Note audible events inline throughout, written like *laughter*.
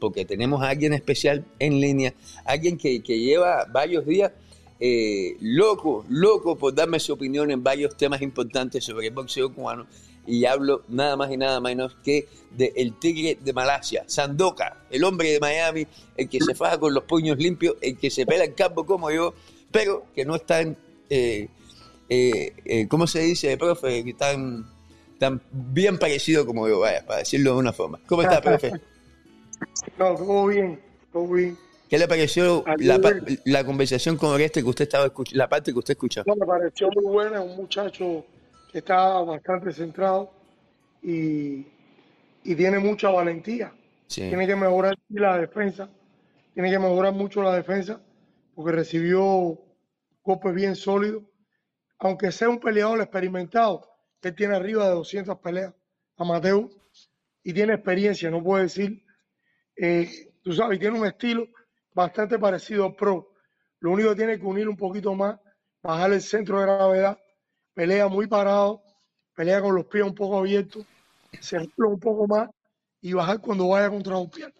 porque tenemos a alguien especial en línea, alguien que, que lleva varios días eh, loco, loco por darme su opinión en varios temas importantes sobre el boxeo cubano. Y hablo nada más y nada menos que de el tigre de Malasia, Sandoka, el hombre de Miami, el que se faja con los puños limpios, el que se pela el campo como yo, pero que no está en, eh, eh, eh, ¿cómo se dice, profe? Que tan, tan bien parecido como yo, vaya, para decirlo de una forma. ¿Cómo está, profe? *laughs* No, todo bien, todo bien. ¿Qué le pareció la, la, conversación con Oreste que usted estaba escuchando, la parte que usted escuchó? No, me pareció muy buena, un muchacho que está bastante centrado y, y tiene mucha valentía. Tiene que mejorar la defensa, tiene que mejorar mucho la defensa porque recibió golpes bien sólidos. Aunque sea un peleador experimentado, él tiene arriba de 200 peleas, amateur, y tiene experiencia, no puedo decir, eh, tú sabes, tiene un estilo bastante parecido al pro. Lo único que tiene que unir un poquito más, bajar el centro de gravedad, pelea muy parado, pelea con los pies un poco abiertos, centro un poco más y bajar cuando vaya contra un pie,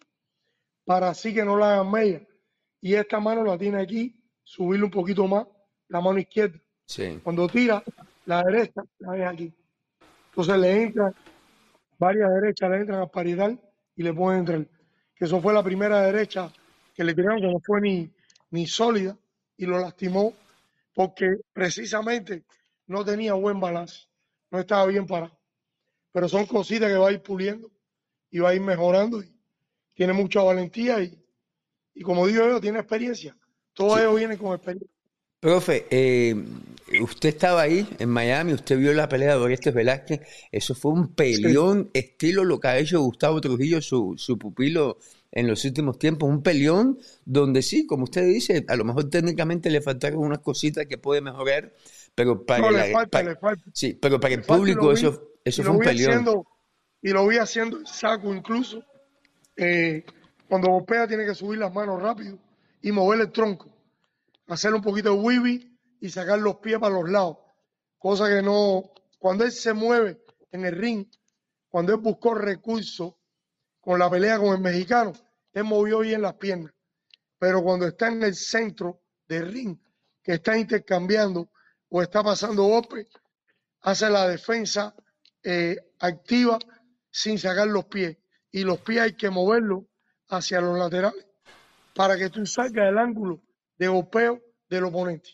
para así que no la hagan media. Y esta mano la tiene aquí, subirle un poquito más, la mano izquierda. Cuando tira, la derecha la ve aquí. Entonces le entran varias derechas, le entran a paridad y le pueden entrar. Que eso fue la primera derecha que le tiraron que no fue ni, ni sólida y lo lastimó porque precisamente no tenía buen balance, no estaba bien parado. Pero son cositas que va a ir puliendo y va a ir mejorando y tiene mucha valentía y, y como digo yo, tiene experiencia. Todo ello viene con experiencia. Profe, eh, usted estaba ahí en Miami, usted vio la pelea de Orestes Velázquez, eso fue un peleón estilo lo que ha hecho Gustavo Trujillo, su, su pupilo en los últimos tiempos, un peleón donde sí, como usted dice, a lo mejor técnicamente le faltaron unas cositas que puede mejorar, pero para, Sí, pero para el público eso, eso fue un peleón. y lo vi haciendo saco incluso. Eh, cuando golpea tiene que subir las manos rápido y mover el tronco, hacer un poquito de wibby y sacar los pies para los lados. Cosa que no, cuando él se mueve en el ring, cuando él buscó recursos con la pelea con el mexicano, él movió bien las piernas. Pero cuando está en el centro del ring, que está intercambiando o está pasando golpe, hace la defensa eh, activa sin sacar los pies. Y los pies hay que moverlos hacia los laterales para que tú salgas del ángulo de golpeo del oponente.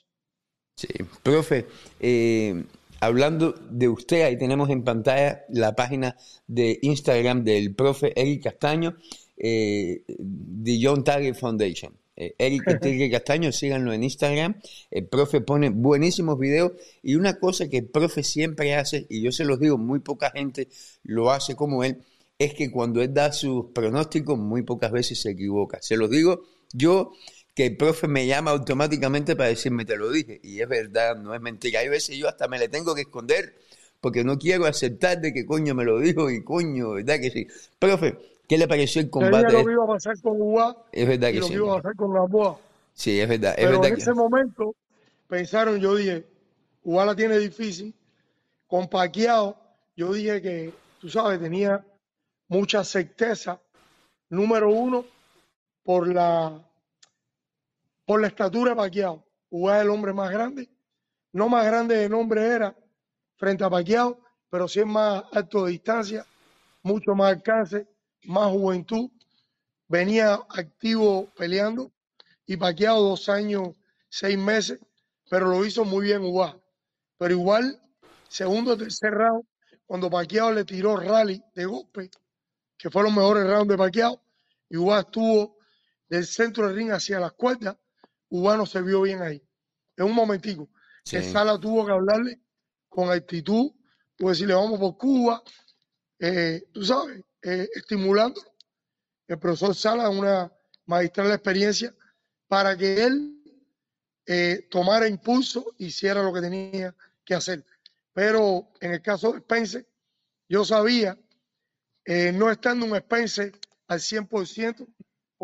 Sí, profe, eh, hablando de usted, ahí tenemos en pantalla la página de Instagram del profe Eric Castaño, eh, de John Target Foundation. Eh, Eric *laughs* Castaño, síganlo en Instagram. El profe pone buenísimos videos y una cosa que el profe siempre hace, y yo se los digo, muy poca gente lo hace como él, es que cuando él da sus pronósticos, muy pocas veces se equivoca. Se los digo, yo que el profe me llama automáticamente para decirme te lo dije. Y es verdad, no es mentira. Hay veces yo hasta me le tengo que esconder porque no quiero aceptar de que coño me lo dijo y coño, ¿verdad que sí? Profe, ¿qué le pareció el combate? lo que iba a pasar con UA es verdad que lo sí. que iba a pasar con Gamboa. Sí, es verdad. Es Pero verdad en ese momento pensaron, yo dije, UA la tiene difícil. Con Paquiao, yo dije que, tú sabes, tenía mucha certeza. Número uno, por la por la estatura de Paquiao. Uba el hombre más grande. No más grande de nombre era frente a Paquiao, pero sí es más alto de distancia, mucho más alcance, más juventud. Venía activo peleando y Paquiao dos años, seis meses, pero lo hizo muy bien Uba. Pero igual, segundo, tercer round, cuando Paquiao le tiró rally de golpe, que fue los mejores rounds de Paquiao, y Uba estuvo del centro del ring hacia las cuerdas cubano se vio bien ahí. En un momentico. Sala tuvo que hablarle con actitud, pues decirle vamos por Cuba, eh, tú sabes, eh, estimulando. El profesor Sala, una magistral experiencia para que él eh, tomara impulso y hiciera lo que tenía que hacer. Pero en el caso de Spence, yo sabía, no estando un Spence al 100%,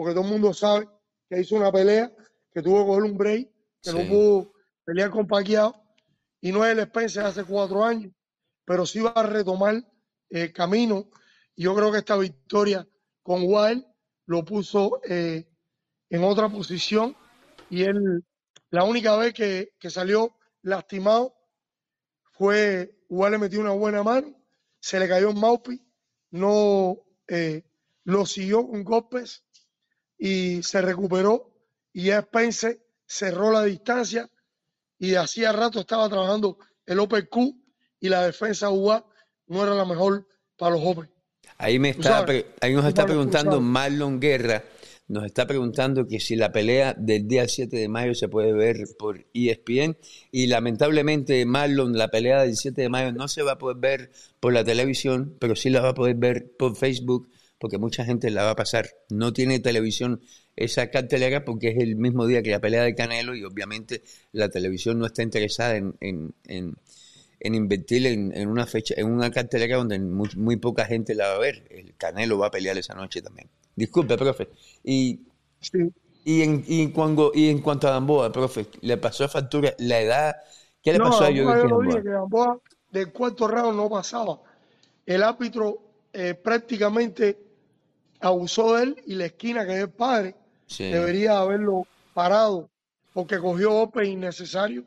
porque todo el mundo sabe que hizo una pelea que tuvo que coger un break, que no pudo pelear con Pacquiao, y no es el Spencer hace cuatro años, pero sí va a retomar el camino. Y yo creo que esta victoria con Wild lo puso eh, en otra posición y él, la única vez que, que salió lastimado fue, igual le metió una buena mano, se le cayó en Maupi, no eh, lo siguió con golpes y se recuperó y ya Spence cerró la distancia y hacía rato estaba trabajando el OPQ y la defensa UA no era la mejor para los jóvenes. Ahí, me está, ahí nos está preguntando Marlon Guerra, nos está preguntando que si la pelea del día 7 de mayo se puede ver por ESPN y lamentablemente Marlon, la pelea del 7 de mayo no se va a poder ver por la televisión, pero sí la va a poder ver por Facebook porque mucha gente la va a pasar. No tiene televisión esa cartelera porque es el mismo día que la pelea de Canelo y obviamente la televisión no está interesada en, en, en, invertir en, una fecha, en una cartelera donde muy, poca gente la va a ver. El Canelo va a pelear esa noche también. Disculpe, profe. Y, y, en, y, cuando, y en cuanto a Gamboa, profe, ¿le pasó factura la edad? ¿Qué le pasó a yo? Yo dije que Gamboa del cuarto round no pasaba. El árbitro eh, prácticamente abusó de él y la esquina que es el padre debería haberlo parado porque cogió golpes innecesarios.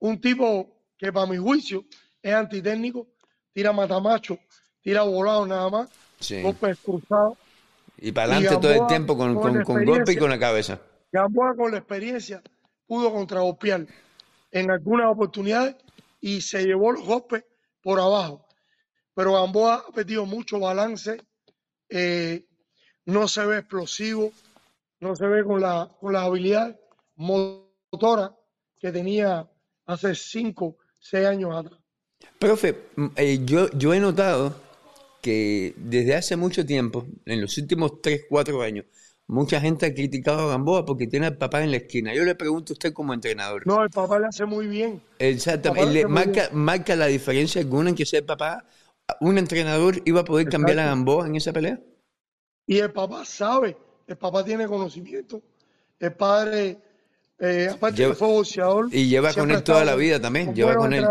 Un tipo que para mi juicio es antitécnico, tira matamacho, tira volado nada más, golpes cruzados. Y para adelante todo el tiempo con, con, con, golpe y con la cabeza. Gamboa con la experiencia pudo contragolpear en algunas oportunidades y se llevó los golpes por abajo. Pero Gamboa ha perdido mucho balance, eh, no se ve explosivo, no se ve con la, con la habilidad motora que tenía hace 5, 6 años atrás. Profe, mm, eh, yo, yo he notado que desde hace mucho tiempo, en los últimos 3, 4 años, mucha gente ha criticado a Gamboa porque tiene al papá en la esquina. Yo le pregunto a usted como entrenador. No, el papá le hace muy bien. Exactamente. marca, marca la diferencia alguna en que sea el papá. ¿Un entrenador iba a poder cambiar a Gamboa en esa pelea? Y el papá sabe el papá tiene conocimiento, el padre, eh, aparte que fue boxeador. Y lleva con él toda la vida también, lleva con él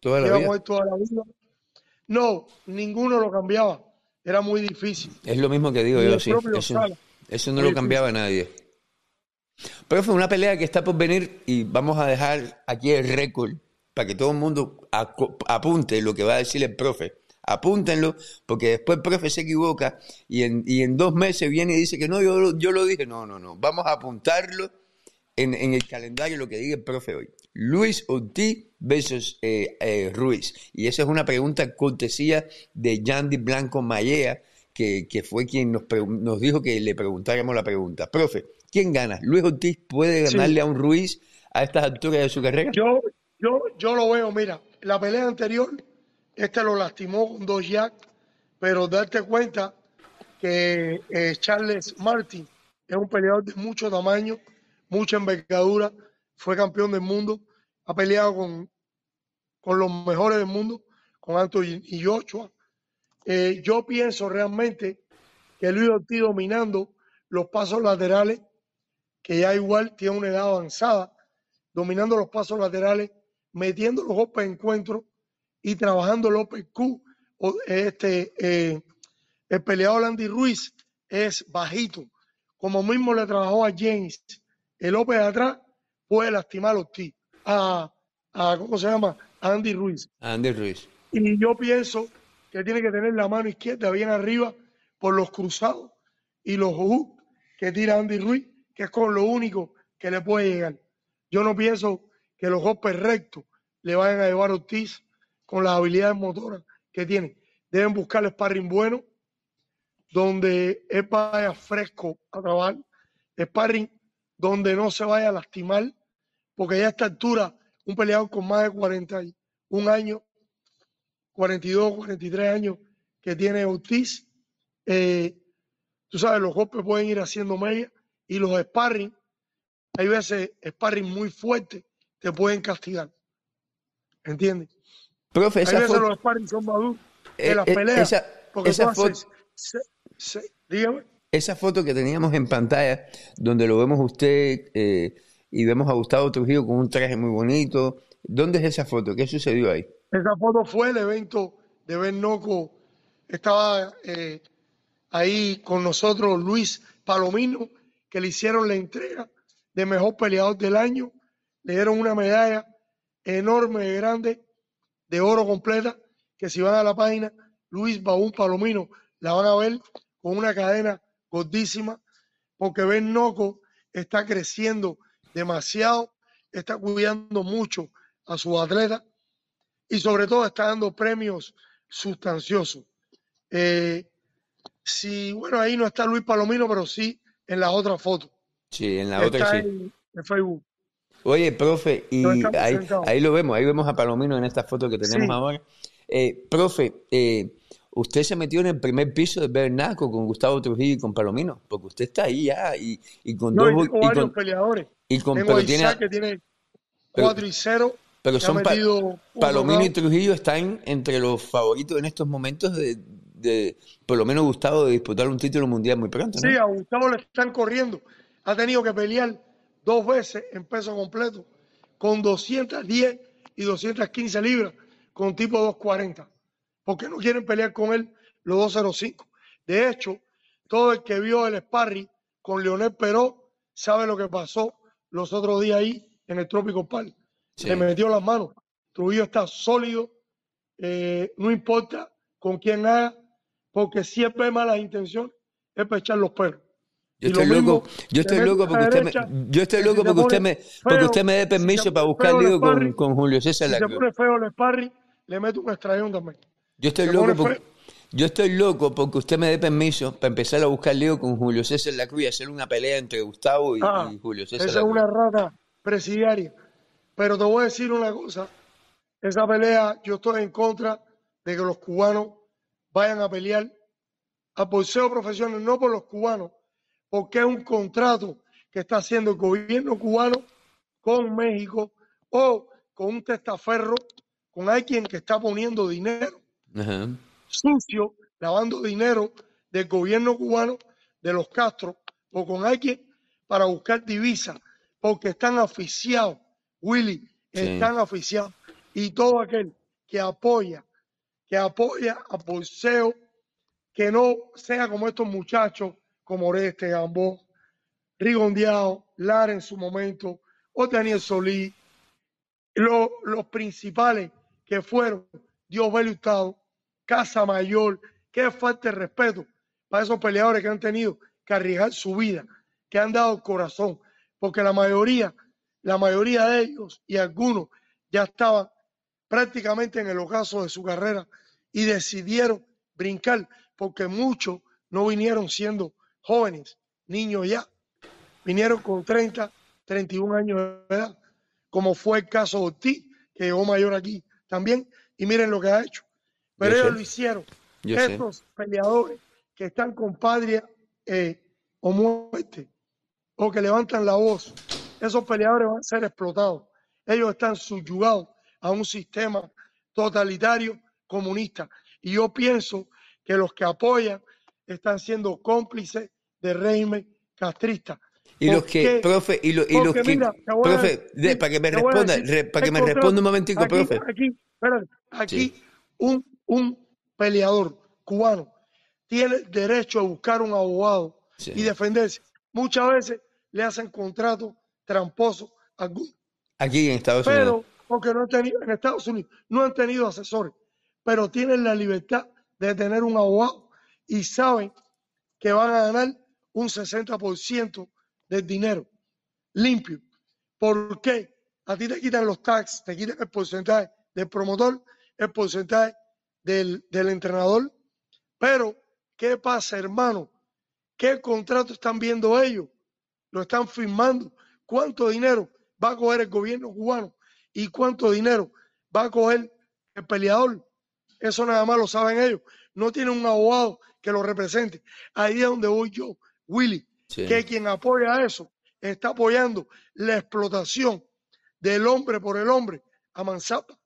toda la vida. toda la vida. No, ninguno lo cambiaba, era muy difícil. Es lo mismo que digo yo, sí. Eso, no lo cambiaba nadie. Pero fue una pelea que está por venir y vamos a dejar aquí el récord para que todo el mundo apunte lo que va a decir el profe apúntenlo, porque después el profe se equivoca y en, y en dos meses viene y dice que no, yo, yo lo dije. No, no, no. Vamos a apuntarlo en, en el calendario lo que diga el profe hoy. Luis Ortiz versus eh, eh, Ruiz. Y esa es una pregunta cortesía de Yandy Blanco que, que fue quien nos, nos dijo que le preguntáramos la pregunta. Profe, ¿quién gana? ¿Luis Ortiz puede ganarle a un Ruiz a estas alturas de su carrera? Yo, yo, yo lo veo, mira, la pelea anterior este lo lastimó con dos jacks, pero darte cuenta que eh, Charles Martin es un peleador de mucho tamaño, mucha envergadura, fue campeón del mundo, ha peleado con, con los mejores del mundo, con Anthony y Joshua. Eh, yo pienso realmente que Luis Ortiz dominando los pasos laterales, que ya igual tiene una edad avanzada, dominando los pasos laterales, metiendo los golpes de encuentro, y trabajando López Q, este, eh, el peleador Andy Ruiz es bajito. Como mismo le trabajó a James, el López de atrás puede lastimar a los a, a, ¿cómo se llama? A Andy Ruiz. Andy Ruiz. Y yo pienso que tiene que tener la mano izquierda bien arriba por los cruzados y los hooks que tira Andy Ruiz, que es con lo único que le puede llegar. Yo no pienso que los golpes rectos le vayan a llevar a Ortiz con las habilidades motoras que tiene. Deben buscar el sparring bueno, donde él vaya fresco a trabajar, sparring donde no se vaya a lastimar, porque ya a esta altura, un peleador con más de 41 años, 42, 43 años que tiene Ortiz, eh, tú sabes, los golpes pueden ir haciendo media y los sparring, hay veces sparring muy fuerte, te pueden castigar. ¿Entiendes? Profe, esa foto, los son maduros en las peleas. Esa, foto, esa foto que teníamos en pantalla, donde lo vemos usted eh, y vemos a Gustavo Trujillo con un traje muy bonito. ¿Dónde es esa foto? ¿Qué sucedió ahí? Esa foto fue el evento de Ben Noco. Estaba eh, ahí con nosotros Luis Palomino, que le hicieron la entrega de mejor peleador del año. Le dieron una medalla enorme, grande, de oro completa, que si van a la página Luis Baúl Palomino, la van a ver con una cadena gordísima, porque Ben Noco está creciendo demasiado, está cuidando mucho a sus atletas y sobre todo está dando premios sustanciosos. Eh, si, bueno, ahí no está Luis Palomino, pero sí en la otra foto. Sí, en la otra sí. En, Facebook. Oye, profe, y ahí, lo vemos, ahí vemos a Palomino en esta foto que tenemos ahora. Eh, profe, eh, usted se metió en el primer piso de Bernaco con Gustavo Trujillo y con Palomino, porque usted está ahí ya y, y con no, dos... Y, con, peleadores. Y con, tengo pero tiene, que tiene 4 y 0. Pero son pa Palomino y Trujillo están entre los favoritos en estos momentos de, de, por lo menos Gustavo, de disputar un título mundial muy pronto. ¿no? Sí, a Gustavo le están corriendo. Ha tenido que pelear dos veces en peso completo con 210 y 215 libras con tipo 240 porque no quieren pelear con él los 205. De hecho, todo el que vio el sparring con Leonel Peró sabe lo que pasó los otros días ahí en el Trópico Park. Se Le metió las manos. Trujillo está sólido, eh, no importa con quién haga, porque siempre hay malas intenciones, es para echar los perros. Yo estoy loco, yo estoy loco porque usted me, yo estoy loco porque usted me, porque usted me dé permiso para buscar lío con, con, Julio César Si se pone feo el sparring, le meto un también. Yo estoy loco porque, yo estoy loco porque usted me dé permiso para empezar a buscar lío con Julio César La Cruz y hacer una pelea entre Gustavo y, ah, y Julio César. Esa es una rata presidiaria. Pero te voy a decir una cosa. Esa pelea, yo estoy en contra de que los cubanos vayan a pelear a boxeo profesional, no por los cubanos, porque es un contrato que está haciendo el gobierno cubano con México o con un testaferro, con alguien que está poniendo dinero sucio, lavando dinero del gobierno cubano, de los Castro, o con alguien para buscar divisas, porque están aficiados, Willy, están aficiados. Y todo aquel que apoya, que apoya a boxeo, que no sea como estos muchachos, como Oreste, Gambó, Rigondeado, Lara en su momento, o Daniel Solí, los, los principales que fueron Dios Hurtado, Casa Mayor, qué falta de respeto para esos peleadores que han tenido que arriesgar su vida, que han dado corazón, porque la mayoría, la mayoría de ellos y algunos ya estaban prácticamente en el ocaso de su carrera y decidieron brincar, porque muchos no vinieron siendo jóvenes, niños ya, vinieron con 30, 31 años de edad, como fue el caso de Ortiz, que llegó mayor aquí también, y miren lo que ha hecho. Pero ellos lo hicieron. Estos peleadores que están con patria eh, o muerte, o que levantan la voz, esos peleadores van a ser explotados. Ellos están subyugados a un sistema totalitario comunista. Y yo pienso que los que apoyan están siendo cómplices del régimen castrista. Y los que, profe, y, lo, y los que, profe, para que me responda, para que me responda un momentico, profe. Aquí, espérate, aquí un un peleador cubano tiene derecho a buscar un abogado y defenderse. Muchas veces le hacen contratos tramposos a Aquí en Estados Unidos. Pero, porque no han tenido, en Estados Unidos, no han tenido asesores, pero tienen la libertad de tener un abogado y saben que van a ganar un 60% del dinero limpio. ¿Por qué? A ti te quitan los taxes, te quitan el porcentaje del promotor, el porcentaje del, entrenador. Pero, ¿qué pasa, hermano? ¿Qué contrato están viendo ellos? Lo están firmando. ¿Cuánto dinero va a coger el gobierno cubano? ¿Y cuánto dinero va a coger el peleador? Eso nada más lo saben ellos. No tienen un abogado que lo represente. Ahí es donde voy yo, Willy, que quien apoya eso está apoyando la explotación del hombre por el hombre a manzapa.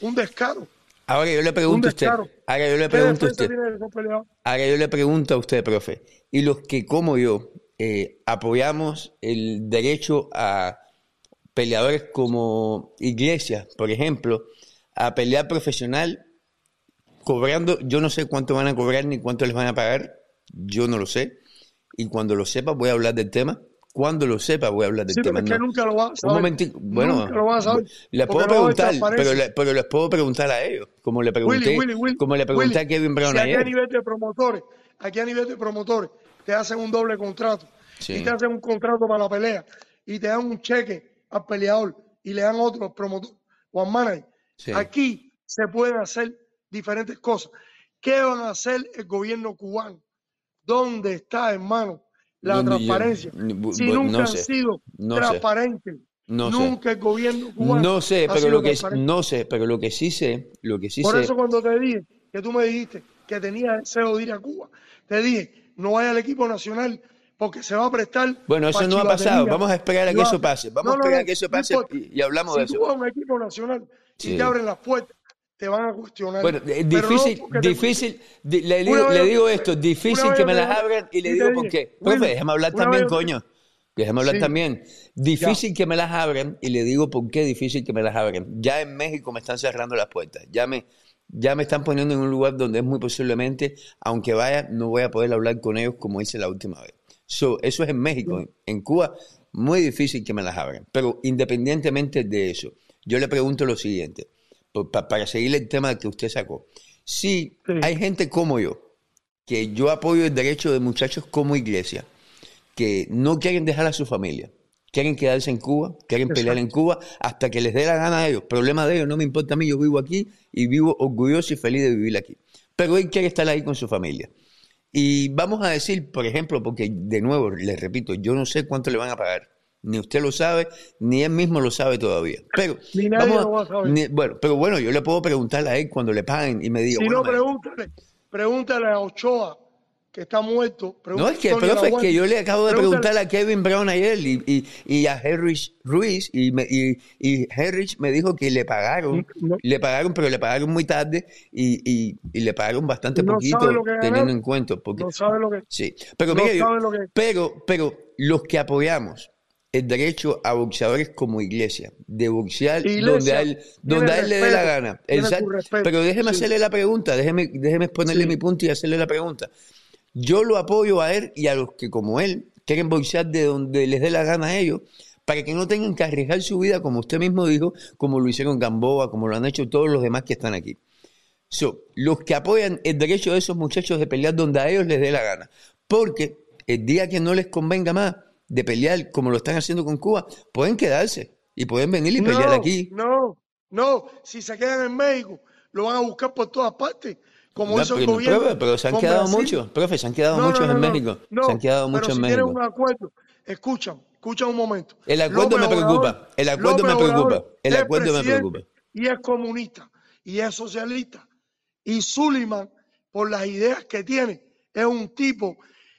Un descaro. Ahora yo le pregunto a usted. Ahora yo le pregunto a usted. Ahora yo le pregunto a usted, profe. Y los que, como yo, eh, apoyamos el derecho a peleadores como Iglesias, por ejemplo, a pelear profesional, cobrando, yo no sé cuánto van a cobrar ni cuánto les van a pagar, yo no lo sé. y cuando lo sepa voy a hablar del tema. Cuando lo sepa voy a hablar del Sí, pero tema. es que No. nunca lo vas a Un saber. momentico. Bueno, Nunca lo vas a saber. les puedo va preguntar, pero, le- pero les puedo preguntar a ellos, como le pregunté, Willy, Willy, Willy, como le pregunté a Kevin Brown si aquí a ayer. nivel de promotores, aquí a nivel de promotores, te hacen un doble contrato Sí. y te hacen un contrato para la pelea y te dan un cheque al peleador y le dan otro al promotor o al manager. Sí. Aquí se pueden hacer diferentes cosas. ¿Qué van a hacer el gobierno cubano? ¿Dónde está, hermano, la yo- transparencia? Si nunca no han sé, sido no transparentes, No sé. nunca el gobierno cubano No sé, pero lo que no sé, pero lo que sí sé, lo que sí Por sé, eso cuando te dije que tú me dijiste que tenía deseo de ir a Cuba, te dije, no vaya al equipo nacional porque se va a prestar. Bueno, eso no ha pasado. Vamos a esperar a que eso pase. Vamos No, a esperar a que eso pase y, y hablamos si de eso. tú vas a un equipo nacional Sí. y te abren las puertas, te van a cuestionar. Bueno, es no difícil, te- difícil, di- le digo, le esto, difícil que me las abran y le digo por qué. Profe, déjame hablar también, vez- coño. Déjame hablar Sí. también. Difícil que me las abran y le digo por qué difícil que me las abran. Ya en México me están cerrando las puertas. Ya me, ya me están poniendo en un lugar donde es muy posiblemente, aunque vaya, no voy a poder hablar con ellos como hice la última vez. So, eso es en México. En Cuba, muy difícil que me las abran. Pero independientemente de eso, yo le pregunto lo siguiente, para seguir el tema que usted sacó. Si Sí. hay gente como yo, que yo apoyo el derecho de muchachos como iglesia, que no quieren dejar a su familia, quieren quedarse en Cuba, quieren pelear en Cuba hasta que les dé la gana a ellos. Problema de ellos, no me importa a mí, yo vivo aquí y vivo orgulloso y feliz de vivir aquí. Pero él quiere estar ahí con su familia. Y vamos a decir, por ejemplo, porque de nuevo, les repito, yo no sé cuánto le van a pagar. Ni usted lo sabe, ni él mismo lo sabe todavía. Pero, *laughs* Ni nadie vamos lo va a saber. ni- bueno, pero bueno, yo le puedo preguntar a él cuando le paguen y me diga, si bueno, no, pregúntale, pregúntale a Ochoa, que está muerto. No, es que, profe, es que yo le acabo de pregúntale- preguntar a Kevin Brown ayer y, y, y a Harris Ruiz y, me, y, y Harris me dijo que le pagaron, No. le pagaron, pero le pagaron muy tarde y, y, y le pagaron bastante No poquito teniendo en cuenta. Porque, No sabe lo que. sí, pero no mire, yo- sabe lo que- pero, pero los que apoyamos el derecho a boxeadores como iglesia, de boxear Iglesia, donde a él, donde a él le dé la gana. Exacto. Pero déjeme sí. hacerle la pregunta, déjeme, déjeme ponerle Sí. mi punto y hacerle la pregunta. Yo lo apoyo a él y a los que como él quieren boxear de donde les dé la gana a ellos, para que no tengan que arriesgar su vida, como usted mismo dijo, como lo hicieron Gamboa, como lo han hecho todos los demás que están aquí. So, los que apoyan el derecho de esos muchachos de pelear donde a ellos les dé la gana. Porque el día que no les convenga más de pelear como lo están haciendo con Cuba, pueden quedarse y pueden venir y pelear no, aquí. No, no, si se quedan en México, lo van a buscar por todas partes, como No, hizo el pero, gobierno. profe, pero se han quedado muchos, profe, se han quedado No, no, muchos no, en no, México. no, se han quedado muchos si en México. un acuerdo, escuchan, escucha un momento. El acuerdo me preocupa, Obrador- el acuerdo me preocupa, el acuerdo me preocupa. Y es comunista, y es socialista. Y Sullivan, por las ideas que tiene, es un tipo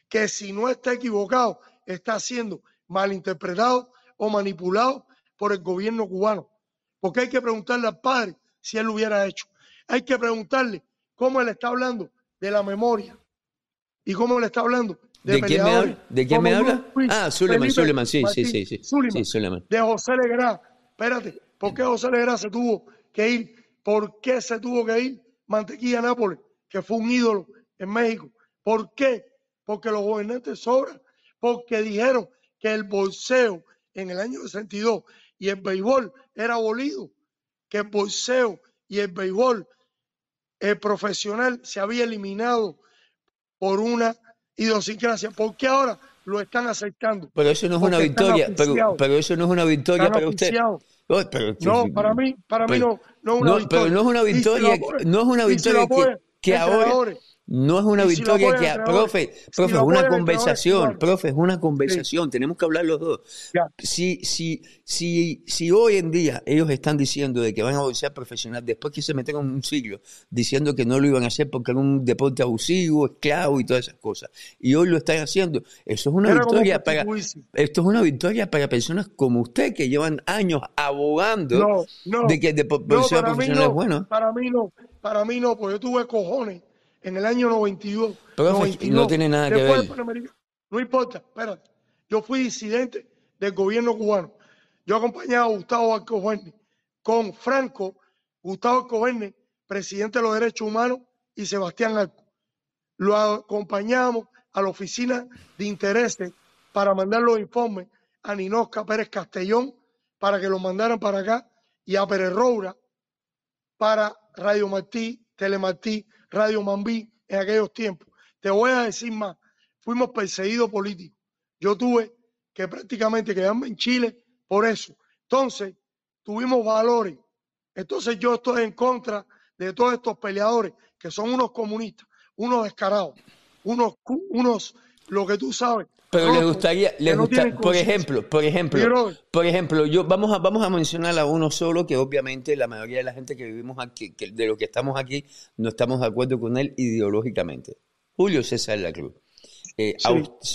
que si no está equivocado, está siendo malinterpretado o manipulado por el gobierno cubano. Porque hay que preguntarle al padre si él lo hubiera hecho. Hay que preguntarle cómo él está hablando de la memoria y cómo él está hablando de, ¿De quién me habla? ¿De quién me habla? Luis Ah, Suleiman, Suleiman, sí, sí, sí, sí. Suleiman, Sí, Suleiman. de José Legrá. Espérate, ¿por qué José Legrá se tuvo que ir? ¿Por qué se tuvo que ir Mantequilla Nápoles, que fue un ídolo en México? ¿Por qué? Porque los gobernantes sobran, porque dijeron que el bolseo en el año 62 y el béisbol era abolido, que el bolseo y el béisbol el profesional se había eliminado por una idiosincrasia. ¿Por qué ahora lo están aceptando? Pero eso no es una Porque victoria, pero, pero eso no es una victoria para usted. Oh, pero- No, para mí, para mí pero- no, no es una no, victoria. pero no es una victoria, no es una victoria que, ahora, no es una si victoria que, entrenadores, profe, si profe, es una conversación, profe, es una conversación, tenemos que hablar los dos. Ya. Si, si, si, si hoy en día ellos están diciendo de que van a boxear profesional, después que se metieron un siglo diciendo que no lo iban a hacer porque era un deporte abusivo, esclavo y todas esas cosas, y hoy lo están haciendo, eso es una Era victoria para, esto es una victoria para personas como usted que llevan años abogando No, no. de que el depo- No, boxeo para mí profesional es bueno. Para mí no, para mí no, porque yo tuve cojones en el año 92. Profe, 92, no tiene nada que ver. No importa, espérate. Yo fui disidente del gobierno cubano. Yo acompañaba a Gustavo Alcojuerne con Franco, Gustavo Alcojuerne, presidente de los derechos humanos, y Sebastián Arco. Lo acompañamos a la oficina de intereses para mandar los informes a Ninosca Pérez Castellón para que los mandaran para acá y a Pérez Roura para Radio Martí, Telemartí, Radio Mambí en aquellos tiempos. Te voy a decir más, fuimos perseguidos políticos. Yo tuve que prácticamente quedarme en Chile por eso. Entonces, tuvimos valores. Entonces yo estoy en contra de todos estos peleadores que son unos comunistas, unos descarados, unos, unos, lo que tú sabes. Pero le gustaría, le por ejemplo, por ejemplo, por ejemplo, yo vamos a vamos a mencionar a uno solo que obviamente la mayoría de la gente que vivimos aquí, que de lo que estamos aquí, no estamos de acuerdo con él ideológicamente. Julio César La Cruz. Eh,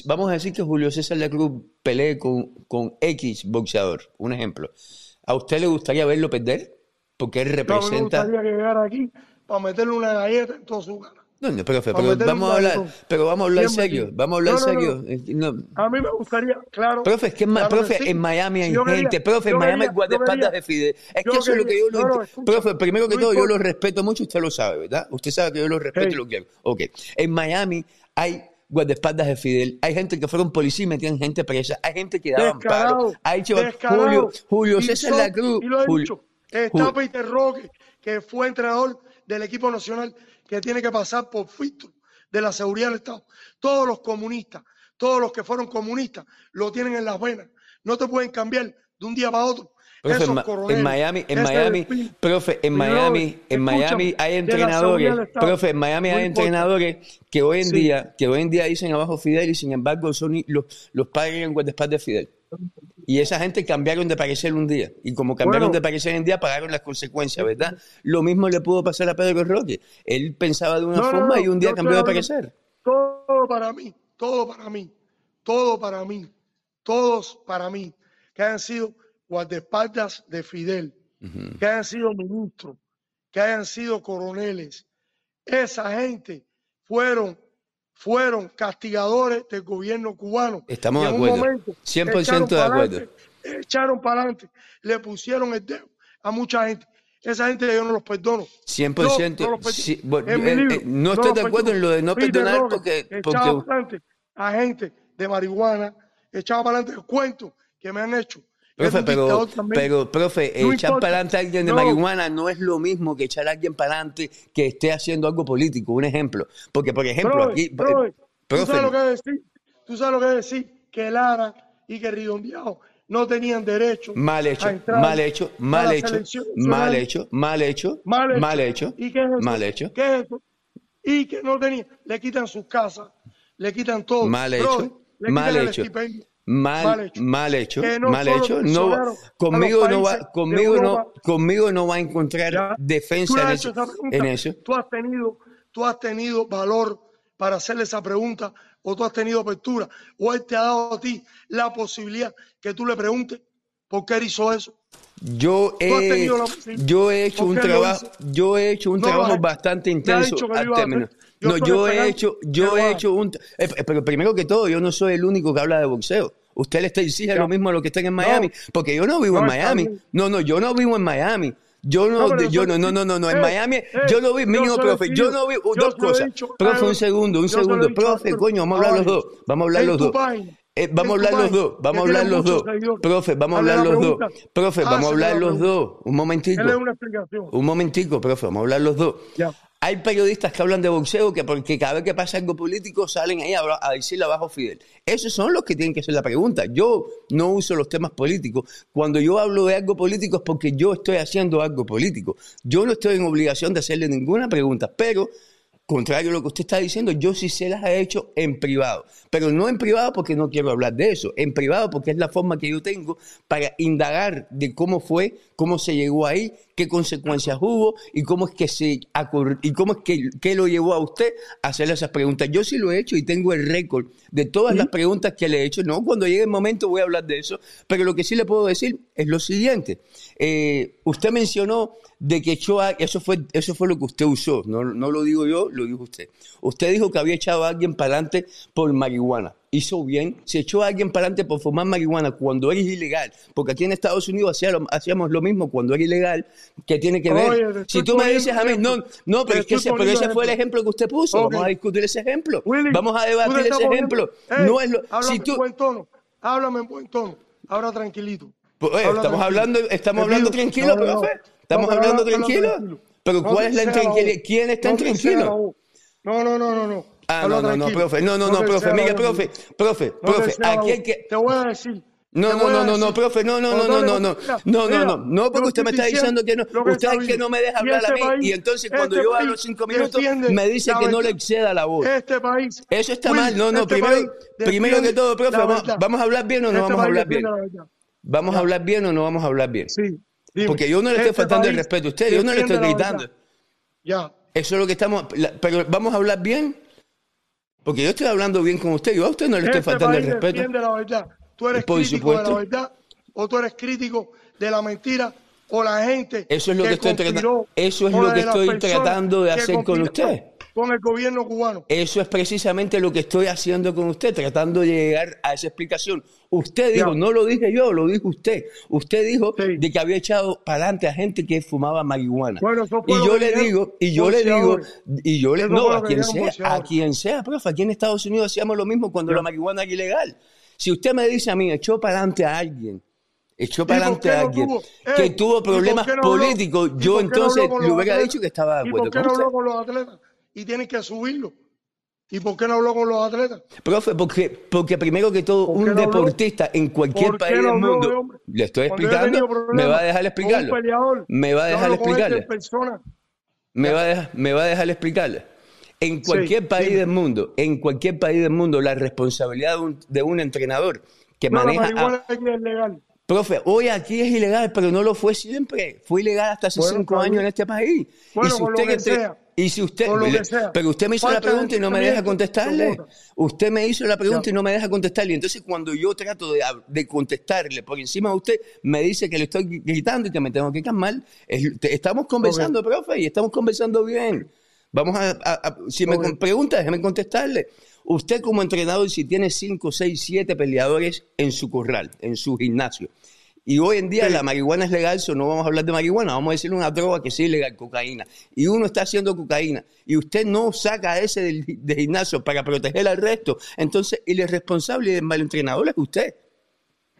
vamos a decir que Julio César La Cruz pelee con, con X boxeador, un ejemplo. ¿A usted le gustaría verlo perder? Porque él representa. No, me gustaría que llegara aquí para meterle una galleta en toda su cara. No, no, profe, pero vamos a hablar, pero vamos a hablar serio, vamos a hablar serio. A mí me gustaría, claro. Profe, es que, en, profe, en Miami hay gente, profe, en Miami hay guardaespaldas de Fidel. Es que eso es lo que yo lo Profe, primero que todo, yo lo respeto mucho, usted lo sabe, ¿verdad? Usted sabe que yo lo respeto y lo quiero. Ok. En Miami hay guardaespaldas de Fidel, hay gente que fueron policías y metían gente presa, hay gente que daban paro, hay Julio, Julio César La Cruz. Y lo he dicho, está Peter Roque, que fue entrenador del equipo nacional que tiene que pasar por filtro de la seguridad del Estado. Todos los comunistas, todos los que fueron comunistas, lo tienen en las venas. No te pueden cambiar de un día para otro. Profe, en, Miami, en Miami, profe, en Miami, en Miami hay entrenadores, profe, en Miami hay entrenadores que hoy en día, que hoy en día dicen abajo Fidel y sin embargo son los, los padres en guardaespaldas de Fidel. Y esa gente cambiaron de parecer un día. Y como cambiaron de parecer un día, pagaron las consecuencias, ¿verdad? Lo mismo le pudo pasar a Pedro Roque. Él pensaba de una forma y un día cambió de parecer. Todo para mí, todo para mí, todo para mí, todos para mí, que hayan sido guardaespaldas de Fidel, que hayan sido ministros, que hayan sido coroneles. Esa gente fueron fueron castigadores del gobierno cubano. Estamos de acuerdo. 100% de acuerdo. Echaron para adelante, le pusieron el dedo a mucha gente. Esa gente yo no los perdono. 100%. No, eh, eh, no estoy de acuerdo en lo de no perdonar porque... Echaba para adelante a gente de marihuana, echaba para adelante el cuento que me han hecho Profe, pero, pero, profe, echar para adelante a alguien de marihuana no es lo mismo que echar a alguien para adelante que esté haciendo algo político. Un ejemplo. Porque, por ejemplo, aquí. Profe, ¿tú sabes lo que decir? ¿Tú sabes lo que decir? Que Lara y que Ridondeado no tenían derecho. Mal hecho, mal hecho, mal hecho, mal hecho, mal hecho, mal hecho, ¿Y qué es eso? mal hecho. ¿Qué es eso? Y que no tenían, le quitan sus casas, le quitan todo. Mal hecho, mal hecho mal, mal hecho, mal hecho, no conmigo no va, conmigo no, conmigo no va a encontrar defensa en eso, Tú has tenido, tú has tenido valor para hacerle esa pregunta, o tú has tenido apertura, o él te ha dado a ti la posibilidad que tú le preguntes por qué él hizo eso. Yo he, yo he hecho un trabajo, yo he hecho un trabajo bastante intenso al término. No, yo he hecho, yo he hecho un, eh, pero primero que todo, yo no soy el único que habla de boxeo. Usted le está diciendo lo mismo a los que están en Miami, porque yo no vivo en Miami. No, no, yo no vivo en Miami. Yo no, yo no, no, no, no, no, en Miami, yo no vi, mínimo, profe, yo no vi, dos cosas. Profe, un segundo, un segundo, profe, coño, vamos a hablar los dos, vamos a hablar los dos. Eh, vamos a hablar los dos, vamos a hablar los dos. Profe, vamos a hablar los dos. Profe, vamos a hablar los dos. Un momentico. Un momentico, profe, vamos a hablar los dos. Hay periodistas que hablan de boxeo que porque cada vez que pasa algo político salen ahí a, a decirle abajo Fidel. Esos son los que tienen que hacer la pregunta. Yo no uso los temas políticos. Cuando yo hablo de algo político es porque yo estoy haciendo algo político. Yo no estoy en obligación de hacerle ninguna pregunta, pero contrario a lo que usted está diciendo, yo sí se las he hecho en privado, pero no en privado porque no quiero hablar de eso, en privado porque es la forma que yo tengo para indagar de cómo fue, cómo se llegó ahí, qué consecuencias hubo y cómo es que se y cómo es que, que, lo llevó a usted a hacer esas preguntas. Yo sí lo he hecho y tengo el récord de todas las preguntas que le he hecho. No, cuando llegue el momento voy a hablar de eso, pero lo que sí le puedo decir es lo siguiente. Eh, usted mencionó de que echó a, eso fue, eso fue lo que usted usó, no, no lo digo yo, lo dijo usted. Usted dijo que había echado a alguien para adelante por marihuana. Hizo bien, se echó a alguien para adelante por fumar marihuana cuando eres ilegal, porque aquí en Estados Unidos hacía lo- hacíamos lo mismo cuando era ilegal, que tiene que ver. Oye, si tú me dices a mí, no, no, pero, es que ese, pero ese fue el ejemplo. que usted puso, Ok. vamos a discutir ese ejemplo, Willy, vamos a debatir ese ejemplo. Ey, no es lo, háblame si tú, en buen tono, háblame en buen tono, habla tranquilito. Pues, oye, Habla estamos tranquilo. hablando, estamos hablando tranquilo, no, profe. Estamos No, hablando habla- habla tranquilo. Pero ¿cuál es la intranquilidad? ¿Quién está intranquilo? No, no, no, no, no. Ah, no, no, no, profe. No, no, no, profe. voz. profe, profe, profe. Aquí hay que. Te voy a decir. No, no, no, no, no, profe, no, no, no, Cuando no, no, no, mira, no, no, mira, no, no, porque usted me está diciendo que no, usted es que no me deja hablar a este mí, y entonces cuando este yo hablo cinco minutos, me dice que no le exceda la voz. Este país. Eso está mal, no, no, este primero, primero que todo, profe, vamos, a hablar bien o no vamos a hablar bien. ¿Vamos a hablar bien o no vamos a hablar bien? Sí. Porque yo no le estoy faltando el respeto a usted, yo no le estoy gritando. Ya. Eso es lo que estamos. pero vamos a hablar bien. Porque yo estoy hablando bien con usted. Yo a usted no le estoy Este faltando el respeto. la verdad. Tú eres Por crítico de supuesto. la verdad o tú eres crítico de la mentira o la gente Eso es lo que estoy conspiró tratando- eso es lo que de estoy tratando de que hacer con usted. Con el gobierno cubano. Eso es precisamente lo que estoy haciendo con usted, tratando de llegar a esa explicación. Usted dijo, Ya. no lo dije yo, lo dijo usted. Usted dijo Sí. de que había echado para adelante a gente que fumaba marihuana. Bueno, eso fue y yo le digo, y yo le digo, y yo le Eso no, a quien sea, a quien sea, profe, aquí en Estados Unidos hacíamos lo mismo cuando Ya. la marihuana era ilegal. Si usted me dice a mí, echó para adelante a alguien, echó para ¿Y adelante a no alguien tuvo- que tuvo ¿y problemas no políticos, y yo entonces le hubiera dicho que estaba de ¿Y acuerdo por qué no habló con los atletas? Y tienen que subirlo. ¿Y por qué no habló con los atletas? Profe, porque, porque primero que todo, ¿Por qué un no habló? deportista en cualquier ¿Por qué país no del mundo, le estoy explicando, me va a dejar explicarlo. Me va a dejar explicarle. Me va, a dejar, me va a dejar explicarle. En Sí, cualquier país del mundo, en cualquier país del mundo, la responsabilidad de un, de un entrenador que No, la maneja a, marihuana aquí es legal. Profe, hoy aquí es ilegal, pero no lo fue siempre. Fue ilegal hasta hace Bueno, cinco años en este país. Bueno, y si usted que entre- sea. y si usted, pero usted me hizo la pregunta y no me deja contestarle. Usted me hizo la pregunta y no me deja contestarle. Entonces, cuando yo trato de, contestarle por encima de usted, me dice que le estoy gritando y que me tengo que calmar. Estamos conversando, profe, y estamos conversando bien. Vamos a, a- a- si me Ok. con- pregunta, déjeme contestarle. Usted como entrenador, si tiene cinco, seis, siete peleadores en su corral, en su gimnasio, y hoy en día Sí. la marihuana es legal, so no vamos a hablar de marihuana, vamos a decir una droga que sí es legal, cocaína. Y uno está haciendo cocaína y usted no saca a ese del, del gimnasio para proteger al resto. Entonces, el irresponsable y el mal entrenador es usted.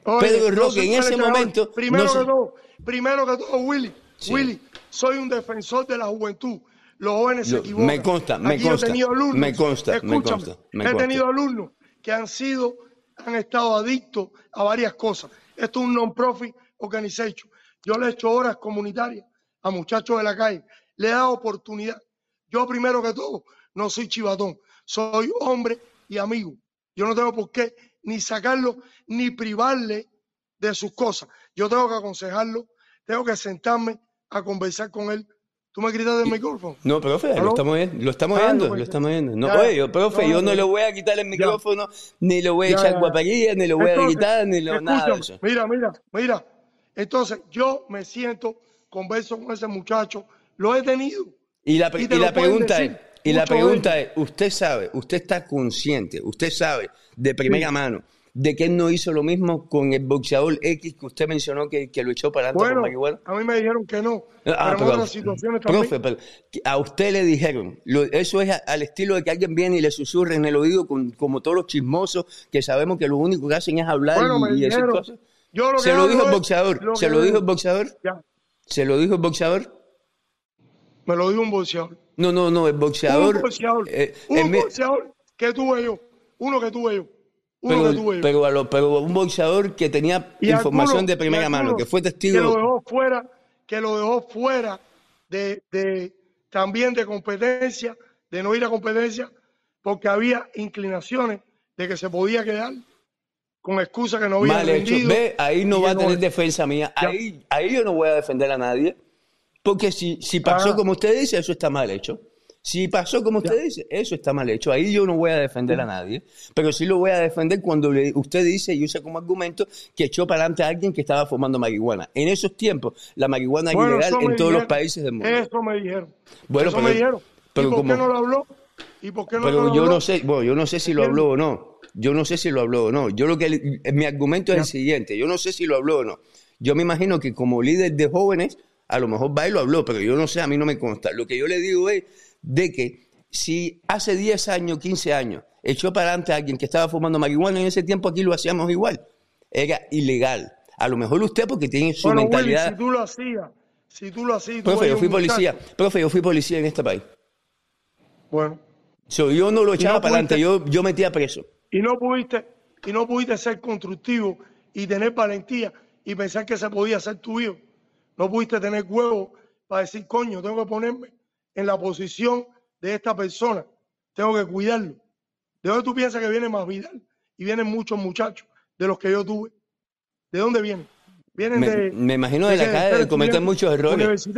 Oye, Pedro Roque, en ese momento, Primero no que todo, primero que todo, Willy, Sí. Willy, soy un defensor de la juventud. Los jóvenes se equivocan. me consta, me Aquí yo he consta, tenido alumnos, me consta, me consta, me he consta. tenido alumnos que han sido, han estado adictos a varias cosas. Esto es un non-profit organization. Yo le he hecho horas comunitarias a muchachos de la calle. Le he dado oportunidad. Yo primero que todo, no soy chivatón. Soy hombre y amigo. Yo no tengo por qué ni sacarlo ni privarle de sus cosas. Yo tengo que aconsejarlo, tengo que sentarme a conversar con él. ¿Tú me gritas del micrófono? No, profe, lo estamos viendo, lo estamos Ah, viendo, no, pues, lo estamos viendo. No, ya, oye, yo, profe, no, yo no no. le voy a quitar el micrófono, ni le voy a Ya, echar guapería, ni le voy a gritar, ni le, nada eso. Mira, mira, mira. Entonces, yo me siento, converso con ese muchacho, lo he tenido. Y la, Y lo la pregunta decir es, y la pregunta es, usted sabe, usted está consciente, usted sabe de primera Sí. mano de que él no hizo lo mismo con el boxeador X que usted mencionó que, que lo echó para adelante Bueno, con a mí me dijeron que no, Ah, pero pero, situaciones también. profe, pero a usted le dijeron, lo- eso es a- al estilo de que alguien viene y le susurra en el oído con, como todos los chismosos que sabemos que lo único que hacen es hablar Bueno, y, y decir cosas. Yo lo que Se lo dijo el boxeador, lo se lo dijo el boxeador, Ya, se lo dijo el boxeador. me lo dijo un boxeador. No, no, no, el boxeador. un boxeador. eh, un boxeador que tuve yo. Uno que tuve yo. Pero, pero, a lo- pero un boxeador que tenía Y información algunos- de primera mano, que fue que lo testigo. dejó fuera, que lo dejó fuera de, de- también de competencia, de no ir a competencia, porque había inclinaciones de que se podía quedar con excusa que no había Mal hecho. Ve, ahí no va a tener defensa mía. Ya. Ahí, ahí yo no voy a defender a nadie. Porque si, si pasó Ah. como usted dice, eso está mal hecho. Si pasó como usted Ya. dice, eso está mal hecho. Ahí yo no voy a defender a nadie. Pero sí lo voy a defender cuando le- usted dice y usa como argumento que echó para adelante a alguien que estaba fumando marihuana. En esos tiempos, la marihuana era Bueno, ilegal eso en todos los dijeron. país del mundo. Eso me dijeron. Bueno, eso pero- me dijeron. pero ¿Y por como- qué no lo habló? ¿Y por qué no Pero lo yo habló? no sé, bueno, yo no sé si lo habló o no. Yo no sé si lo habló o no. Yo lo que mi argumento es el siguiente. Yo no sé si lo habló o no. Yo me imagino que como líder de jóvenes, a lo mejor va y lo habló, pero yo no sé, a mí no me consta. Lo que yo le digo es de que si hace 10 años, 15 años, echó para adelante a alguien que estaba fumando marihuana, en ese tiempo aquí lo hacíamos igual. Era ilegal. A lo mejor usted porque tiene su mentalidad. si tú lo hacías, si tú lo hacías. Profe, yo fui policía. Profe, yo fui policía en este país. Bueno. yo no lo echaba para adelante, yo, yo metía preso. Y no pudiste, y no pudiste ser constructivo y tener valentía y pensar que se podía ser tu hijo. No pudiste tener huevo para decir, coño, tengo que ponerme en la posición de esta persona. Tengo que cuidarlo. ¿De dónde tú piensas que viene más Vidal? Y vienen muchos muchachos de los que yo tuve. ¿De dónde vienen? Vienen me, de. Me imagino de, la calle de cometer muchos errores.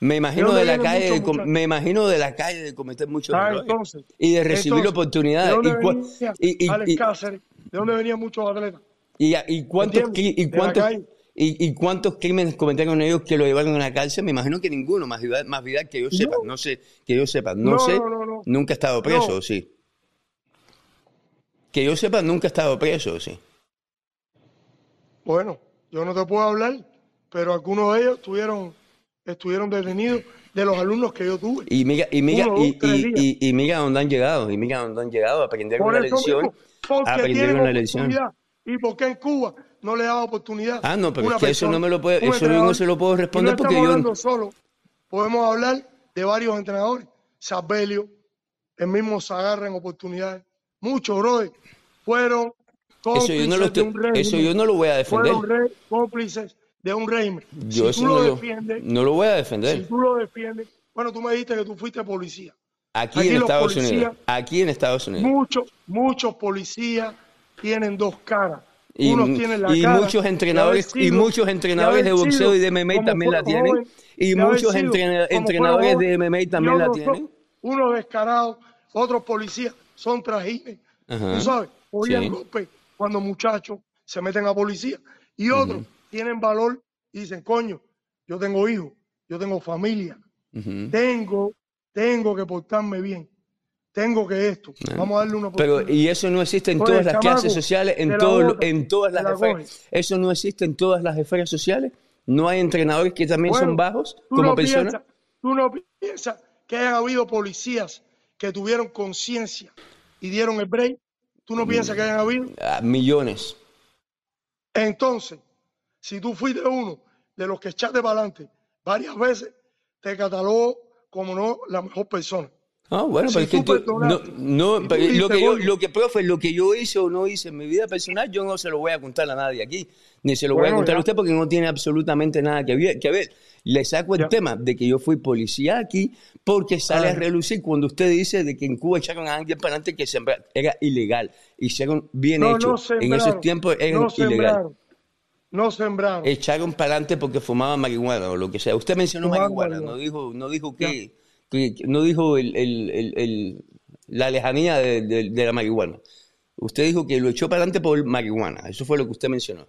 Me imagino de, la calle de, me imagino de la calle de cometer muchos ah, errores. y de recibir oportunidades. ¿De dónde y, y, ¿De dónde venían muchos atletas? ¿Y, y cuántos, y cuántos, y, cuántos crímenes cometieron ellos que lo llevaron a la cárcel? Me imagino que ninguno, más vida, más vida que yo sepa. No, sé, que yo sepa. No, sé, nunca ha estado preso, sí. Que yo sepa, nunca ha estado preso, sí. Bueno, yo no te puedo hablar, pero algunos de ellos estuvieron, estuvieron detenidos de los alumnos que yo tuve. Y mira, y mira, y, y, mira dónde han llegado, y mira dónde han llegado a aprender una lección. a aprender una lección. ¿Y por qué en Cuba no le daba oportunidad? Ah, no, pero es que eso no me lo puede, eso yo no se lo puedo responder porque yo. solo, podemos hablar de varios entrenadores. Sabelio, el mismo se agarra en oportunidades. Muchos, brother, fueron eso yo, no lo eso yo no lo voy a defender. Fueron cómplices de un régimen. Yo eso no, lo, defiendes, no lo voy a defender. Si tú lo defiendes, bueno, tú me dijiste que tú fuiste policía. Aquí, en Estados Unidos. Aquí en Estados Unidos. Muchos, muchos policías tienen dos caras. Y, muchos entrenadores y muchos entrenadores de boxeo y de MMA también la tienen. y muchos entrenadores de MMA también la tienen. Unos descarados, otros policías son trajines. Tú sabes, oían golpes cuando muchachos se meten a policía. Y otros tienen valor y dicen, coño, yo tengo hijos, yo tengo familia, tengo, tengo que portarme bien. Tengo que esto, vamos a darle una Pero, y eso no existe en todas las clases sociales, en, todo, en todas las esferas. Eso no existe en todas las esferas sociales. No hay entrenadores que también son bajos como personas. Tú no piensas que hayan habido policías que tuvieron conciencia y dieron el break ¿Tú no piensas que hayan habido? Ah, millones. Entonces, si tú fuiste uno de los que echaste para adelante varias veces, te catalogó como no la mejor persona. Ah, bueno, pero es que no, no lo, que yo, lo que, profe, lo que yo hice o no hice en mi vida personal, yo no se lo voy a contar a nadie aquí, ni se lo voy a contar a usted porque no tiene absolutamente nada que ver. Que ver. Le saco el tema de que yo fui policía aquí porque sale a relucir cuando usted dice de que en Cuba echaron a alguien para adelante que era ilegal. Hicieron bien hecho. en esos tiempos era ilegal. No sembraron. Echaron para adelante porque fumaban marihuana o lo que sea. Usted mencionó marihuana, no dijo, no dijo que no dijo la lejanía de, la marihuana. Usted dijo que lo echó para adelante por marihuana. Eso fue lo que usted mencionó.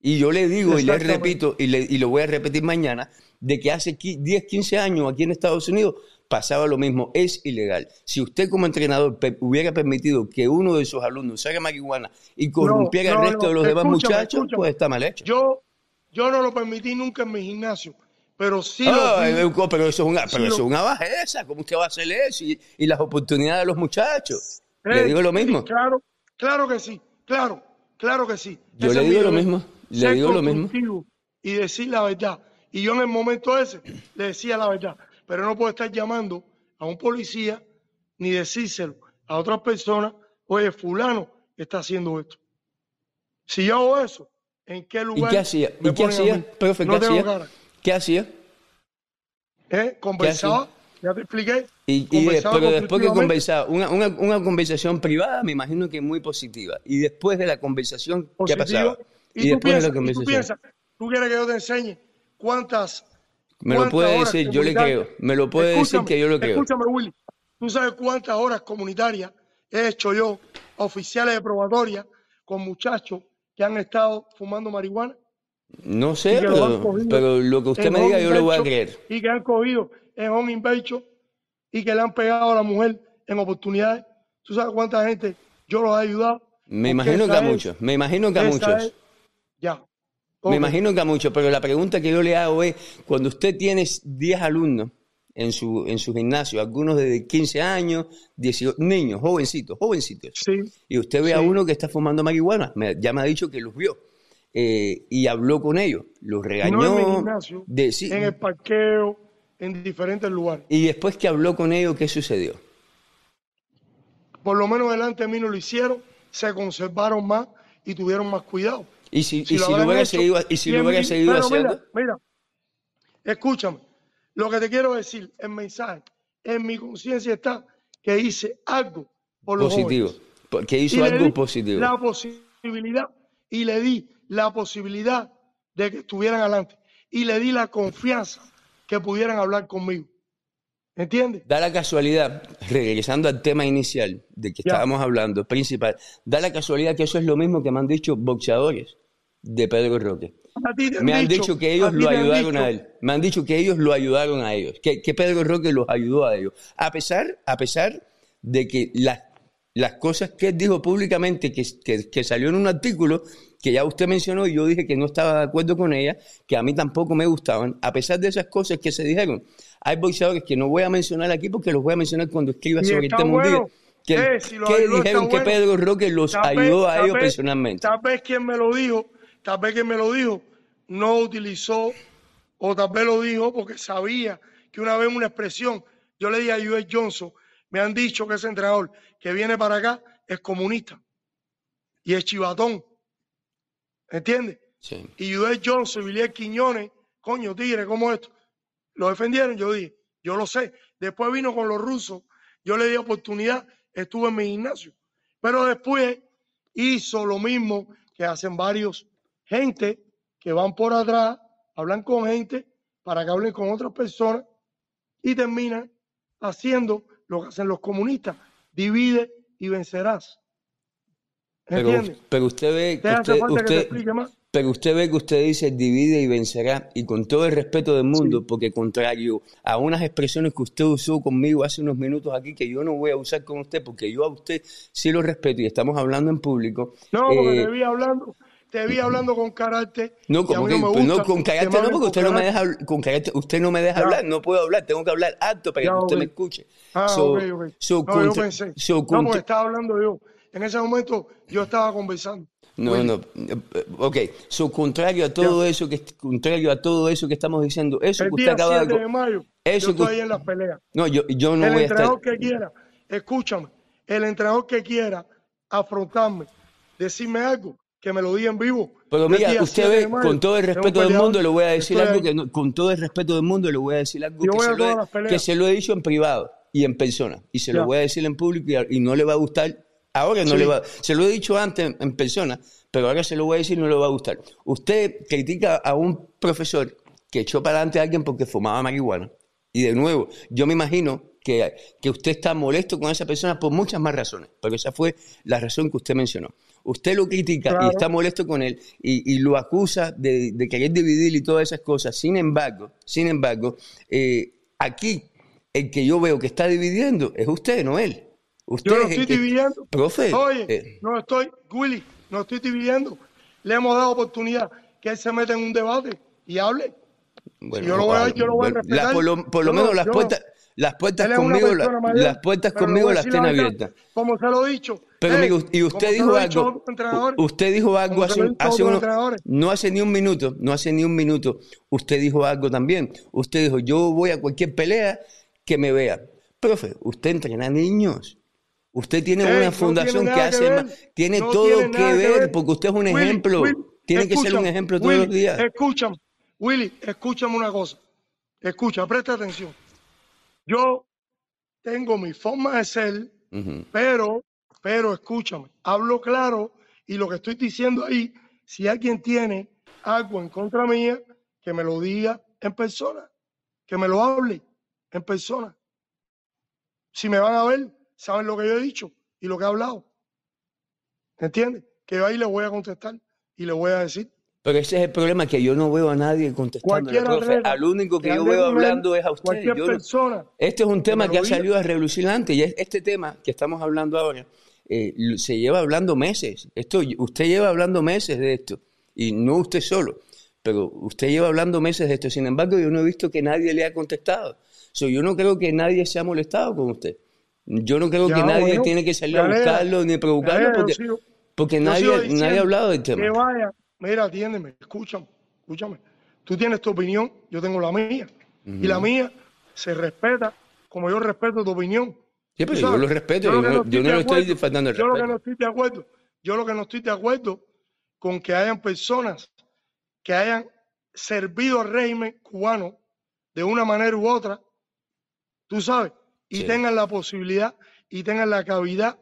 Y yo le digo y le repito y, le, y lo voy a repetir mañana, de que hace 10, 15 años aquí en Estados Unidos pasaba lo mismo. Es ilegal. Si usted como entrenador hubiera permitido que uno de sus alumnos haga marihuana y corrompiera al resto de los demás muchachos, pues está mal hecho. Yo, yo no lo permití nunca en mi gimnasio pero sí. pero eso es una, pero eso es una bajeza. ¿Cómo usted va a hacer eso? Y, las oportunidades de los muchachos. le digo lo mismo. claro, claro que sí. Claro, claro que sí. Yo le digo lo mismo. Le digo lo mismo. Y decir la verdad. Y yo en el momento ese le decía la verdad. Pero no puedo estar llamando a un policía ni decírselo a otras personas. Oye, fulano está haciendo esto. Si yo hago eso, ¿en qué lugar? ¿Y qué hacía? ¿Y qué hacía? Profe, no ¿qué hacía? ¿Qué hacía? ¿Eh? Conversaba, ya te expliqué. Y, pero después que conversaba, una, una, una, conversación privada me imagino que muy positiva. Y después de la conversación, ¿qué pasaba? Y, después de la conversación. tú, piensas, tú quieres que yo te enseñe cuántas. Me lo puede decir, yo le creo. Me lo puede decir que yo lo creo. Escúchame, Willy. ¿Tú sabes cuántas horas comunitarias he hecho yo, oficiales de probatoria, con muchachos que han estado fumando marihuana? No sé, pero, lo que usted me diga yo le voy a creer. Y que han cogido en un inverso y que le han pegado a la mujer en oportunidades. ¿Tú sabes cuánta gente yo los he ayudado Me imagino que a muchos, me imagino que a muchos. es- ya. Me imagino que a muchos, pero la pregunta que yo le hago es, cuando usted tiene 10 alumnos en su, en su gimnasio, algunos de 15 años, 18, niños, jovencitos, jovencitos, Sí. y usted ve a uno que está fumando marihuana, me- ya me ha dicho que los vio, eh, y habló con ellos, los regañó, No en mi gimnasio, de- sí, en el parqueo, en diferentes lugares. y después que habló con ellos, ¿qué sucedió? Por lo menos delante de mí no lo hicieron, se conservaron más y tuvieron más cuidado. Y si, y si lo hubiera hecho, seguido, y si lo hubiera seguido haciendo, Mira, mira, escúchame. Lo que te quiero decir, el mensaje, en mi conciencia está que hice algo por los positivo, jóvenes. Y hizo algo positivo. La posibilidad, y le di la posibilidad de que estuvieran adelante. Y le di la confianza que pudieran hablar conmigo. ¿Entiendes? Da la casualidad, regresando al tema inicial de que Ya. estábamos hablando, principal, da la casualidad que eso es lo mismo que me han dicho boxeadores de Pedro Roque. Me han dicho que ellos a lo ayudaron dicho- a él. Me han dicho que ellos lo ayudaron a ellos, que, que Pedro Roque los ayudó a ellos. A pesar, a pesar de que las, las cosas que él dijo públicamente, que, que, que salió en un artículo que ya usted mencionó y yo dije que no estaba de acuerdo con ella, que a mí tampoco me gustaban, a pesar de esas cosas que se dijeron. Hay boxeadores que no voy a mencionar aquí porque los voy a mencionar cuando escriba Y sobre el tema un bueno. día. Que, Eh, si que dijeron que bueno. Pedro Roque los Tal vez- ayudó a tal ellos vez- personalmente. Tal vez quien me lo dijo, tal vez quien me lo dijo, no utilizó, o tal vez lo dijo porque sabía que una vez una expresión, yo le dije a U.S. Johnson, me han dicho que ese entrenador que viene para acá es comunista y es chivatón. ¿Entiendes? Sí. Y U.S. Johnson Villiers Quiñones, coño, tigre, ¿cómo esto? Lo defendieron, yo dije, yo lo sé. Después vino con los rusos, yo le di oportunidad, estuve en mi gimnasio. Pero después hizo lo mismo que hacen varios gente que van por atrás, hablan con gente para que hablen con otras personas y terminan haciendo lo que hacen los comunistas, divide y vencerás. Pero, pero usted ve ¿Te que usted, que usted- más? pero usted ve que usted dice divide y vencerá y con todo el respeto del mundo, porque contrario a unas expresiones que usted usó conmigo hace unos minutos aquí que yo no voy a usar con usted porque yo a usted sí lo respeto y estamos hablando en público. No, porque eh, te vi hablando, te vi hablando con carácter. no, como que no pues no, con carácter no, porque con usted no me deja, con carácter, usted no me deja hablar, no puedo hablar, tengo que hablar alto para Ya, que usted me escuche. Ah, So- ok, ok. so no, yo contra- pensé. so no, contra- porque estaba hablando yo. En ese momento yo estaba conversando. No, no, eh, ok, so, contrario a todo eso que contrario a todo eso que estamos diciendo, eso El que usted día acaba 7 de de mayo, eso yo que- estoy ahí en las peleas. No, yo, yo no el voy a estar. entrenador que quiera, escúchame, el entrenador que quiera afrontarme, decirme algo, que me lo diga en vivo. Pero mira, día usted 7 de ve, mayo, con todo el respeto del mundo, le voy a decir algo que no- con todo el respeto del mundo le voy a decir algo que se, lo he, las peleas. que se lo he dicho en privado y en persona y se Ya. lo voy a decir en público y, y no le va a gustar. Ahora no Sí. le va, se lo he dicho antes en, en persona, pero ahora se lo voy a decir y no le va a gustar. Usted critica a un profesor que echó para adelante a alguien porque fumaba marihuana. Y de nuevo, yo me imagino que, que usted está molesto con esa persona por muchas más razones, pero esa fue la razón que usted mencionó. Usted lo critica y está molesto con él y, y lo acusa de, de querer dividir y todas esas cosas. Sin embargo, sin embargo, eh, aquí el que yo veo que está dividiendo es usted, no él. Usted Yo no es el estoy que- dividiendo. Profe, Oye, eh, no estoy, Willy, no estoy dividiendo. Le hemos dado oportunidad que él se meta en un debate y hable. bueno, yo lo voy a- yo lo voy a respetar. la- por lo, por lo Yo no- menos las no. puertas, las puertas conmigo, la- persona mayor, las puertas conmigo las decir tiene la verdad, abiertas. Como se lo he dicho. Pero mire, y usted dijo algo, usted dijo algo hace, hace no hace ni un minuto, no hace ni un minuto, usted dijo algo también. Usted dijo, yo voy a cualquier pelea que me vea. Profe, usted entrena niños. Usted tiene Ey, una fundación que hace, tiene No todo tiene que ver, porque usted es un Willy, ejemplo. Willy, tiene que ser un ejemplo todos los días. Escúchame, Willy, escúchame una cosa. Escucha, presta atención. Yo tengo mi forma de ser, pero, pero escúchame, hablo claro y lo que estoy diciendo ahí, si alguien tiene algo en contra mía, que me lo diga en persona, que me lo hable en persona. Si me van a ver, saben lo que yo he dicho y lo que he hablado. ¿Entiendes? Que yo ahí le voy a contestar y le voy a decir. Pero ese es el problema, que yo no veo a nadie contestando. Al único que que yo veo hablando es a usted. Cualquier Yo no- persona. Este es un tema que ha salido a relucir antes y es este tema que estamos hablando ahora eh, se lleva hablando meses. Esto, usted lleva hablando meses de esto, y no usted solo, pero usted lleva hablando meses de esto. Sin embargo, yo no he visto que nadie le ha contestado. So, yo no creo que nadie se ha molestado con usted. Yo no creo que nadie tiene que salir a buscarlo ni provocarlo porque, porque nadie, nadie ha hablado del tema. Que vaya, mira, atiéndeme, escúchame, escúchame. Tú tienes tu opinión, yo tengo la mía. Y la mía se respeta como yo respeto tu opinión. Sí, pero yo lo respeto, yo, no, yo no lo estoy faltando el Yo lo que no estoy de acuerdo, yo lo que no estoy de acuerdo con que hayan personas que hayan servido al régimen cubano de una manera u otra, tú sabes, y tengan la posibilidad y tengan la cavidad,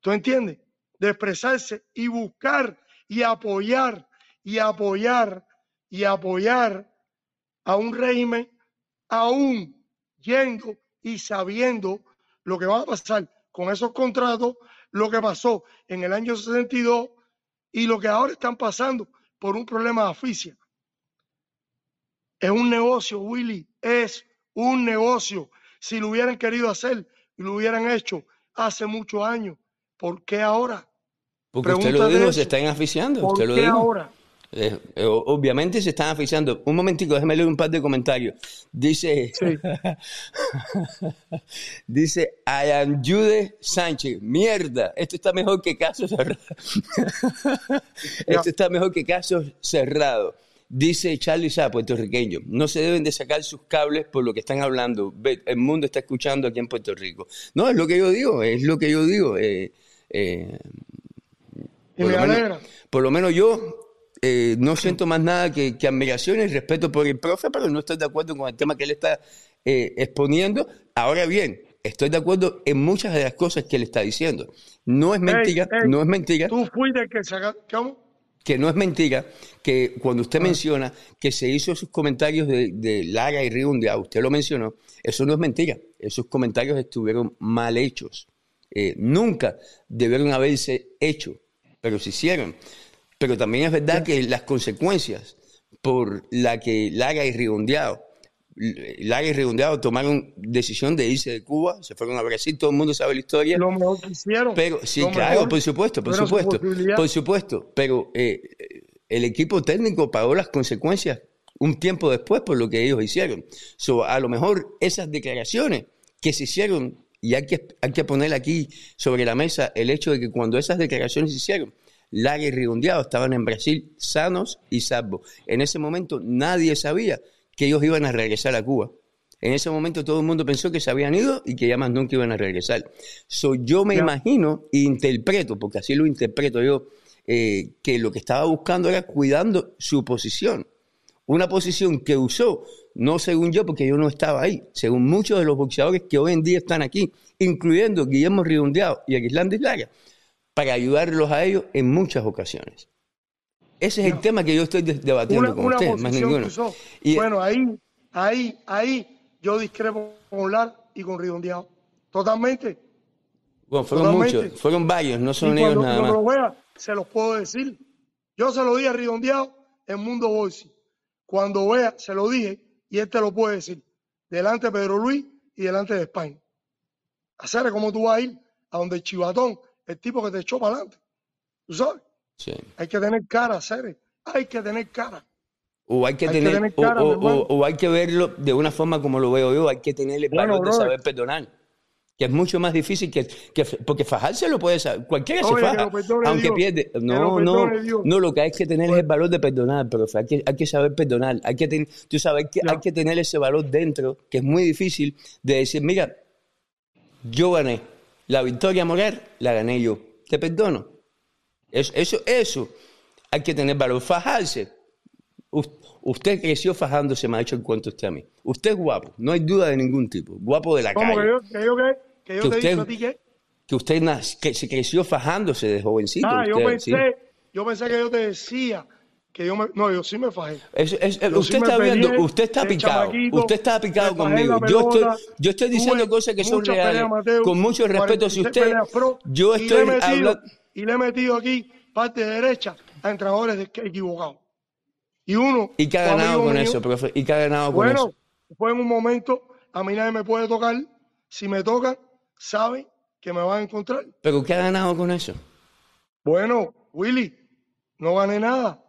¿tú entiendes? De expresarse y buscar y apoyar y apoyar y apoyar a un régimen aún yendo y sabiendo lo que va a pasar con esos contratos, lo que pasó en el año 62 y lo que ahora están pasando por un problema de asfixia. Es un negocio, Willy, es un negocio. Si lo hubieran querido hacer y lo hubieran hecho hace muchos años, ¿por qué ahora? Porque usted lo dijo, se están asfixiando. ¿Por lo qué ahora? Eh, eh, obviamente se están asfixiando. Un momentico, déjame leer un par de comentarios. Dice, *laughs* dice, I am Jude Sánchez. Mierda, esto está mejor que caso cerrado. *laughs* esto está mejor que caso cerrado. Dice Charlie Sá, puertorriqueño, no se deben de sacar sus cables por lo que están hablando. El mundo está escuchando aquí en Puerto Rico. No, es lo que yo digo, es lo que yo digo. Eh, por, lo menos, por lo menos yo eh, no siento más nada que, admiración y respeto por el profe, pero no estoy de acuerdo con el tema que él está eh, exponiendo. Ahora bien, estoy de acuerdo en muchas de las cosas que él está diciendo. No es mentira, no es mentira. Tú fuiste que se Que no es mentira que cuando usted ah. menciona que se hizo sus comentarios de, de Lara y Riundia, usted lo mencionó, eso no es mentira. Esos comentarios estuvieron mal hechos. Eh, nunca debieron haberse hecho, pero se hicieron. Pero también es verdad que las consecuencias por la que Lara y Rigondeado, Lara y Rigondeado tomaron decisión de irse de Cuba, se fueron a Brasil, todo el mundo sabe la historia. Lo mejor que hicieron. Pero, sí, claro, por supuesto, por supuesto, por supuesto. Pero eh, el equipo técnico pagó las consecuencias un tiempo después por lo que ellos hicieron. So, a lo mejor esas declaraciones que se hicieron, y hay que, hay que poner aquí sobre la mesa el hecho de que cuando esas declaraciones se hicieron, Lara y Rigondeado estaban en Brasil sanos y salvos. En ese momento nadie sabía que ellos iban a regresar a Cuba. En ese momento todo el mundo pensó que se habían ido y que ya más nunca iban a regresar. So, yo me imagino e interpreto, porque así lo interpreto yo, eh, que lo que estaba buscando era cuidando su posición. Una posición que usó, no según yo, porque yo no estaba ahí, según muchos de los boxeadores que hoy en día están aquí, incluyendo Guillermo Rigondeado y Aguislán Lara, para ayudarlos a ellos en muchas ocasiones. Ese es el tema que yo estoy debatiendo con usted, más ninguno. bueno, ahí, ahí, ahí yo discrepo con Lar y con Ridondeado. Totalmente. Bueno, fueron muchos, fueron varios, no son ellos nada más. Lo vea, se los puedo decir. Yo se lo dije a Ridondeado en Mundo Bolsi. Cuando vea, se lo dije y él te lo puede decir. Delante de Pedro Luis y delante de España. Hacer como tú vas a ir a donde el chivatón el tipo que te echó para adelante. ¿Tú sabes? Sí. Hay que tener cara, Cere. Hay que tener cara. O hay que tener, o, hay que verlo de una forma como lo veo yo, hay que tener el valor de saber perdonar. Que es mucho más difícil que, porque fajarse lo puede saber, cualquiera se faja, aunque pierde. No, no, no, lo que hay que tener es el valor de perdonar, pero hay que, hay que saber perdonar, hay que tú sabes que hay que tener ese valor dentro, que es muy difícil de decir, mira, yo gané, la victoria moral la gané yo. Te perdono. Eso, eso, eso. Hay que tener valor. Fajarse. Usted creció fajándose, me ha hecho el cuento usted a mí. Usted es guapo, no hay duda de ningún tipo. Guapo de la ¿Cómo calle. Que yo, que yo, que, que yo te usted, a ti que... Que usted que se creció fajándose de jovencito. Ah, yo pensé, yo pensé que yo te decía que yo me, no, yo sí me fajé. usted está viendo, usted está picado, usted está picado conmigo. yo estoy, yo estoy diciendo cosas que son reales, con mucho respeto. Si usted, yo estoy hablando y le he metido aquí parte derecha a entrenadores equivocados. Y uno. ¿Y qué ha ganado con eso, profe? ¿Y qué ha ganado con bueno, fue en un momento, a mí nadie me puede tocar. Si me tocan, saben que me van a encontrar. ¿Pero qué ha ganado con eso? Bueno, Willy, no gané nada.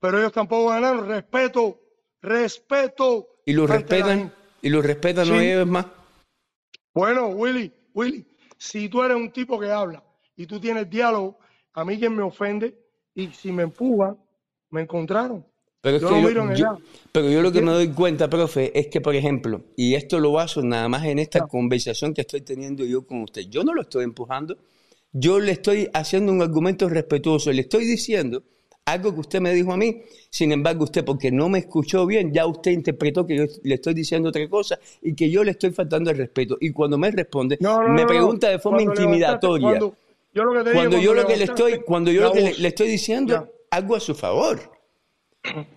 Pero ellos tampoco ganaron. Respeto, respeto. ¿Y la respetan? ¿Y los respetan no Sí. ellos más? Bueno, Willy, Willy, si tú eres un tipo que habla y tú tienes diálogo, a mí quien me ofende y si me empujan, me encontraron. Pero, Yo no pero yo lo que me doy cuenta, profe, es que, por ejemplo, y esto lo baso nada más en esta conversación que estoy teniendo yo con usted, yo no lo estoy empujando, yo le estoy haciendo un argumento respetuoso, le estoy diciendo algo que usted me dijo a mí, sin embargo, usted, porque no me escuchó bien, ya usted interpretó que yo le estoy diciendo otra cosa y que yo le estoy faltando el respeto. Y cuando me responde, No, no, me no, pregunta de forma Cuando intimidatoria. cuando- yo lo que te dije, cuando yo lo que le estoy, cuando yo lo que le, estoy diciendo Ya. algo a su favor.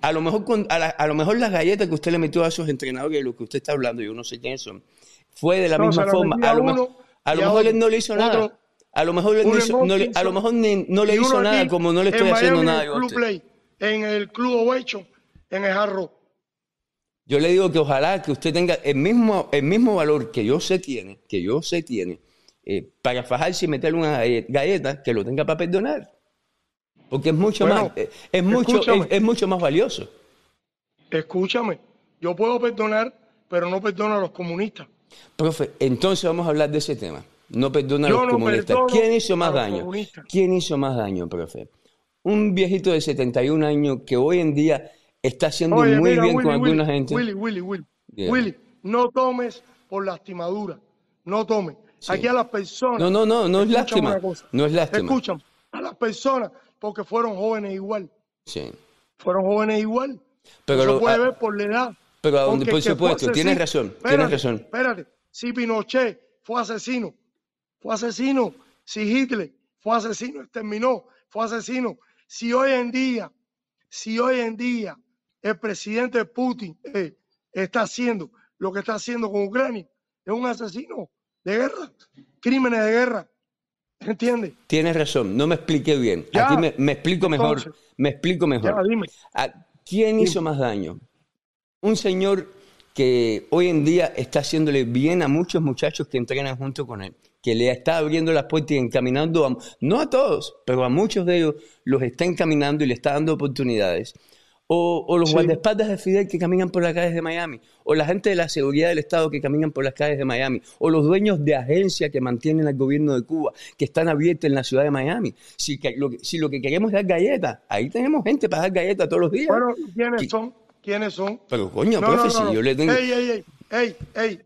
A lo mejor con- a, la- a lo mejor las galletas que usted le metió a esos entrenadores de lo que usted está hablando, yo no sé quiénes son, fue de la misma forma. a lo, a lo mejor él no le hizo nada. A lo mejor no hizo, le- a lo Hopkinson mejor ni- no le y uno hizo nada como no le estoy en haciendo nada en el Club. Play, en el Club Ovation, en el Jarro. Yo le digo que ojalá que usted tenga el mismo, el mismo valor que yo sé tiene, que yo sé tiene, eh, para fajarse y meterle una galle- galleta, que lo tenga para perdonar. Porque es mucho Bueno, más, eh, es mucho, es, es mucho más valioso. Escúchame, yo puedo perdonar, pero no perdono a los comunistas. Profe, entonces vamos a hablar de ese tema. No perdona a los no comunistas. ¿Quién hizo más daño? ¿Quién hizo más daño, profe? Un viejito de 71 años que hoy en día está haciendo Oye, muy mira, bien Willy, con Willy, alguna gente. Willy, Willy, Willy, Dígame. Willy, no tomes por lastimadura, no tomes. Sí. Aquí a las personas. No, no, no, no es lástima. No es lástima. Escuchan, a las personas, porque fueron jóvenes igual, Sí. fueron jóvenes igual. Pero no se puede a- ver por la edad. pero a donde- por supuesto, tienes razón, tienes razón. Espérate, si Pinochet fue asesino, fue asesino. Si Hitler fue asesino, exterminó, fue asesino. Si hoy en día, si hoy en día el presidente Putin eh, está haciendo lo que está haciendo con Ucrania, es un asesino de guerra, crímenes de guerra. ¿Entiendes? Tienes razón, no me expliqué bien. Ya. Aquí me, me explico mejor. Entonces. me explico mejor. Ya, dime. ¿A quién hizo más daño? Un señor que hoy en día está haciéndole bien a muchos muchachos que entrenan junto con él, que le está abriendo las puertas y encaminando, a- no a todos, pero a muchos de ellos los está encaminando y le está dando oportunidades. O, o los Sí. guardaespaldas de Fidel que caminan por las calles de Miami, o la gente de la seguridad del Estado que caminan por las calles de Miami, o los dueños de agencias que mantienen al gobierno de Cuba, que están abiertos en la ciudad de Miami. Si, que- lo, que- si lo que queremos es dar galletas, ahí tenemos gente para dar galletas todos los días. Bueno, ¿quiénes Qui- son? ¿Quiénes son? Pero coño, No, profe, no, si no, yo le tengo... Ey, ey, ey, ey, ey,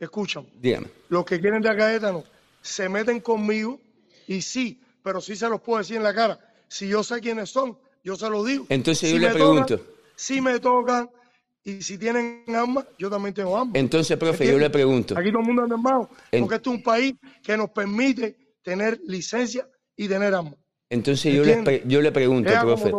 escúchame. Dígame. Los que quieren de galleta no. Se meten conmigo y sí, pero sí se los puedo decir en la cara. Si yo sé quiénes son, yo se los digo. Entonces Si yo le pregunto. tocan, si me tocan y si tienen armas, yo también tengo armas. Entonces, profe, yo le pregunto. Aquí todo el mundo anda armado, En- porque este es un país que nos permite tener licencia y tener armas. Entonces yo le, yo le pregunto, profe.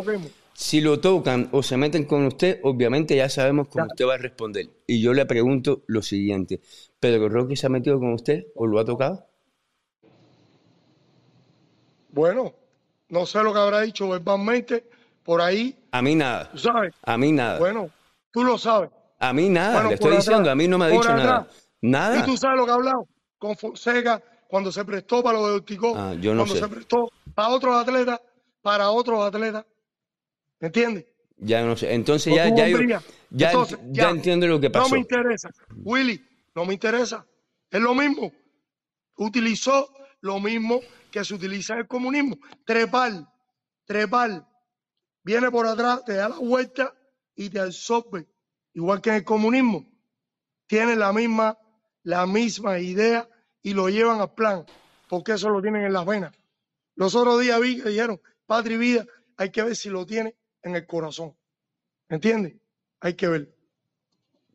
Si lo tocan o se meten con usted, obviamente ya sabemos cómo usted va a responder. Y yo le pregunto lo siguiente. ¿Pedro Roque se ha metido con usted o lo ha tocado? Bueno, no sé lo que habrá dicho verbalmente por ahí, A mí nada. tú sabes. A mí nada. Bueno, tú lo sabes. A mí nada. Bueno, le estoy atrás, diciendo, a mí no me ha dicho nada. Nada. Y tú sabes lo que ha hablado con Fonseca cuando se prestó para lo de Orticó, Ah, yo no cuando sé. se prestó para otros atletas, para otros atletas. ¿Me entiendes? Ya no sé. Entonces ya, ya, ya, Entonces, ya entiendo lo que pasó. No me interesa. Willy, no me interesa. Es lo mismo. Utilizó lo mismo que se utiliza en el comunismo. Trepar, trepar. Viene por atrás, te da la vuelta y te absorbe. Igual que en el comunismo. Tienen la misma, la misma idea y lo llevan al plan. Porque eso lo tienen en las venas. Los otros días vi que dijeron, patria y vida, hay que ver si lo tiene en el corazón. ¿Entiendes? Hay que ver.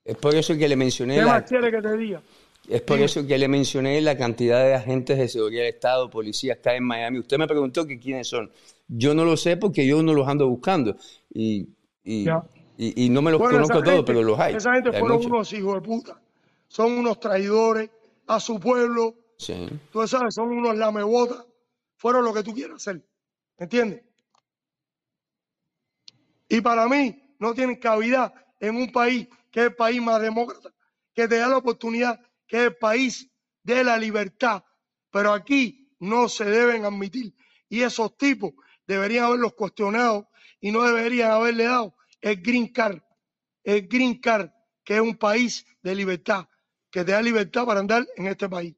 Es por eso que le mencioné ¿Qué la, más quiere que te diga? Es por eso que le mencioné la cantidad de agentes de seguridad del Estado, policías que hay en Miami. Usted me preguntó que quiénes son. Yo no lo sé porque yo no los ando buscando. Y, y, Ya. y- y no me los Bueno, conozco todos, gente- pero los hay. Esa gente Hay fueron unos hijos de puta. Son unos traidores a su pueblo. Sí. Tú sabes, son unos lamebotas. Fueron lo que tú quieras hacer. ¿Entiendes? Y para mí no tienen cavidad en un país que es el país más demócrata, que te da la oportunidad, que es el país de la libertad. pero aquí no se deben admitir. Y esos tipos deberían haberlos cuestionado y no deberían haberle dado el green card, el green card, que es un país de libertad, que te da libertad para andar en este país.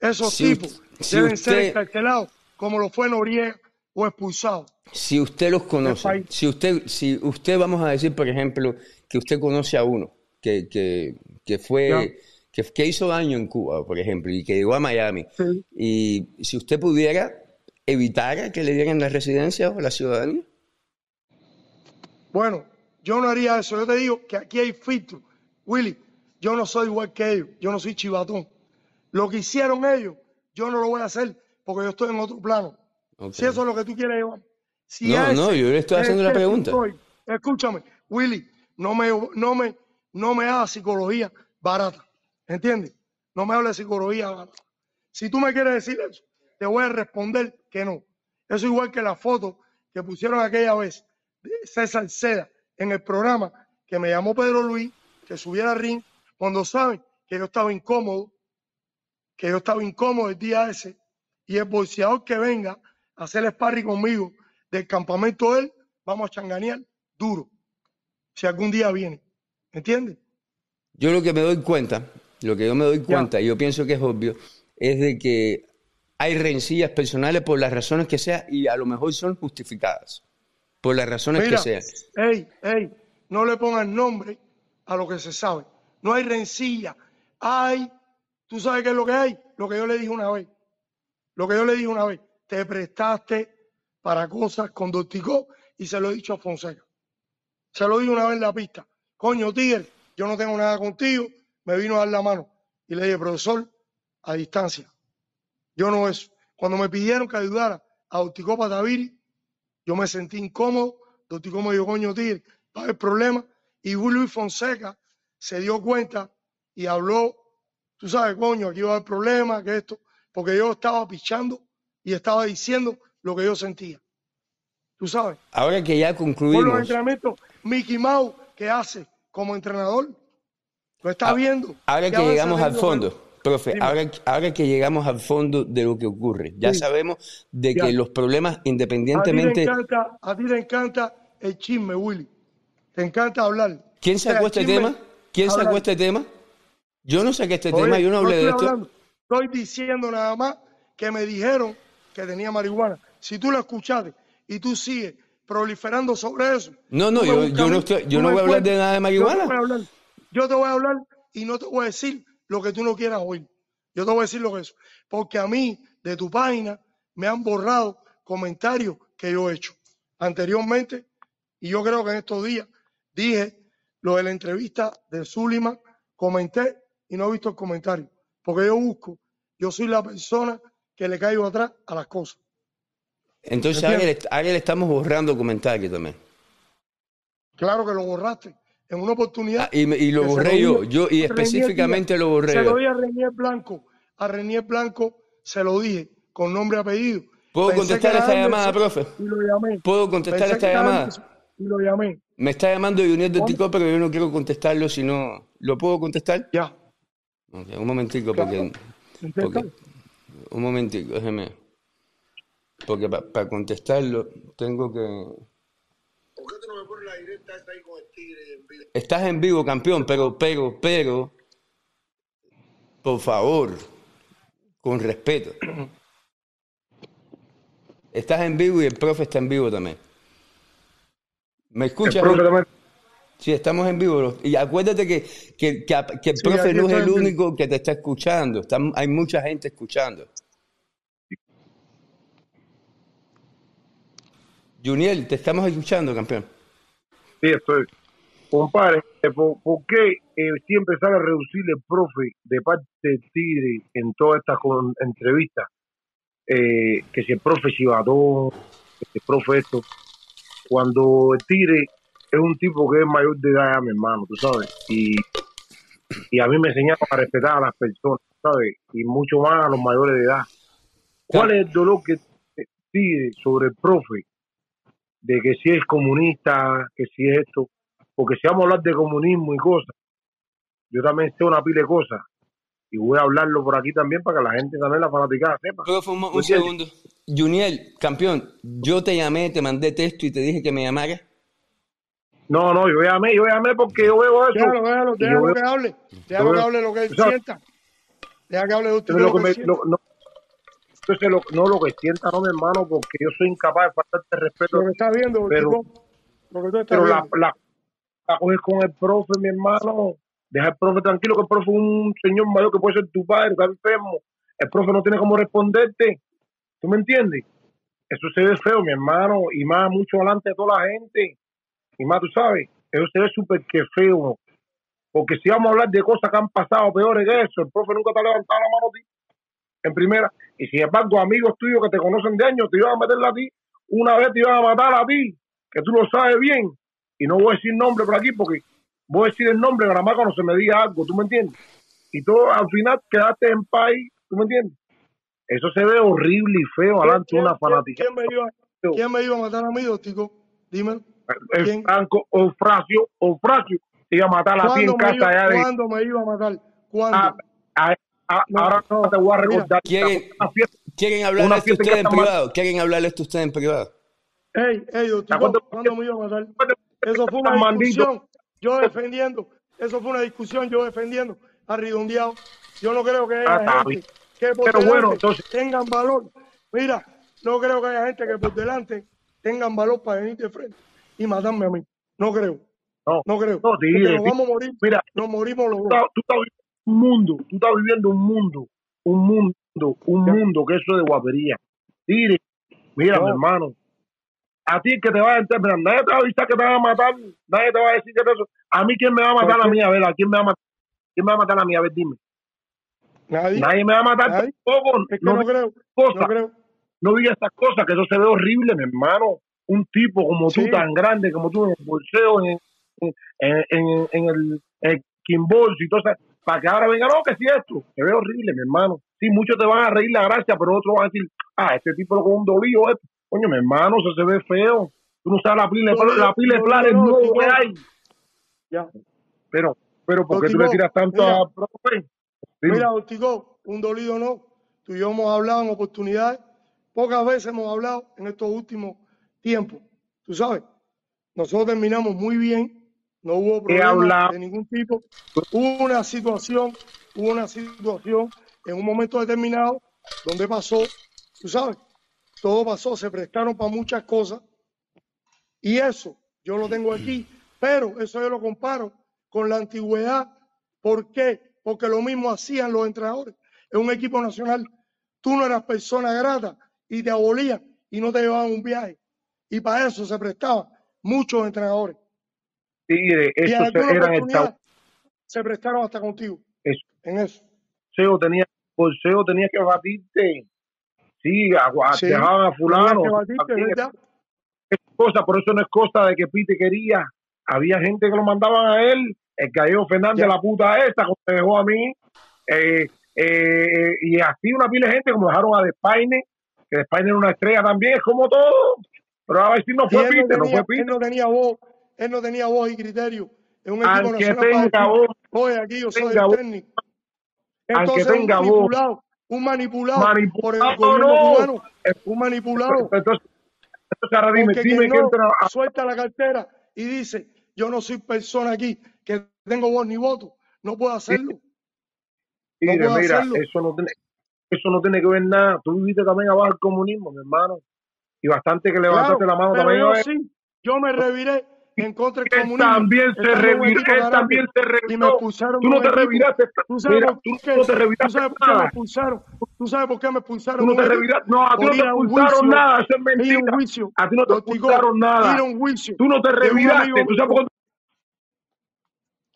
Esos tipos deben ser encarcelados como lo fue Noriega o expulsados. Si usted los conoce, si usted, si usted vamos a decir, por ejemplo, que usted conoce a uno que, que, que fue, que, hizo daño en Cuba, por ejemplo, y que llegó a Miami, y si usted pudiera evitar que le dieran la residencia o la ciudadanía. Bueno, yo no haría eso. Yo te digo que aquí hay filtro. Willy, yo no soy igual que ellos. Yo no soy chivatón. Lo que hicieron ellos, yo no lo voy a hacer porque yo estoy en otro plano. Si eso es lo que tú quieres llevar. no, no, yo le estoy haciendo la pregunta. escúchame, Willy, no me, no me, no me hagas psicología barata. ¿Entiendes? No me hables de psicología barata. Si tú me quieres decir eso, te voy a responder que no. Eso igual que la foto que pusieron aquella vez de César Seda en el programa que me llamó Pedro Luis, que subiera al ring, cuando saben que yo estaba incómodo, que yo estaba incómodo el día ese, y el bolseador que venga a hacer el sparring conmigo del campamento él, vamos a changanear duro, si algún día viene. ¿Entiendes? Yo lo que me doy cuenta, lo que yo me doy cuenta, y yo pienso que es obvio, es de que hay rencillas personales por las razones que sea y a lo mejor son justificadas por las razones que sean. Ey, ey, no le pongan nombre a lo que se sabe. No hay rencilla. Hay, tú sabes qué es lo que hay, lo que yo le dije una vez. Lo que yo le dije una vez, te prestaste para cosas con Dorticó y se lo he dicho a Fonseca. Se lo dije una vez en la pista. Coño, Tigre, yo no tengo nada contigo, me vino a dar la mano. Y le dije, profesor, a distancia. Yo no eso. Cuando me pidieron que ayudara a Dorticó Pataviri, yo me sentí incómodo. Dorticó me dijo, coño, Tigre, va haber problema. Y Luis Fonseca se dio cuenta y habló, tú sabes, coño, aquí va a haber problema, que esto porque yo estaba pichando y estaba diciendo lo que yo sentía. Tú sabes. Ahora que ya concluimos. Por los entrenamientos, Mickey Mouse, ¿qué hace como entrenador? Lo está ah, viendo. Ahora que llegamos al fondo. Profe, ahora, que llegamos al fondo de lo que ocurre, ya sabemos de que los problemas independientemente... A ti, te encanta, el chisme, Willy. Te encanta hablar. ¿Quién sacó este tema? ¿Quién sacó este tema? Yo no saqué este tema, yo no hablé de esto. Estoy diciendo nada más que me dijeron que tenía marihuana. Si tú lo escuchaste y tú sigues proliferando sobre eso. No, no, yo, no, yo no voy a hablar de nada de marihuana. Yo te, voy a hablar, y no te voy a decir lo que tú no quieras oír. Yo te voy a decir lo que es. Porque a mí, de tu página, me han borrado comentarios que yo he hecho anteriormente. Y yo creo que en estos días dije lo de la entrevista de Zulima, comenté y no he visto el comentario porque yo busco, yo soy la persona que le caigo atrás a las cosas. Entonces a él, le estamos borrando comentarios también. Claro que lo borraste. En una oportunidad. Ah, y, lo borré yo, yo y específicamente lo borré. Se lo di a Renier Blanco. A Renier Blanco se lo dije con nombre y apellido. ¿Puedo contestar esta llamada, profe? Y lo llamé. ¿Puedo contestar esta llamada? Y lo llamé. Me está llamando Junior de Tico, pero yo no quiero contestarlo, si no. ¿Lo puedo contestar? Ya un momentico, porque, un momentico, déjeme. Porque para contestarlo tengo que. ¿Por qué tú no me pones la directa ahí con el tigre en vivo? Estás en vivo, campeón, pero, pero, pero, por favor, con respeto. Estás en vivo y el profe está en vivo también. ¿Me escuchas? Sí, estamos en vivo. Y acuérdate que, que, que, el profe no es el único que te está escuchando. hay mucha gente escuchando. Juniel, te estamos escuchando, campeón. Sí, estoy. Compadre, ¿por, qué eh, siempre sale a reducir el profe de parte de Tigre en todas estas entrevistas? Eh, que si el profe Chivadón, que si el profe esto. Cuando el Tigre es un tipo que es mayor de edad, mi hermano, tú sabes. Y, y a mí me enseñaron a respetar a las personas, ¿sabes? Y mucho más a los mayores de edad. ¿Cuál es el dolor que pide sobre el profe? De que si es comunista, que si es esto. Porque si vamos a hablar de comunismo y cosas, yo también sé una pila de cosas. y voy a hablarlo por aquí también para que la gente también, la fanaticada, sepa. Profe, un, mo- ¿Me un segundo. Juniel, campeón, yo te llamé, te mandé texto y te dije que me llamaras. No, no, yo llamé, yo llamé porque yo veo eso. Déjalo, déjalo, déjalo veo- que hable. Déjalo que hable lo que él sienta. Deja que hable de usted lo que que me, lo- no, entonces lo, no lo que sienta, no, mi hermano, porque yo soy incapaz de faltarte respeto. Lo que está viendo, pero- lo que tú estás Pero la, viendo. la, la coges con el profe, mi hermano. Deja al profe tranquilo, que el profe es un señor mayor que puede ser tu padre, está enfermo. El profe no tiene cómo responderte. ¿Tú me entiendes? Eso se ve feo, mi hermano, y más mucho delante de toda la gente. Y más, tú sabes, eso se ve súper que feo. Porque si vamos a hablar de cosas que han pasado peores que eso, el profe nunca te ha levantado la mano a ti, en primera. Y sin embargo, amigos tuyos que te conocen de años te iban a meterla a ti, una vez te iban a matar a ti, que tú lo sabes bien. Y no voy a decir nombre por aquí porque voy a decir el nombre nada más cuando se me diga algo, ¿tú me entiendes? Y todo al final quedaste en paz, ¿tú me entiendes? Eso se ve horrible y feo delante de una fanática. ¿quién, me iba, ¿Quién me iba a matar a mí, Dostico? Dímelo. El quién? Franco Eufrasio, te iba a matar a ti en ¿Cuándo me, casa iba, allá de... ¿Cuándo me iba a matar? ¿Cuándo? Ah, ah, ah, No, ahora no, te voy a recordar. ¿Quieren- fiesta- ¿Quieren hablarle Una esto ustedes en privado? ¿Quieren hablarle esto ustedes en privado? Ey, ey, ¿Cuándo- ¿cuándo me iba a matar? Eso fue una Maldito. discusión. Yo defendiendo. Eso fue una discusión. Yo defendiendo a Redondeado. Yo no creo que haya Ah, gente que por Pero bueno, entonces- tengan valor. Mira, no creo que haya gente que por delante tengan valor para venir de frente y matarme a mí. No creo. No, No creo. no, Porque tigre, nos vamos a morir. Mira, Nos morimos los dos. estás, tú estás viviendo un mundo, tú estás viviendo un mundo, un mundo, un Ya. mundo que eso es de guapería. Mire, mira, No. mi hermano, a ti que te va a mira, nadie te va a avisar que te van a matar, nadie te va a decir que eso. A mí, ¿quién me va a matar ¿Por a qué? mí? A ver, ¿a quién me va a matar? ¿Quién me va a matar a mí? A ver, dime. Nadie. Nadie me va a matar Nadie. tampoco. Es que no no, creo. No creo. no digas estas cosas, que eso se ve horrible, mi hermano. Un tipo como tú, Sí. tan grande como tú, en el bolseo, en, en, en, en- en el, el Kimball y todo eso, para que ahora venga, no, que si esto, se ve horrible, mi hermano. Sí, muchos te van a reír la gracia, pero otros van a decir, ah, este tipo lo con un dolido, esto. Coño, mi hermano, eso se ve feo. Tú no sabes la pila, Dolido, la pila de dolido, planes no, que hay. Ya. Pero, pero, ¿por qué tú le tiras tanto mira. a profe? Mira, Ortigo, un dolido no. Tú y yo hemos hablado en oportunidades. Pocas veces hemos hablado en estos últimos tiempos. Tú sabes, nosotros terminamos muy bien. No hubo problema de ningún tipo. Hubo una situación, hubo una situación en un momento determinado donde pasó, tú sabes, todo pasó, se prestaron para muchas cosas. Y eso yo lo tengo aquí, pero eso yo lo comparo con la antigüedad. ¿Por qué? Porque lo mismo hacían los entrenadores. En un equipo nacional, tú no eras persona grata y te abolían y no te llevaban un viaje. Y para eso se prestaban muchos entrenadores. Tigre, y en eran el se prestaron hasta contigo. Eso. En eso. boxeo tenía, boxeo tenía que batirte. Sí, Sí, dejaban a fulano. Tenías es cosa, por eso no es cosa de que Pite quería. Había gente que lo mandaban a él, el Gallego Fernández, Ya. la puta esta, como me dejó a mí. Eh, eh, y así una pila de gente, como dejaron a Despaine, que Despaine era una estrella también, es como todo. Pero a ver si no fue él no, no fue él Pite. no tenía voz, él no tenía voz y criterio. En un equipo Aunque nacional tenga decir, voz, oye, aquí yo soy el técnico. aunque Entonces tenga un voz, manipulado, un manipulado, por el gobierno no. cubano, un manipulado. Entonces, entonces ahora dime, dime que no entra suelta la cartera y dice, yo no soy persona aquí que tengo voz ni voto, no puedo hacerlo. No Mire, puedo mira, hacerlo. eso no tiene, eso no tiene que ver nada. Tú viviste también abajo del comunismo, mi hermano. Y bastante que levantaste Claro, la mano pero también. yo ver. sí, yo me reviré en contra del Él comunismo. también se reviró, él también se y me reviró. expulsaron Tú no te reviraste. ¿Tú sabes, Mira, por tú qué? no te ¿Tú reviraste sabes por qué me expulsaron? ¿Tú sabes por qué me expulsaron? Tú no te reviraste. No, a ti no te expulsaron nada. Eso es mentira. juicio. A ti no te expulsaron nada. Tú no te reviraste. ¿Tú sabes mío. por qué?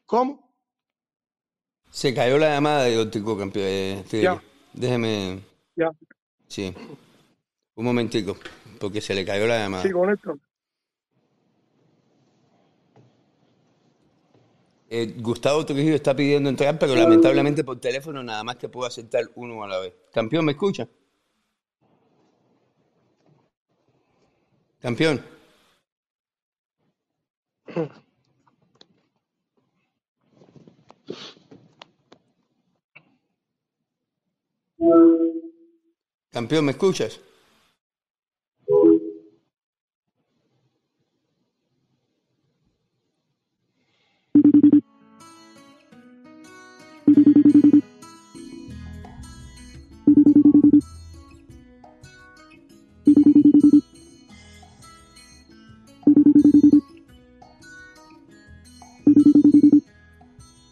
¿Cómo? Se cayó la llamada de Óptico Campeón. eh. Déjeme. Ya, Sí. Un momentico. Porque se le cayó la llamada. sí, con esto. Eh, Gustavo Trujillo está pidiendo entrar, pero lamentablemente por teléfono nada más te puedo aceptar uno a la vez. Campeón, ¿me escucha? Campeón. *laughs* Campeón, ¿me escuchas?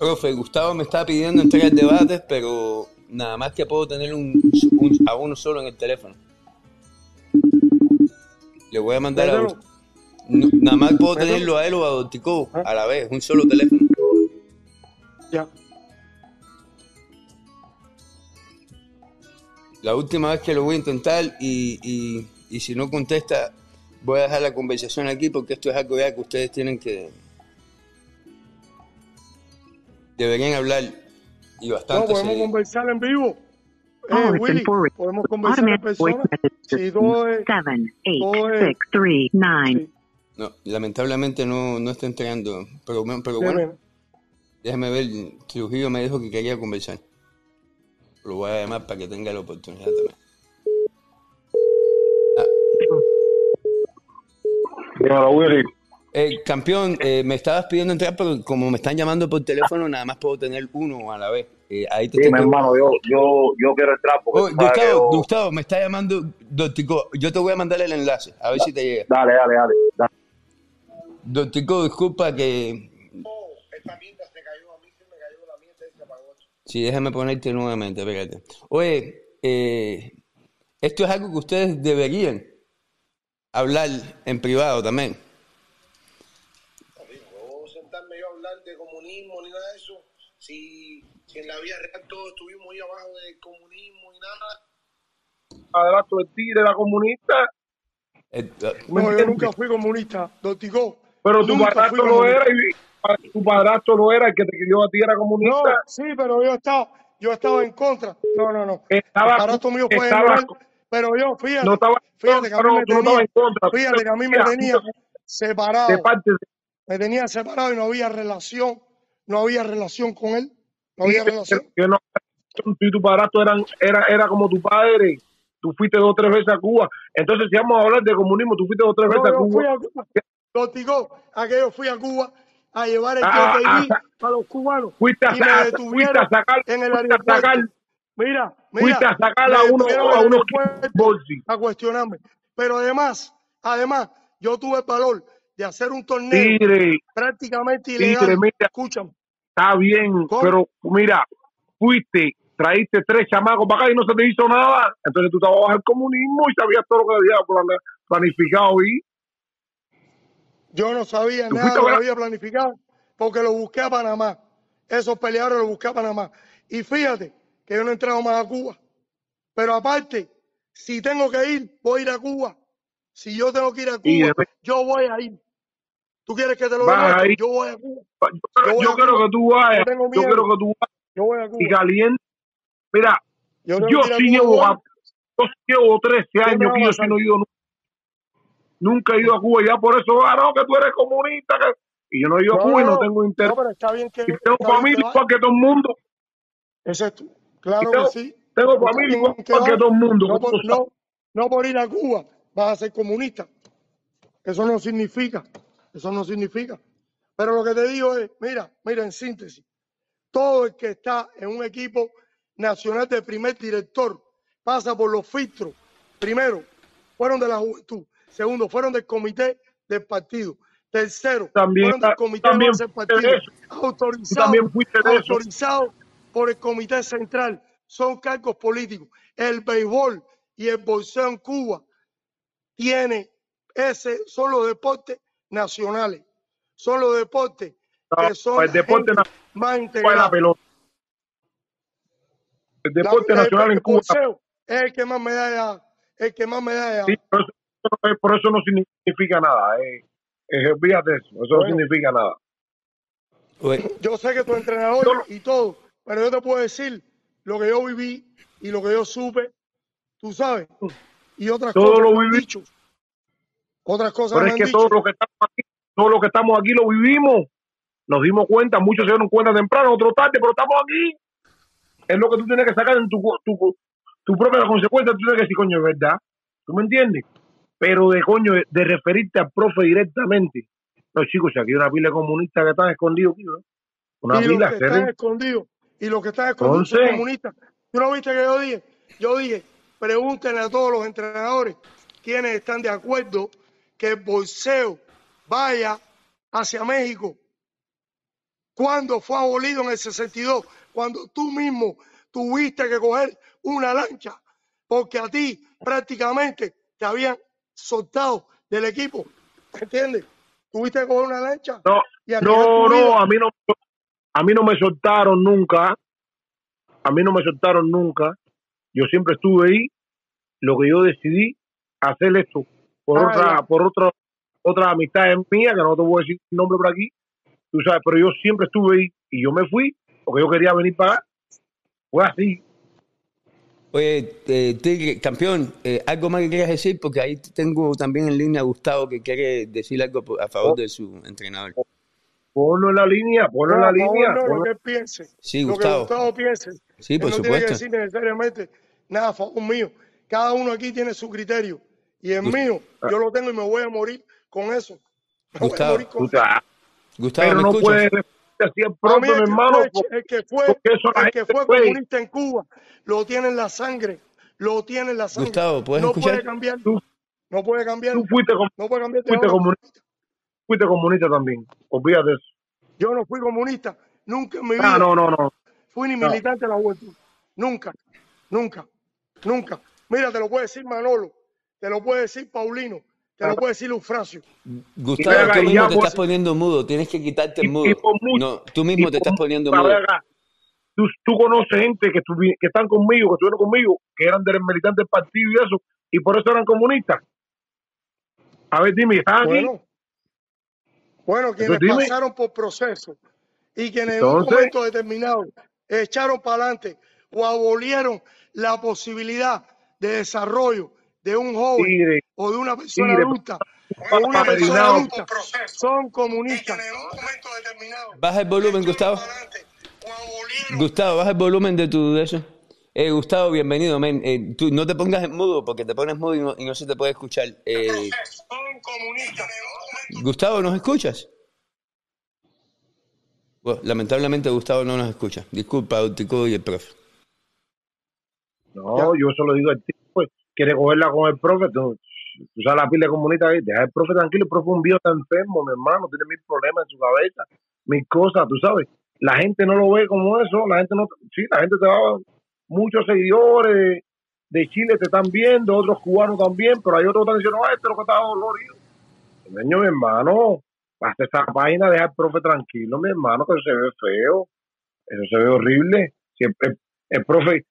Profe, Gustavo me está pidiendo entregar debates, pero nada más que puedo tener un, un- a uno solo en el teléfono. Le voy a mandar a no, nada más puedo tenerlo a él o a Dortico Ah. a la vez, un solo teléfono. Ya. La última vez que lo voy a intentar y, y, y si no contesta, voy a dejar la conversación aquí porque esto es algo ya que ustedes tienen que... Deberían hablar y No, bastante. podemos seguido. conversar en vivo. Eh, been Willy, podemos conversar en persona. Sí, todo es- todo es- No, lamentablemente no, no está entregando. Pero, pero bueno, déjame ver. Trujillo me dijo que quería conversar. Lo voy a llamar para que tenga la oportunidad también. Ah, Dímelo, Willy. Eh, campeón, eh, me estabas pidiendo entrar, pero como me están llamando por teléfono, nada más puedo tener uno a la vez. Eh, ahí te Sí, estoy mi hermano, yo, yo, yo quiero entrar porque Oh, Gustavo, yo- Gustavo, me está llamando Dortico. Yo te voy a mandar el enlace, a ver si te llega. Dale, dale, dale. dale. Dortico, disculpa que. Sí, déjame ponerte nuevamente, espérate. Oye, eh, esto es algo que ustedes deberían hablar en privado también. No sentarme yo a hablar de comunismo ni nada de eso. Si, si en la vida real todos estuvimos ahí abajo del comunismo y nada. Adelanto del tigre, la comunista. Eh, eh, No, ¿Me yo nunca fui comunista, Dortigo. Pero tu padrastro comunista. era y tu padrastro lo era, el que te crió a ti era No, comunista. sí, pero yo estaba, yo estaba en contra. No, no, no. Estaba- el padrastro mío fue estaba- general, pero yo, fíjate, no estaba fíjate que a mí no, me no tenía, en contra. fíjate que a mí me tenía separado, de parte de me tenía separado y no había relación, no había relación con él, no había relación. que no tú y tu padrastro eran era era como tu padre. Tú fuiste dos o tres veces a Cuba. Entonces si vamos a hablar de comunismo tú fuiste dos o tres No, veces a Cuba. a Cuba, Dortigo, a que yo fui a Cuba a llevar el Ah, JTB ah, a los cubanos fuiste a, y me sa- fuiste detuvieron a sacar en el fuiste a sacar. Aeropuerto. Mira, mira, fuiste a sacar a uno a unos aeropuerto bolsi a cuestionarme. Pero además, además, yo tuve el valor de hacer un torneo tigre. prácticamente ilegal. mira. Escúchame, está bien ¿Cómo? pero mira fuiste traíste tres chamacos para acá y no se te hizo nada entonces tú estabas bajo el comunismo y sabías todo lo que había plan- planificado y yo no sabía nada lo que había planificado porque lo busqué a Panamá. Esos peleadores los busqué a Panamá. Y fíjate que yo no he entrado más a Cuba. Pero aparte, si tengo que ir, voy a ir a Cuba. Si yo tengo que ir a Cuba, yo voy a ir. ¿Tú quieres que te lo demuestre? Yo voy a Cuba. yo, Yo quiero que tú vayas yo quiero que tú vayas Yo voy a y caliente mira Yo que sí Cuba, llevo, a- yo llevo 13 ¿Qué me años que yo sí no he ido nunca, nunca he ido a Cuba ya por eso ah no que tú eres comunista que- y yo no he ido a Cuba y no tengo interés no, pero está bien que, y tengo que familia igual que todo el mundo Ese es tú. Claro tengo, que sí. tengo familia igual que que todo el mundo No que por, no, no por ir a Cuba vas a ser comunista. Eso no significa. Eso no significa. Pero lo que te digo es, mira, mira, en síntesis, todo el que está en un equipo nacional de primer director pasa por los filtros. Primero, fueron de la juventud. Segundo, fueron del comité del partido. Tercero, También, fueron del comité también del partido. Autorizado, también por el comité central. Son cargos políticos. El béisbol y el boxeo en Cuba tiene ese, son los deportes nacionales. Son los deportes que son el la deporte nacional más la integrada. el La- deporte el- nacional en el Cuba boxeo es el que más medalla, el que más medalla. sí, pero eso, por eso no significa nada eh. Eh, olvídate de eso eso no Bueno. significa nada oye, Yo sé que tu entrenador y todo, pero yo te puedo decir lo que yo viví y lo que yo supe, tú sabes, y otras Todo cosas lo viví. dicho. Otras cosas Pero es que todos los que estamos aquí, todos los que estamos aquí lo vivimos. Nos dimos cuenta, muchos se dieron cuenta temprano, otros tarde, pero estamos aquí. Es lo que tú tienes que sacar en tu, tu, tu propia consecuencia, tú tienes que decir, coño, es verdad. ¿Tú me entiendes? Pero de coño, de referirte al profe directamente. No, chicos, aquí hay una pila de comunistas que están escondidos. Una y pila, que que están escondidos, y los que están escondidos son comunistas. ¿Tú no viste que yo dije? Yo dije, pregúntenle a todos los entrenadores quienes están de acuerdo que el boxeo vaya hacia México. Cuando fue abolido en el 62, cuando tú mismo tuviste que coger una lancha, porque a ti prácticamente te habían soltado del equipo, ¿entiendes? Tuviste que coger una lancha No, no, no, a mí no, a mí no me soltaron nunca. A mí no me soltaron nunca. Yo siempre estuve ahí. Lo que yo decidí hacer esto por Ah, otra, ya. por otra, otra amistad mía, que no te voy a decir el nombre por aquí. Tú sabes, pero yo siempre estuve ahí y yo me fui porque yo quería venir para acá. Fue así. Oye, eh, Tigre, campeón, eh, ¿algo más que quieras decir? Porque ahí tengo también en línea a Gustavo que quiere decir algo a favor de su entrenador. Ponlo en la línea, ponlo en No, la línea. no, lo que él piense. Sí, lo que Gustavo. Gustavo piense. Sí, Él por no tiene que supuesto. decir necesariamente nada a favor mío. Cada uno aquí tiene su criterio. Y el Gust- mío, yo lo tengo y me voy a morir con eso. Me voy a Gustavo, morir con Tú sabes, Gustavo, pero ¿me no referirte así profe, el hermano. el que fue, el que fue comunista en Cuba, lo tiene en la sangre. Lo tiene en la sangre. Gustavo, ¿puedes no escuchar? puede cambiar. Tú- No puede cambiar. Tú fuiste, com- No puede cambiar. de fuiste ahora. comunista. Fuiste comunista también. Olvídate de eso. Yo no fui comunista. Nunca en mi Ah, vida. no, no, no. fui ni No. militante de la juventud. Nunca, nunca, nunca. Mira, te lo puede decir Manolo, te lo puede decir Paulino, te lo puede decir Eufrasio. Gustavo, tú mismo te estás poniendo mudo, tienes que quitarte el mudo. No, tú mismo te estás poniendo a mudo. ver acá, Tú, tú conoces gente que, estuvi- que están conmigo, que estuvieron conmigo, que eran del militante del partido y eso, y por eso eran comunistas. A ver, dime, ¿están aquí? Bueno, bueno, quienes pasaron por proceso y quienes en un momento determinado echaron para adelante o abolieron la posibilidad de desarrollo de un joven Tigre, o de una persona Tigre, adulta o una persona adulta son comunistas. Baja el volumen, Gustavo. Gustavo, baja el volumen de tu de eso. Eh, Gustavo, bienvenido, men. Eh, tú no te pongas en mudo porque te pones mudo y no, y no se te puede escuchar. Eh, Gustavo, ¿nos escuchas? Bueno, lamentablemente Gustavo no nos escucha. Disculpa, Tico y el profe. No, yo solo digo al pues, quiere cogerla con el profe, tú, tú sabes la pila comunista deja el profe tranquilo, el profe un viejo está enfermo, mi hermano, tiene mil problemas en su cabeza, mil cosas, tú sabes. La gente no lo ve como eso, la gente no, sí, la gente te va, muchos seguidores de Chile te están viendo, otros cubanos también, pero hay otros que están diciendo, ah, este es lo que está dolorido. Señor, mi hermano, hasta esa página, deja al profe tranquilo, mi hermano, que eso se ve feo, eso se ve horrible. Si el, el- el profe,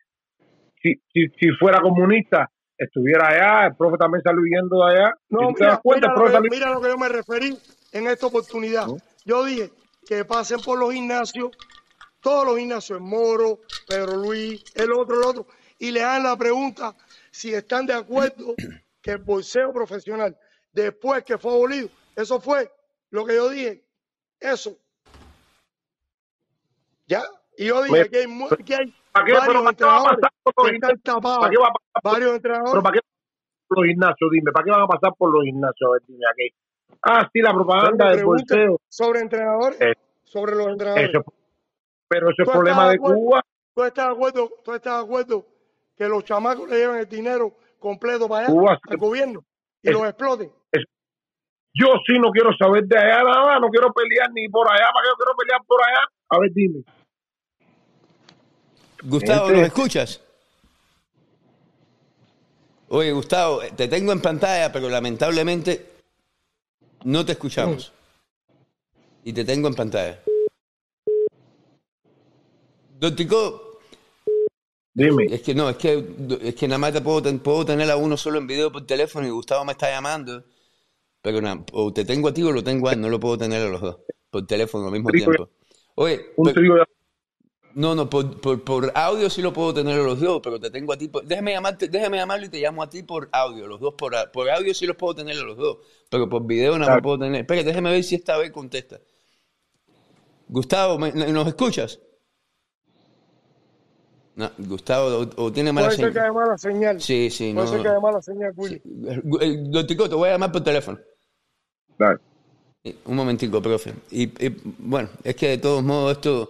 si, si, si fuera comunista, estuviera allá, el profe también salió huyendo de allá. No, mira, das cuenta, mira lo que, salió- mira lo que yo me referí en esta oportunidad. ¿No? Yo dije que pasen por los gimnasios, todos los gimnasios, el Moro, Pedro Luis, el otro, el otro, y le hagan la pregunta si están de acuerdo *clears throat* que el boxeo profesional, después que fue abolido, eso fue lo que yo dije, eso. ¿Ya? Y yo dije que hay, que hay ¿Para qué? varios Pero ¿para qué va a pasar por los gimnasios? ¿Para qué va a pasar por- varios pero entrenadores. ¿para qué por los gimnasios? Dime, ¿para qué van a pasar por los gimnasios? A ver, dime aquí. Ah, sí, la propaganda del bolseo. sobre entrenadores, Eh, sobre los entrenadores. Eso, pero eso es ¿Tú problema de acuerdo? Cuba. ¿Tú estás de acuerdo, tú estás de acuerdo que los chamacos le lleven el dinero completo para allá Cuba al gobierno y Es- los exploten? Yo sí no quiero saber de allá nada, no quiero pelear ni por allá, ¿para qué yo quiero pelear por allá? A ver, dime. Gustavo. ¿nos escuchas? Oye, Gustavo, te tengo en pantalla, pero lamentablemente no te escuchamos. Y te tengo en pantalla. Don Tico, Dime. es que no, es que, es que nada más te puedo, puedo tener a uno solo en video por teléfono y Gustavo me está llamando. Pero nada, o te tengo a ti o lo tengo a él, no lo puedo tener a los dos por teléfono al mismo tiempo. Oye, Un pero- trío de- no, no, por, por, por audio sí lo puedo tener a los dos, pero te tengo a ti. Por, déjame, llamarte, déjame llamarlo y te llamo a ti por audio, los dos por, por audio sí los puedo tener a los dos, pero por video no Claro. puedo tener. Espera, déjame ver si esta vez contesta. Gustavo, ¿me- ¿nos escuchas? No, Gustavo, o, o tiene mala ser que señal. mala señal. Sí, sí, Puede no. ser que haya mala señal. Eh, Don Tico, te voy a llamar por teléfono. Dale. Un momentico, profe. Y, y, bueno, es que de todos modos esto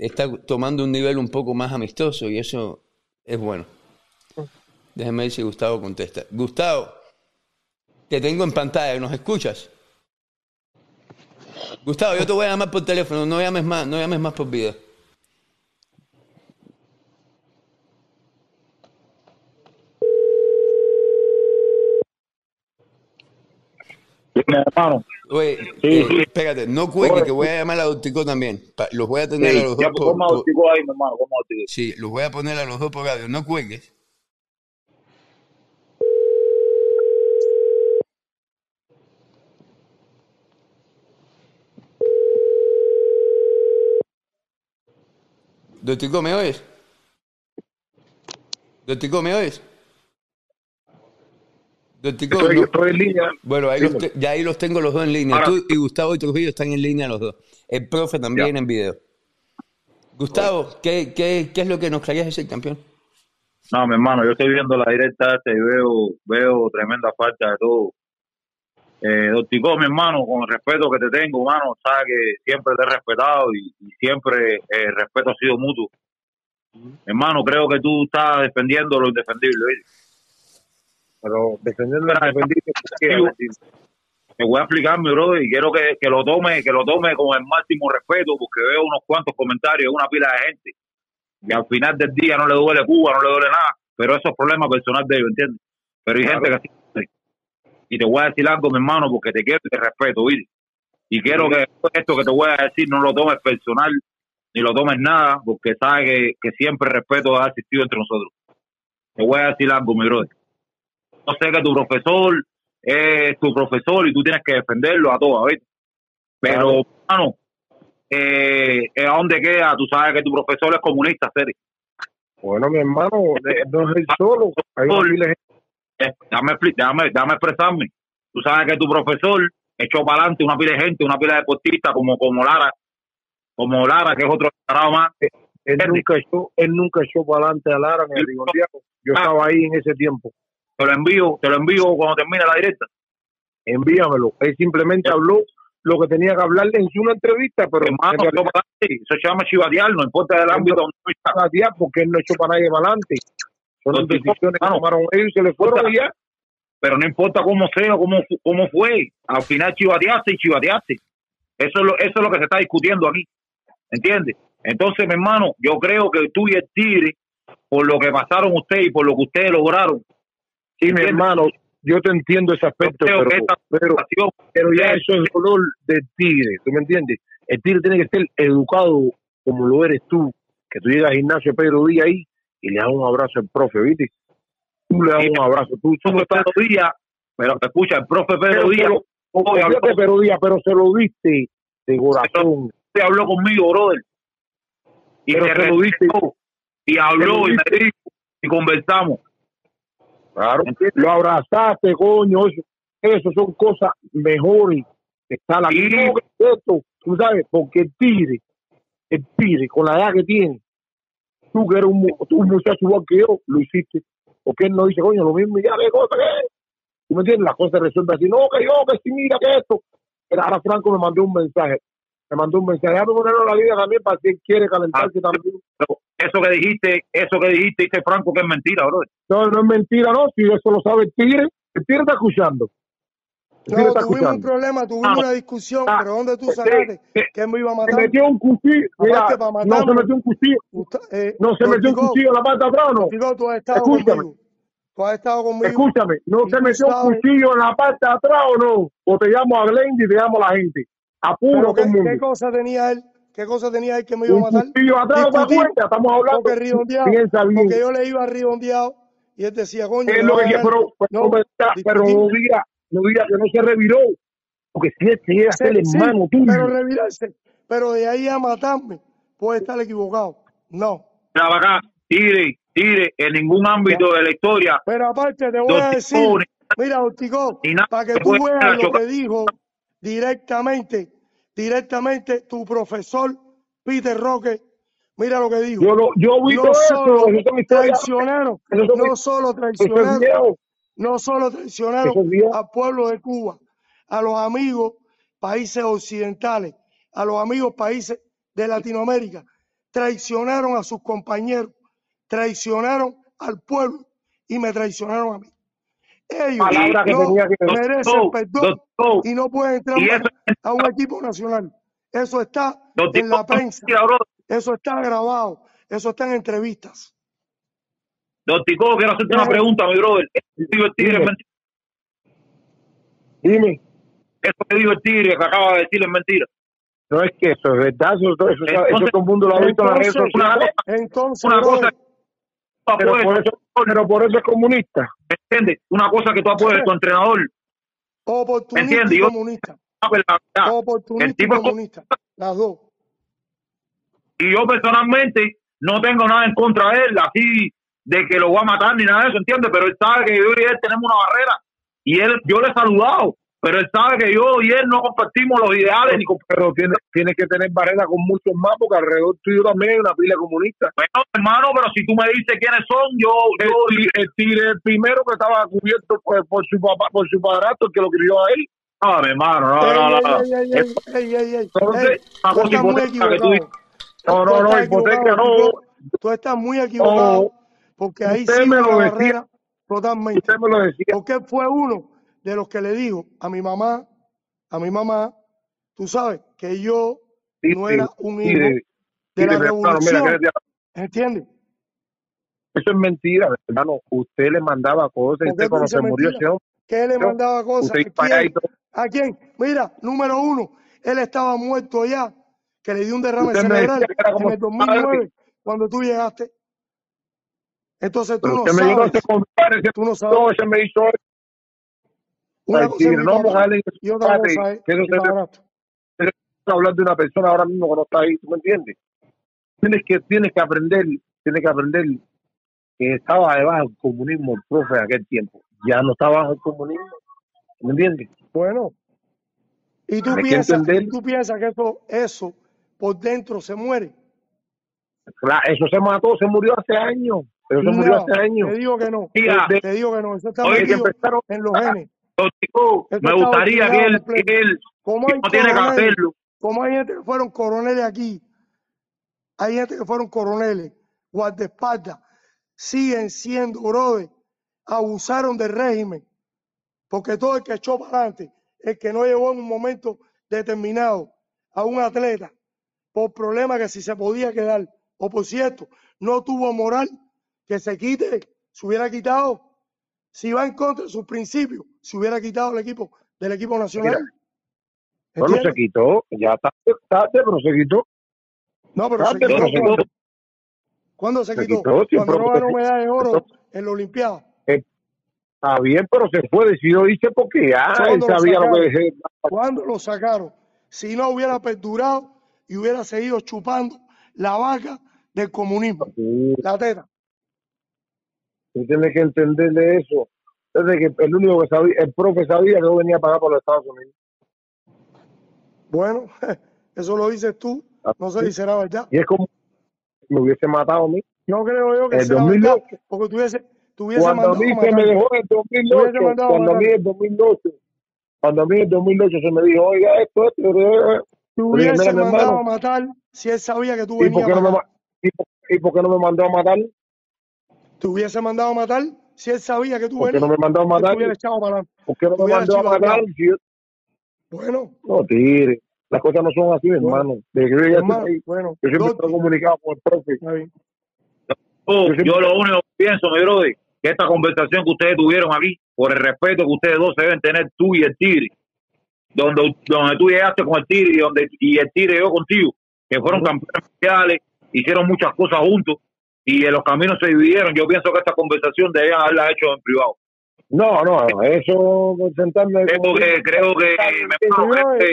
está tomando un nivel un poco más amistoso y eso es bueno. Déjeme ver si Gustavo contesta. Gustavo, te tengo en pantalla, ¿nos escuchas? Gustavo, yo te voy a llamar por teléfono, no llames más, no llames más por video. Dime, hermano. Oye, Sí, eh, sí. espérate, no cuelgue, que voy a llamar a Don Tico también. Los voy a tener a los dos por, por- ahí, mi hermano. Sí, los voy a poner a los dos por radio. No cuelgues. Don Tico, ¿me oyes? Don Tico, ¿me oyes? Don Tico, Estoy, no- estoy en línea. bueno, ahí los te- ya ahí los tengo los dos en línea. Ahora- Tú y Gustavo y Trujillo están en línea los dos. El profe también en video. Gustavo, ¿qué, qué, qué es lo que nos querías decir, campeón? No, mi hermano, yo estoy viendo la directa y veo, veo tremenda falta de todo. Eh, Don Tico, mi hermano, con el respeto que te tengo, hermano, sabes que siempre te he respetado y, y siempre eh, el respeto ha sido mutuo. Hermano, creo que tú estás defendiendo lo indefendible. Pero defendiendo la defendible, Te voy a explicar, mi brother, y quiero que, que lo tome, que lo tome con el máximo respeto, porque veo unos cuantos comentarios, una pila de gente, que al final del día no le duele Cuba, no le duele nada, pero eso es problema personal de ellos, ¿entiendes? Pero hay gente que así. Y te voy a decir algo, mi hermano, porque te quiero y te respeto, ¿viste? Y quiero que esto que te voy a decir no lo tomes personal, ni lo tomes nada, porque sabes que, que siempre el respeto ha existido entre nosotros. Te voy a decir algo, mi brother. Yo sé que tu profesor es tu profesor y tú tienes que defenderlo a todas, ¿viste? Pero, hermano, eh, eh, ¿a dónde queda? Tú sabes que tu profesor es comunista, Seri. Bueno, mi hermano, no es el solo. Hay de. Eh, expli- déjame, déjame expresarme. Tú sabes que tu profesor echó para adelante una pila de gente, una pila de deportistas como, como Lara, como Lara, que es otro tarado más. Él nunca echó, él nunca echó para adelante a Lara a Rigondeado. Yo Ah. estaba ahí en ese tiempo. Te lo envío, te lo envío cuando termine la directa. Envíamelo. Él simplemente habló lo que tenía que hablarle en su entrevista, pero Hermano, en realidad eso se llama chivatear, no importa el ámbito donde patear porque él no echó para nadie para adelante. No, sí, decisiones que tomaron ellos y se le fueron y ya. pero no importa cómo sea, cómo, fu- cómo fue, al final chivateaste y chivateaste. Eso es, lo, eso es lo que se está discutiendo aquí, ¿entiendes? Entonces, mi hermano, yo creo que tú y el Tigre, por lo que pasaron ustedes y por lo que ustedes lograron, Sí, mi hermano, yo te entiendo ese aspecto, pero, pero, ya eso es dolor del tigre, ¿tú me entiendes? El tigre tiene que ser educado como lo eres tú, que tú llegas al gimnasio Pedro Díaz ahí y le das un abrazo al profe, ¿viste? Tú le das Sí, un abrazo, tú, tú no estás... Pedro Díaz, pero escucha, el profe Pedro Díaz Pedro Díaz, pero se lo diste de corazón. hoy habló conmigo, brother, y Pero te se lo diste. y habló y me dijo, y conversamos. Claro, lo abrazaste, coño, eso, eso son cosas mejores estar aquí. Sí. Esto, tú sabes, porque el tigre, el tigre, con la edad que tiene, tú que eres un, tú un muchacho igual que yo, lo hiciste. Porque él no dice, coño, lo mismo ya, ¿qué cosa que es? ¿Tú me entiendes? Las cosas se resuelven así, no, que yo, que sí, mira, que esto. Pero ahora Franco me mandó un mensaje, me mandó un mensaje, déjame ponerlo en la vida también para si él quiere calentarse Ah, también. Eso que dijiste, eso que dijiste, dice Franco, que es mentira, brother. No, no es mentira, no, si eso lo sabe el tigre, el tigre está escuchando. No, tuvimos un problema, tuvimos Ah, una discusión, ah, pero ¿dónde tú sí, sacaste que él me iba a Se matar? metió un cuchillo, mira, para no se metió un cuchillo, Usted- eh, no se metió un cuchillo en la parte de atrás, ¿o no. Tú has estado Escúchame. conmigo. Tú has estado conmigo. Escúchame, no se metió un cuchillo en la parte de atrás o no. O te llamo a Glendy y te llamo a la gente. Apuro Pero todo ¿qué, el mundo. qué cosa tenía él? ¿Qué cosa tenía él que me iba a matar? cuchillo atrás, ¿no te Discutir, cuenta? Estamos hablando. Porque yo le iba redondeado y él decía, coño, Es lo que quiero, pero, No, pero, pero no diga, no diga que no se reviró. Porque si él llega a ser sí, hermano tuyo. pero revirarse. Pero de ahí a matarme, puede estar equivocado. No. Acá, Tigre, Tigre, en ningún ámbito de la historia, Pero aparte te voy a decir, mira, Ortigo, para que tú veas lo que dijo directamente, directamente tu profesor Peter Roque Mira lo que dijo. Yo, lo, yo vi No todo solo eso traicionaron, *laughs* eso, no solo *laughs* es traicionaron, no solo traicionaron es al pueblo de Cuba, a los amigos países occidentales, a los amigos países de Latinoamérica, traicionaron a sus compañeros, traicionaron al pueblo y me traicionaron a mí. Ellos Palabra que no tenía que merecen Doctor, perdón doctor, y no pueden entrar a un equipo nacional. Eso está en la prensa, eso está grabado, eso está en entrevistas. Don Tico, quiero hacerte una pregunta, mi brother. Eso que dijo el tigre es Dime. mentira. Dime, Eso que dijo el tigre que acaba de decir es mentira. no es que eso es verdad, eso, eso, eso, eso Entonces- todo el mundo lo ha visto en las redes sociales, entonces, una cosa pero por eso, pero por eso es comunista. ¿Me entiendes? Una cosa que tú apoyes tu entrenador, oportunista entiende? y Yo- comunista, la oportunista El tipo comunista, las dos. Y yo personalmente no tengo nada en contra de él, así de que lo voy a matar ni nada de eso, ¿entiendes? Pero él sabe que yo y él tenemos una barrera. Y él, yo le he saludado, pero él sabe que yo y él no compartimos los ideales ni Pero tiene, tiene que tener barrera con muchos más, porque alrededor tuyo también hay una pila comunista. Bueno, hermano, pero si tú me dices quiénes son, yo, El, yo el tigre el primero que estaba cubierto por, por su papá, por su padrastro, el que lo crió a él. Ah, mi hermano, no, Ey, no, no. ey, ey, Entonces, una cosa estás muy hipotética que tú equivocado. No, no, no, estás hipoteca no. Tú estás muy equivocado porque ahí Usted sí me lo decía. totalmente. Usted me lo decía. Porque él fue uno de los que le dijo a mi mamá, a mi mamá, tú sabes, que yo no era un hijo de la tigre, hermano, mira, revolución, ¿entiendes? eso es mentira, hermano. Usted le mandaba cosas y ¿Por qué usted tú cuando se murió ese Que él le mandaba cosas. ¿A quién? ¿A quién? Mira, número uno, él estaba muerto ya, que le dio un derrame cerebral en el su 2009, cuando tú llegaste. Entonces tú no usted me dijo sabes, tú no sabes. no, ese me hizo Una cosa mi No vamos a papá darle y otra padre, cosa es que mi se padrastro. hablar de una persona ahora mismo que no está ahí, ¿tú me entiendes? Tienes que, tienes que aprender, tienes que aprender que estaba debajo del comunismo el profe aquel tiempo. Ya no está bajo el comunismo, ¿me entiendes? Bueno, y tú piensas, tú piensas que eso, eso por dentro se muere. Claro, eso se mató, se murió hace años, eso se murió No, hace años. te digo que no, Mira, De- te digo que no, eso está Oye, que empezaron en los genes. Tico, me gustaría que él, que que no tiene que hacerlo. como hay gente que fueron coroneles aquí, hay gente que fueron coroneles, guardaespaldas, siguen siendo, brother, abusaron del régimen, porque todo el que echó para adelante, el que no llevó en un momento determinado a un atleta, por problemas que si se podía quedar, o por cierto, no tuvo moral, que se quite, se hubiera quitado, si va en contra de sus principios, se hubiera quitado el equipo del equipo nacional. Bueno, se quitó, ya tarde, tarde, pero se quitó. No, pero se quitó pero se cuando, quitó. ¿cuándo se Se quitó? Cuando no ganó medalla de oro en la Olimpiada. Está bien, pero se fue, decidió irse porque ya él cuando lo sabía lo que sacaron. ¿Cuándo lo sacaron? Si no hubiera perdurado y hubiera seguido chupando la vaca del comunismo, Sí, la teta. Tú tienes que entender de eso. Que el único que sabía, el profe sabía que yo venía a pagar por los Estados Unidos. Bueno, *laughs* eso lo dices tú, no sé si será verdad. Y es como me hubiese matado a mí. Yo creo yo que El será 2008. verdad, porque tuviese, tuviese Cuando a mí se me dejó en el Hubiese 2008, mandado a cuando a mí el 2008, cuando a mí en el 2008 se me dijo, oiga, esto, esto, esto, Te hubiese mandado a matar si él sabía que tú ¿y por, venías qué no me, y, por, y por qué no me mandó a matar? Te hubiese mandado a matar si él sabía que tú ¿Por qué no me mandó a matar? para. ¿Por qué no me mandó a matar? yo- Bueno, no, tire. Las cosas no son así, Bueno, hermano. Desde que yo llegué a este hermano, país, bueno, yo siempre estoy comunicado con el profe. está bien. Yo siempre- yo lo único que pienso, mi brother, que esta conversación que ustedes tuvieron aquí, por el respeto que ustedes dos se deben tener, tú y el Tigre, donde, donde tú llegaste con el Tigre y, donde, y el Tigre llegó contigo, que fueron campeones mundiales, hicieron muchas cosas juntos y en los caminos se dividieron. Yo pienso que esta conversación debían haberla hecho en privado. No, no, eso, sentarme. Creo que, creo que,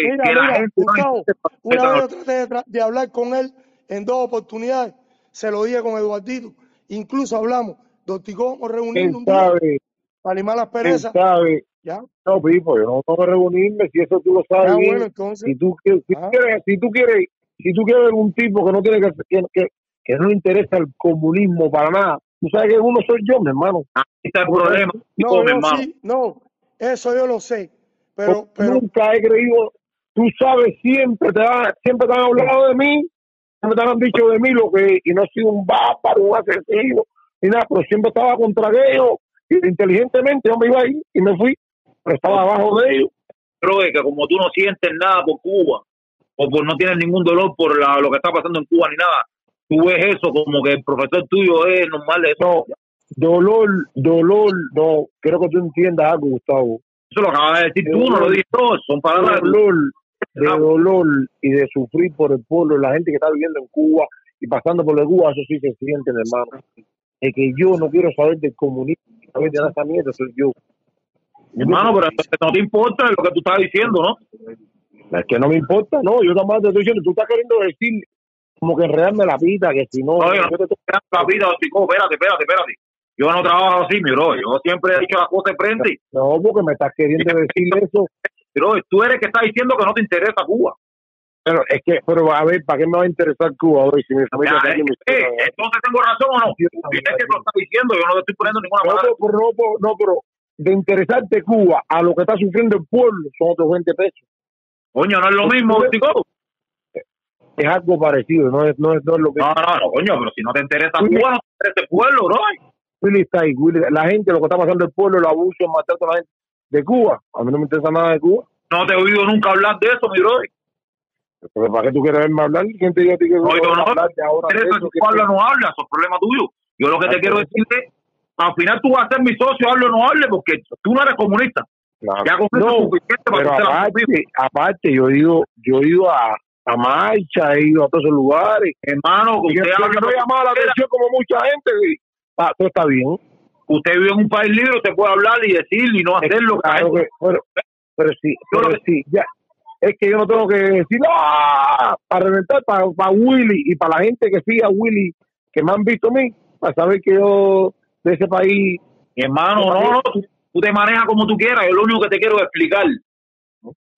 mira, la mira, gente Gustavo, una vez yo traté de, hablar con él en dos oportunidades, se lo dije con Eduardito, incluso hablamos, Dorticó, vamos a ¿Quién reunirnos un día sabe? para limar las ¿Quién perezas, sabe? ya, No, Pipo, yo no tengo que reunirme, si eso tú lo ya sabes bien. bueno, entonces, Si tú, quieres- si, Ah. quieres, si tú quieres, si tú quieres un tipo que no tiene que, que, que, no le interesa el comunismo para nada. Tú sabes que uno soy yo, mi hermano. Ahí está el problema, No, mi hermano. sí, no, eso yo lo sé. Pero, pero, nunca he creído, tú sabes, siempre te, han, siempre te han hablado de mí, siempre te han dicho de mí lo que, y no he sido un bárbaro, un asesino, ni nada, pero siempre estaba contra ellos, y inteligentemente yo me iba ahí y me fui, pero estaba abajo de ellos. Pero es que como tú no sientes nada por Cuba, o por no tienes ningún dolor por la- lo que está pasando en Cuba ni nada, tú ves eso como que el profesor tuyo es normal. Eso, No, dolor, dolor, no, quiero que tú entiendas algo, Gustavo. eso lo acabas de decir tú, no lo dices tú, son palabras de dolor, de dolor y de sufrir por el pueblo, la gente que está viviendo en Cuba y pasando por la Cuba, eso sí se siente, hermano. Es que yo no quiero saber del comunismo, saber de esa mierda, soy yo. Hermano, pero no te importa lo que tú estás diciendo, ¿no? Es que no me importa, no, yo también te estoy diciendo, tú estás queriendo decir como que enredarme la vida, que si no, Oye, no yo te estoy- la vida, chico, espérate, espérate, espérate. Yo no trabajo así, mi bro. Yo siempre he dicho las cosas frente. no, porque me estás queriendo decir eso, Pero tú eres que está diciendo que no te interesa Cuba. pero es que, pero a ver, ¿para qué me va a interesar Cuba hoy si mi familia Ya, en mi eh, eh, entonces tengo razón o no. Si es que lo está diciendo, yo no te estoy poniendo ninguna No, palabra. no, pero- no, pero de interesarte Cuba a lo que está sufriendo el pueblo son otros 20 pesos. Coño, no es lo mismo, chico. Es algo parecido, no es, no es, no es lo que No, no, no, coño, pero si no te interesa Sí. Cuba, no te interesa el pueblo, bro. Willy está ahí. Willy- la gente, lo que está pasando el pueblo, el abuso, el maltrato a la gente de Cuba. A mí no me interesa nada de Cuba. No te he oído nunca hablar de eso, mi bro. Pero ¿para qué tú quieres verme hablar? ¿Quién te dijo a ti que No, yo no. hablar de ahora? de eso? si tú hablas o no hablas, eso es problema tuyo. Yo lo que te quiero decir es, al final tú vas a ser mi socio, hable o no hable, porque tú no eres comunista. Claro. Ya con No, es suficiente para pero aparte, aparte, yo ido, yo he ido a, a marcha, he ido a todos esos lugares. Hermano, usted que habla no he llamado la atención como mucha gente. y- Ah, todo está bien. usted vive en un país libre, usted puede hablar y decir y no hacer lo que la Claro que- pero, pero sí, pero sí, ya. Es que yo no tengo que decir, ¡ah! Para reventar para, Willy y para la gente que sigue a Willy, que me han visto a mí, para saber que yo de ese país. Mi hermano, no, no, tú, tú te manejas como tú quieras, yo lo único que te quiero es explicar.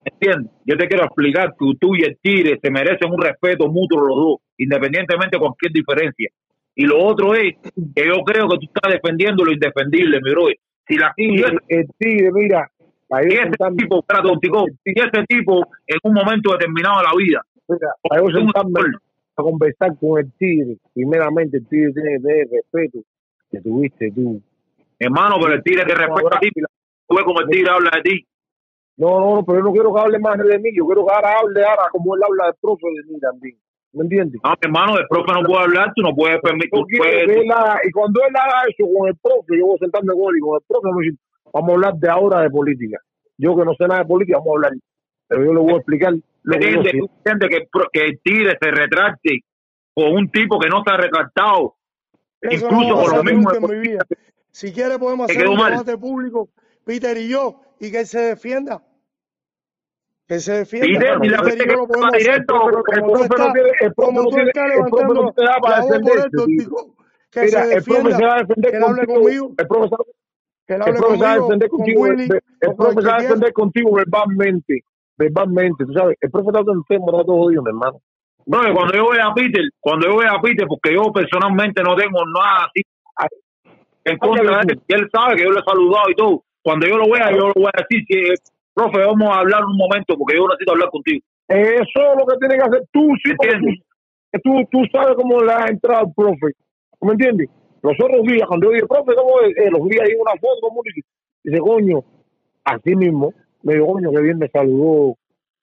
¿Entiendes? Yo te quiero explicar que tú y el Tigre se merecen un respeto mutuo los dos, independientemente de cualquier diferencia. Y lo otro es que yo creo que tú estás defendiendo lo indefendible, mi bro. Si la ese, el, el tigre, mira, para si ese sentarme, tipo, espérate, Tico, si ese tipo en un momento determinado de la vida, mira, para yo sentarme a conversar con el tigre, primeramente el tigre tiene que tener respeto que tuviste tú. hermano, pero el Tigre te respeta a ti, tú ves como el Tigre habla de ti. No, no, no, pero yo no quiero que hable más de mí, yo quiero que ahora hable ahora como él habla del profe de mí también. ¿Me entiendes? No, mi hermano, el profe no puede hablar, tú no puedes permitir, y cuando él haga eso con el profe, yo voy a sentarme con él y con el profe vamos a, decir, vamos a hablar de ahora de política. Yo que no sé nada de política, vamos a hablar. Pero yo le voy a explicar lo que yo sé. que, que el Tigre se retracte con un tipo que no ha retractado. Eso Incluso no con lo mismo nunca de en mi vida. Si quiere podemos hacer un mal. debate público, Peter y yo, y que él se defienda. Que se defienda. Y la gente lo que hacer. directo, el profe no tiene, el profe no tiene, el profe no te da para defenderse, que Mira, se el profe se va a defender que hable contigo, conmigo, el profe, el profe se va a defender con contigo, el, profe se va a defender contigo verbalmente, verbalmente, tú sabes, el profe está todo enfermo, está todo jodido, mi hermano. No, cuando yo vea a Peter, cuando yo vea a Peter, porque yo personalmente no tengo nada así en contra de él, él sabe que yo le he saludado y todo. Cuando yo lo vea, yo lo voy a decir, que, profe, vamos a hablar un momento, porque yo necesito hablar contigo. Eso es lo que tiene que hacer tú, sí, tú, tú, tú sabes cómo le has entrado al profe, ¿tú ¿me entiendes? Los otros días, cuando yo dije, profe, ¿cómo es? Eh, los días ahí una foto, ¿cómo dice? Dice, coño, así mismo, me dijo, coño, que bien me saludó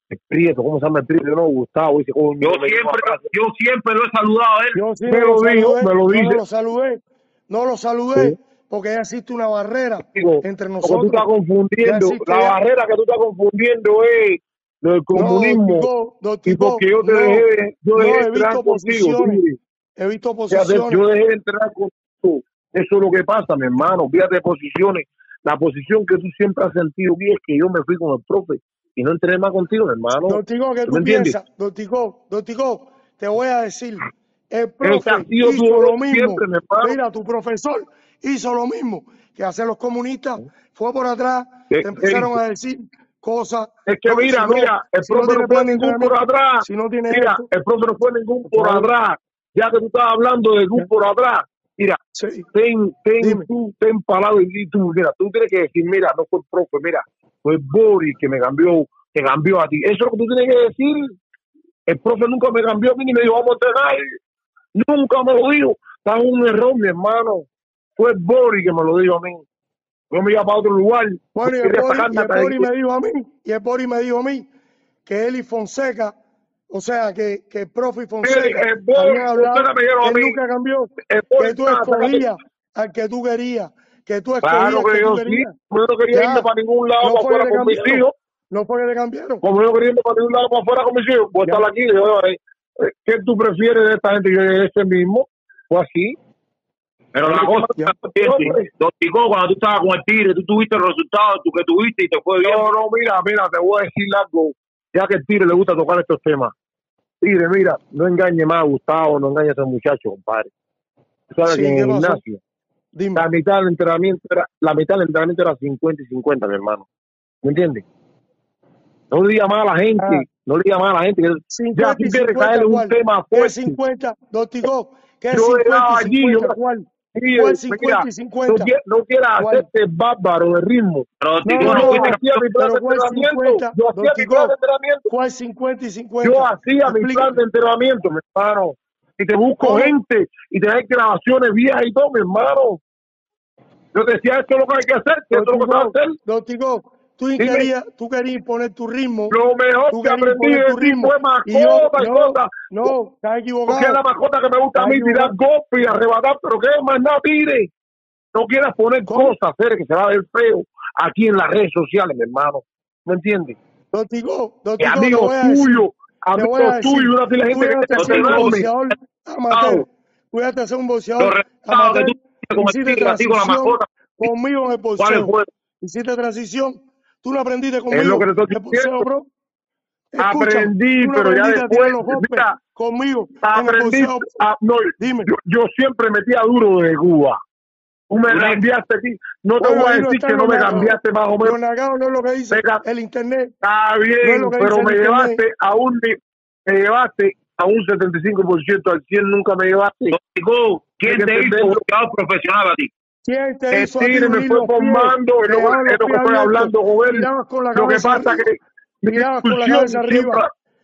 el Prieto, ¿cómo se llama el Prieto? Yo no, Gustavo, dice, coño, Yo siempre, yo siempre lo he saludado a él. Yo sí Me lo dijo, me lo dice. no lo saludé, no lo saludé, Sí. Porque ya existe una barrera Digo, entre porque tú nosotros. estás confundiendo, la ya. barrera que tú estás confundiendo es lo del comunismo, No, no, y Tico, porque yo te no, dejé, de- yo dejé he entrar contigo, he visto posiciones. yo dejé de entrar contigo. Eso es lo que pasa, mi hermano. Fíjate de posiciones. La posición que tú siempre has sentido bien es que yo me fui con el profe y no entré más contigo, mi hermano. Don Tico, ¿qué ¿Tú tú piensas? Don Tico, Don Tico, te voy a decir, el profe tu hizo lo mismo. Mira, tu profesor hizo lo mismo que hacen los comunistas. Fue por atrás, ¿Qué- te empezaron a decir cosas. Es que No, mira, si mira, el si profe no fue ningún por atrás. Si no tiene Mira, esto, el profe no fue ningún por atrás. ya que tú estás hablando de tú por atrás, mira, Sí. ten, ten, Dime. tú, ten palabra y tú, mira, tú tienes que decir, mira, no fue el profe, mira, fue Boris que me cambió, que cambió a ti. Eso es lo que tú tienes que decir. El profe nunca me cambió a mí ni me dijo, vamos a entrenar. Nunca me lo dijo. Está en un error, mi hermano. Fue Boris que me lo dijo a mí. Yo me iba para otro lugar. Bueno, y el Bori, y el Bori me dijo a mí, y el Bori me dijo a mí, que él y Fonseca, o sea, que, que el profe y Fonseca el Bori, habían hablado, Fonseca me dijeron a que mí. nunca cambió, El que Boris, tú escogías al que tú querías, que tú escogías Claro que que yo tú sí. querías. Yo no quería Ya. irme para ningún lado No para fue que afuera con mis hijos. No fue que le cambiaron. Como yo quería irme para ningún lado para afuera con mis hijos, voy a Ya. estar aquí. yo, ¿Qué tú prefieres de esta gente? Yo ese mismo. Fue así. Pero la cosa es que, Tico, cuando tú estabas con el Tigre, tú tuviste el resultado tú que tuviste y te fue bien. No, no, mira, mira, te voy a decir algo. Ya que el Tigre le gusta tocar estos temas. Tigre, mira, no engañe más a Gustavo, no engañe a ese muchacho, compadre. Tú sabes Sí, que en ¿qué el gimnasio, Dime. la mitad del entrenamiento era, la mitad del entrenamiento era 50 y 50, mi hermano. ¿Me entiendes? No le diga más a la gente, Ah. no le diga más a la gente. que- 50 ya y tú quieres 50, caer en un ¿cuál? tema ¿Qué fuerte. 50? Don Tico, ¿qué Yo 50 llegaba y allí, 50? yo- ¿Cuál? Sí, ¿Cuál mira, 50 y no, 50? quie- no quieras hacerte bárbaro de ritmo. Pero No, no, no hacía mi plan de pero ¿cuál entrenamiento. 50? Yo hacía mi plan de entrenamiento. ¿Cuál 50 y 50? Yo hacía mi plan de entrenamiento, mi hermano. Y te busco ¿Cómo? gente y te grabaciones viejas y todo, mi hermano. Yo te decía, esto es lo que hay que hacer, que esto es lo que se va a hacer. Don Tico, tú querías, tú querías imponer tu ritmo. Lo mejor tú que aprendí de tu ritmo. fue yo, mascota y no, no, estás equivocado. Porque es la mascota que me gusta a mí, tirar golpes y arrebatar, pero que más nada tire. No quieras poner ¿Cómo? cosas, hacer que se va a ver feo aquí en las redes sociales, mi hermano. ¿Me entiendes? Don Tico, Don Y Tico, te amigos voy a decir, tuyos, te voy a amigos decir, tuyos, una fila de tú gente que te un boxeador amateur. Cuídate de ser un boxeador amateur. tú Hiciste transición mascota, conmigo en el ¿Cuáles boxeo. Hiciste transición. Tú no aprendiste Es lo conmigo que te estoy diciendo. bro. Aprendí, tú pero ya después, los golpes mira, conmigo aprendí. a- no, Dime. yo, yo siempre metía duro de Cuba. Tú me cambiaste aquí. No te Bueno, voy a decir que no me cambiaste más o menos. Lo negado no es lo que dice Venga. el internet. Está No es bien, lo pero me llevaste internet. a un me llevaste a un 75%, al 100 nunca me llevaste. ¿quién te hizo boxeador profesional a ti? ¿Quién te El Tigre me fue formando, es lo, que- es abiertos, hablando con él. Lo que pasa arriba, que mi discusión siempre,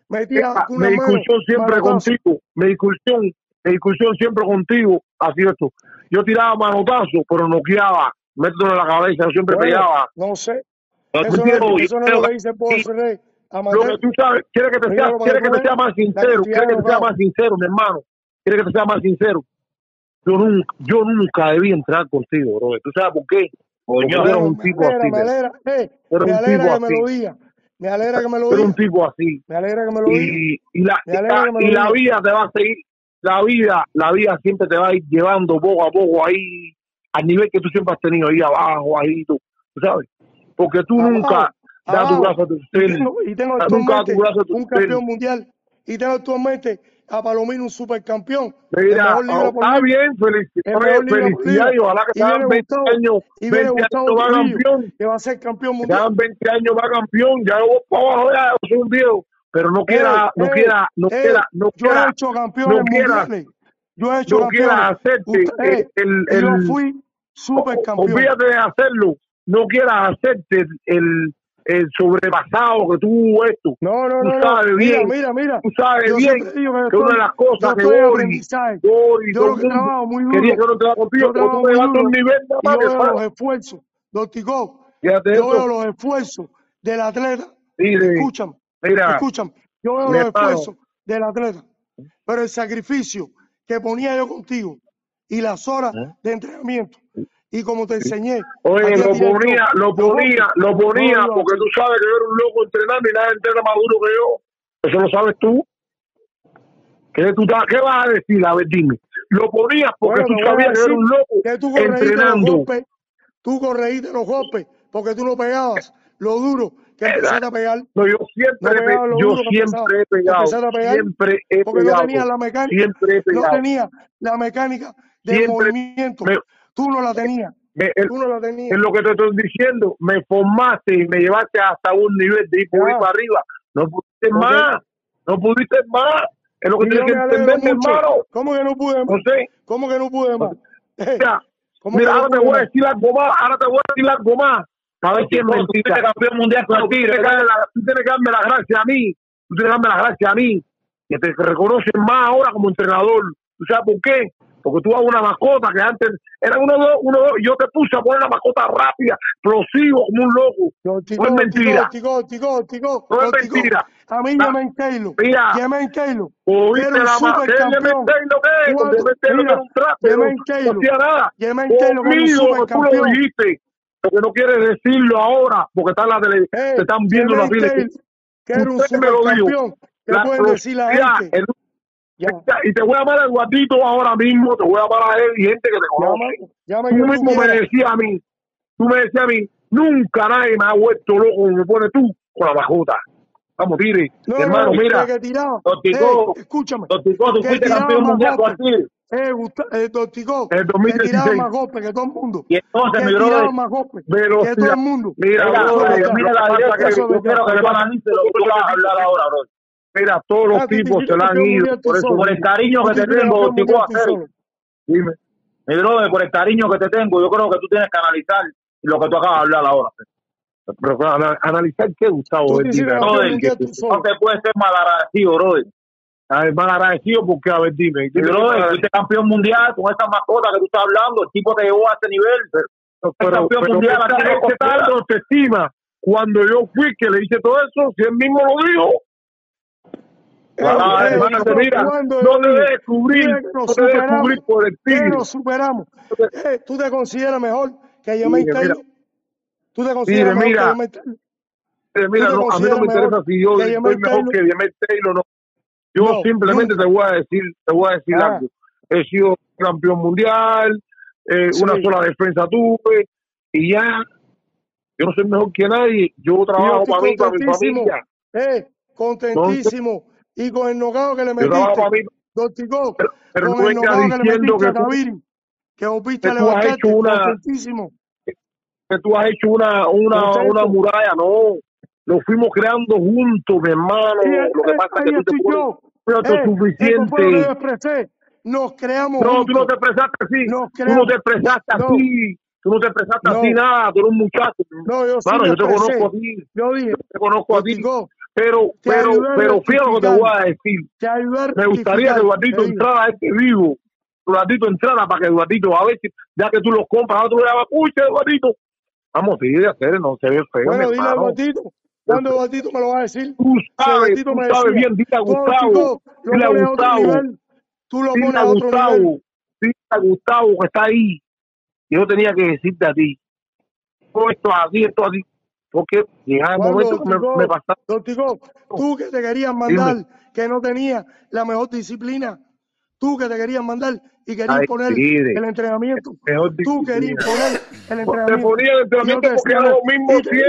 mi discusión siempre manotazo. contigo, mi discusión, mi discusión siempre contigo ha sido esto. Yo tiraba manotazos, pero noqueaba, mételo en la cabeza, yo siempre pegaba. no sé. Eso no, eso no es lo dice Ferrer. Lo que tú sabes, quiere que te sea, quiere que te sea más sincero, quiere que te sea más sincero, mi hermano, quiere que te sea más sincero. Yo nunca, yo nunca debí entrar contigo, bro. ¿Tú sabes por qué? Porque Coño, tú eres un tipo así, me alegra, eh, me un alegra que me lo diga. Me alegra que me lo Tú eres un diga. tipo así. Me alegra que me lo diga. y, y la, y y la diga. vida te va a seguir, la vida, la vida siempre te va a ir llevando poco a poco ahí al nivel que tú siempre has tenido ahí abajo, ahí tú, tú sabes, porque tú Abajo, nunca das tu brazo a Y torcer, tengo, y tengo nunca das tu brazo a un torcer. campeón mundial. Y tengo actualmente a Palomino un supercampeón. El Mira, mejor oh, está bien, El felicidades, mejor libra por felicidades, ojalá que viene 20 Gustavo, años, y viene 20 Gustavo años va campeón, que va a ser campeón mundial. hagan 20 años va campeón, ya voy para abajo, ya soy un viejo, pero no quiera, no quiera, no quiera, no yo he quiera, hecho campeones no quiera, mundiales. Yo he hecho no quiera hacerte el, el, yo fui supercampeón. olvídate de hacerlo, no quieras hacerte el, el sobrepasado que tú esto, No, no, tú no, no. sabes Mira, bien, mira, mira. tú sabes Yo bien que una de las cosas que aprendizaje. Boris, Yo lo que trabajo muy quería duro. que no contigo, tú me llevaste a un nivel Y más yo veo los esfuerzos. Don Tico, yo veo los esfuerzos del atleta. Escúchame, mira, escúchame. Yo veo los esfuerzos del atleta. Pero el sacrificio que ponía yo contigo y las horas ¿eh? de entrenamiento y como te enseñé Oye, lo ponía, lo los ponía, lo no ponía, porque tú sabes que yo era un loco entrenando y nadie entrena más duro que yo. Eso lo sabes tú. ¿Qué, tú ta- qué vas a decir? A ver, dime. Lo ponías porque Bueno, tú sabías que yo era un loco que tú los entrenando. golpes, tú corregiste los golpes porque tú no pegabas lo duro que empezaste a pegar, No, yo no siempre, he pe- pegabas lo yo siempre he pegado, empezaste a pegar siempre he porque no pegado, tenías la mecánica, siempre he no pegado. tenías la mecánica del Siempre movimiento, me, tú no la tenías, me- el- tú no la es tenías. lo que te estoy diciendo, me formaste y me llevaste hasta un nivel de ir por ir Ya, para arriba. No pudiste más, no pudiste más. Es lo que tienes que entender, hermano. ¿Cómo que no pude más? José, ¿Cómo que no pude más? Eh, mira, ¿Cómo mira, que no ahora te voy a decir algo más, ahora te voy a decir algo más. Para ver es fuiste mentira. campeón mundial con la, tú tienes que darme la gracia a mí. Tú tienes que darme la gracia a mí. Que te reconocen más ahora como entrenador. ¿Tú sabes por qué? Porque tú hagas una mascota que antes era uno, dos, uno, dos. Yo te puse a poner la mascota rápida, explosivo, como un loco. No, No tico, es mentira. tico, tico, No es no, mentira. A mí Na- Yemen. Mira, Yemen oíste Era un la ma- ¿Qué supercampeón. Yemen mira, era un traste, Yemen no, Taylor. no hacía nada. Yemen Conmigo, que tú lo dijiste. Lo que no quieres decirlo ahora, porque está en la tele, Eh, te están viendo la Yemen tele. Taylor, que era un supercampeón. ¿Qué pueden decir la gente? el- Ya, y te voy a llamar a Eduardito ahora mismo, te voy a llamar a él y gente que te conoce. llama Tú que tú mismo me decías a mí, tú me decías a mí, nunca nadie me ha vuelto loco como me pones tú con la bajota. Vamos, tire. No, Hermano, no, mira, que Eh, escúchame. Doctico, tú que fuiste campeón mundial con. Tigre. Eh, eh, En el que tiraba 2016. más golpes que todo el mundo. Y entonces, Que mi brother, más golpes que todo el mundo. Mira, mira, brother, mira, la que que- yo quiero que verdad. tú analices lo que tú vas a hablar ahora, bro. Mira, todos los Ah, tipos se la han ido. Por eso. Por el cariño que te te tengo, campeón Doctico, mundial tú a serio. solo. dime. Mi brother, por el cariño que te tengo, yo creo que tú tienes que analizar lo que tú acabas de hablar ahora. Pero ana- analizar qué, Gustavo. Brother, No te puedes ser malagradecido, brother. A ver, mal agradecido porque, a ver, dime. Dime brother, fuiste campeón mundial con esa mascota que tú estás hablando. El tipo te llevó a ese nivel. pero, campeón pero mundial, no te estima. Cuando yo fui que le hice todo eso, si él mismo lo dijo, Ah, hermano, mira, ¿cuándo no yo te dije? dejes cubrir, Mira que nos no te dejes superamos. cubrir por el ¿Qué tigre. nos superamos? Eh, ¿Tú te consideras mejor que Yemen Mira, Taylor? ¿Tú te consideras Mira, mejor mira. que Yemen Taylor? Mira, ¿Tú te no, a mí no me interesa si yo soy mejor Taylor? que Yemen Taylor, no. Yo No, simplemente nunca. te voy a decir, te voy a decir Ah. algo. He sido campeón mundial, eh, Sí. una sola defensa tuve, y ya, yo no soy mejor que nadie. Yo yo trabajo para mí, para mi familia. eh, contentísimo. Y con el nocao que le metiste, mí, Doctico, pero, pero con no el nocao que le metiste que a tú, Gaviria, que volviste que a tú has levantarte, hecho una, que tú has hecho una, una, una muralla, no. Lo fuimos creando juntos, mi hermano. Eh, Lo que eh, pasa es que tú te pones. Eh, expresé. Nos creamos No, tú no juntos. te expresaste así. Tú no te expresaste No, así. Tú no te expresaste no, así nada. Tú eres un muchacho. no, yo sí Mano, yo te conozco a ti. Yo dije, Yo te conozco a ti. Pero, pero, pero fíjate lo que te voy a decir. Me gustaría que Eduardito entrara a este vivo. Eduardito entrara para que Eduardito, a ver si, ya que tú los compras, ahora tú le llamas, pucha, Eduardito. Vamos, sí, de hacer, no se ve feo, bueno, dile a. Eduardito. ¿Cuándo Eduardito me lo va a decir? Tú sabes, tú sabes bien, dile a Gustavo, dile a Gustavo. Tú lo pones a. Gustavo, dile a Gustavo que está ahí. Yo tenía que decirte a ti, todo esto así, esto así, porque llegaba el ¿Cuándo, momento que me, me pasaba. Doctico, tú que te querías Dime, mandar, que no tenías la mejor disciplina, tú que te querías mandar y querías ay, tigre, el entrenamiento, mejor tú querías imponer el Te entrenamiento. ponía el entrenamiento te porque era lo mismo y te dije,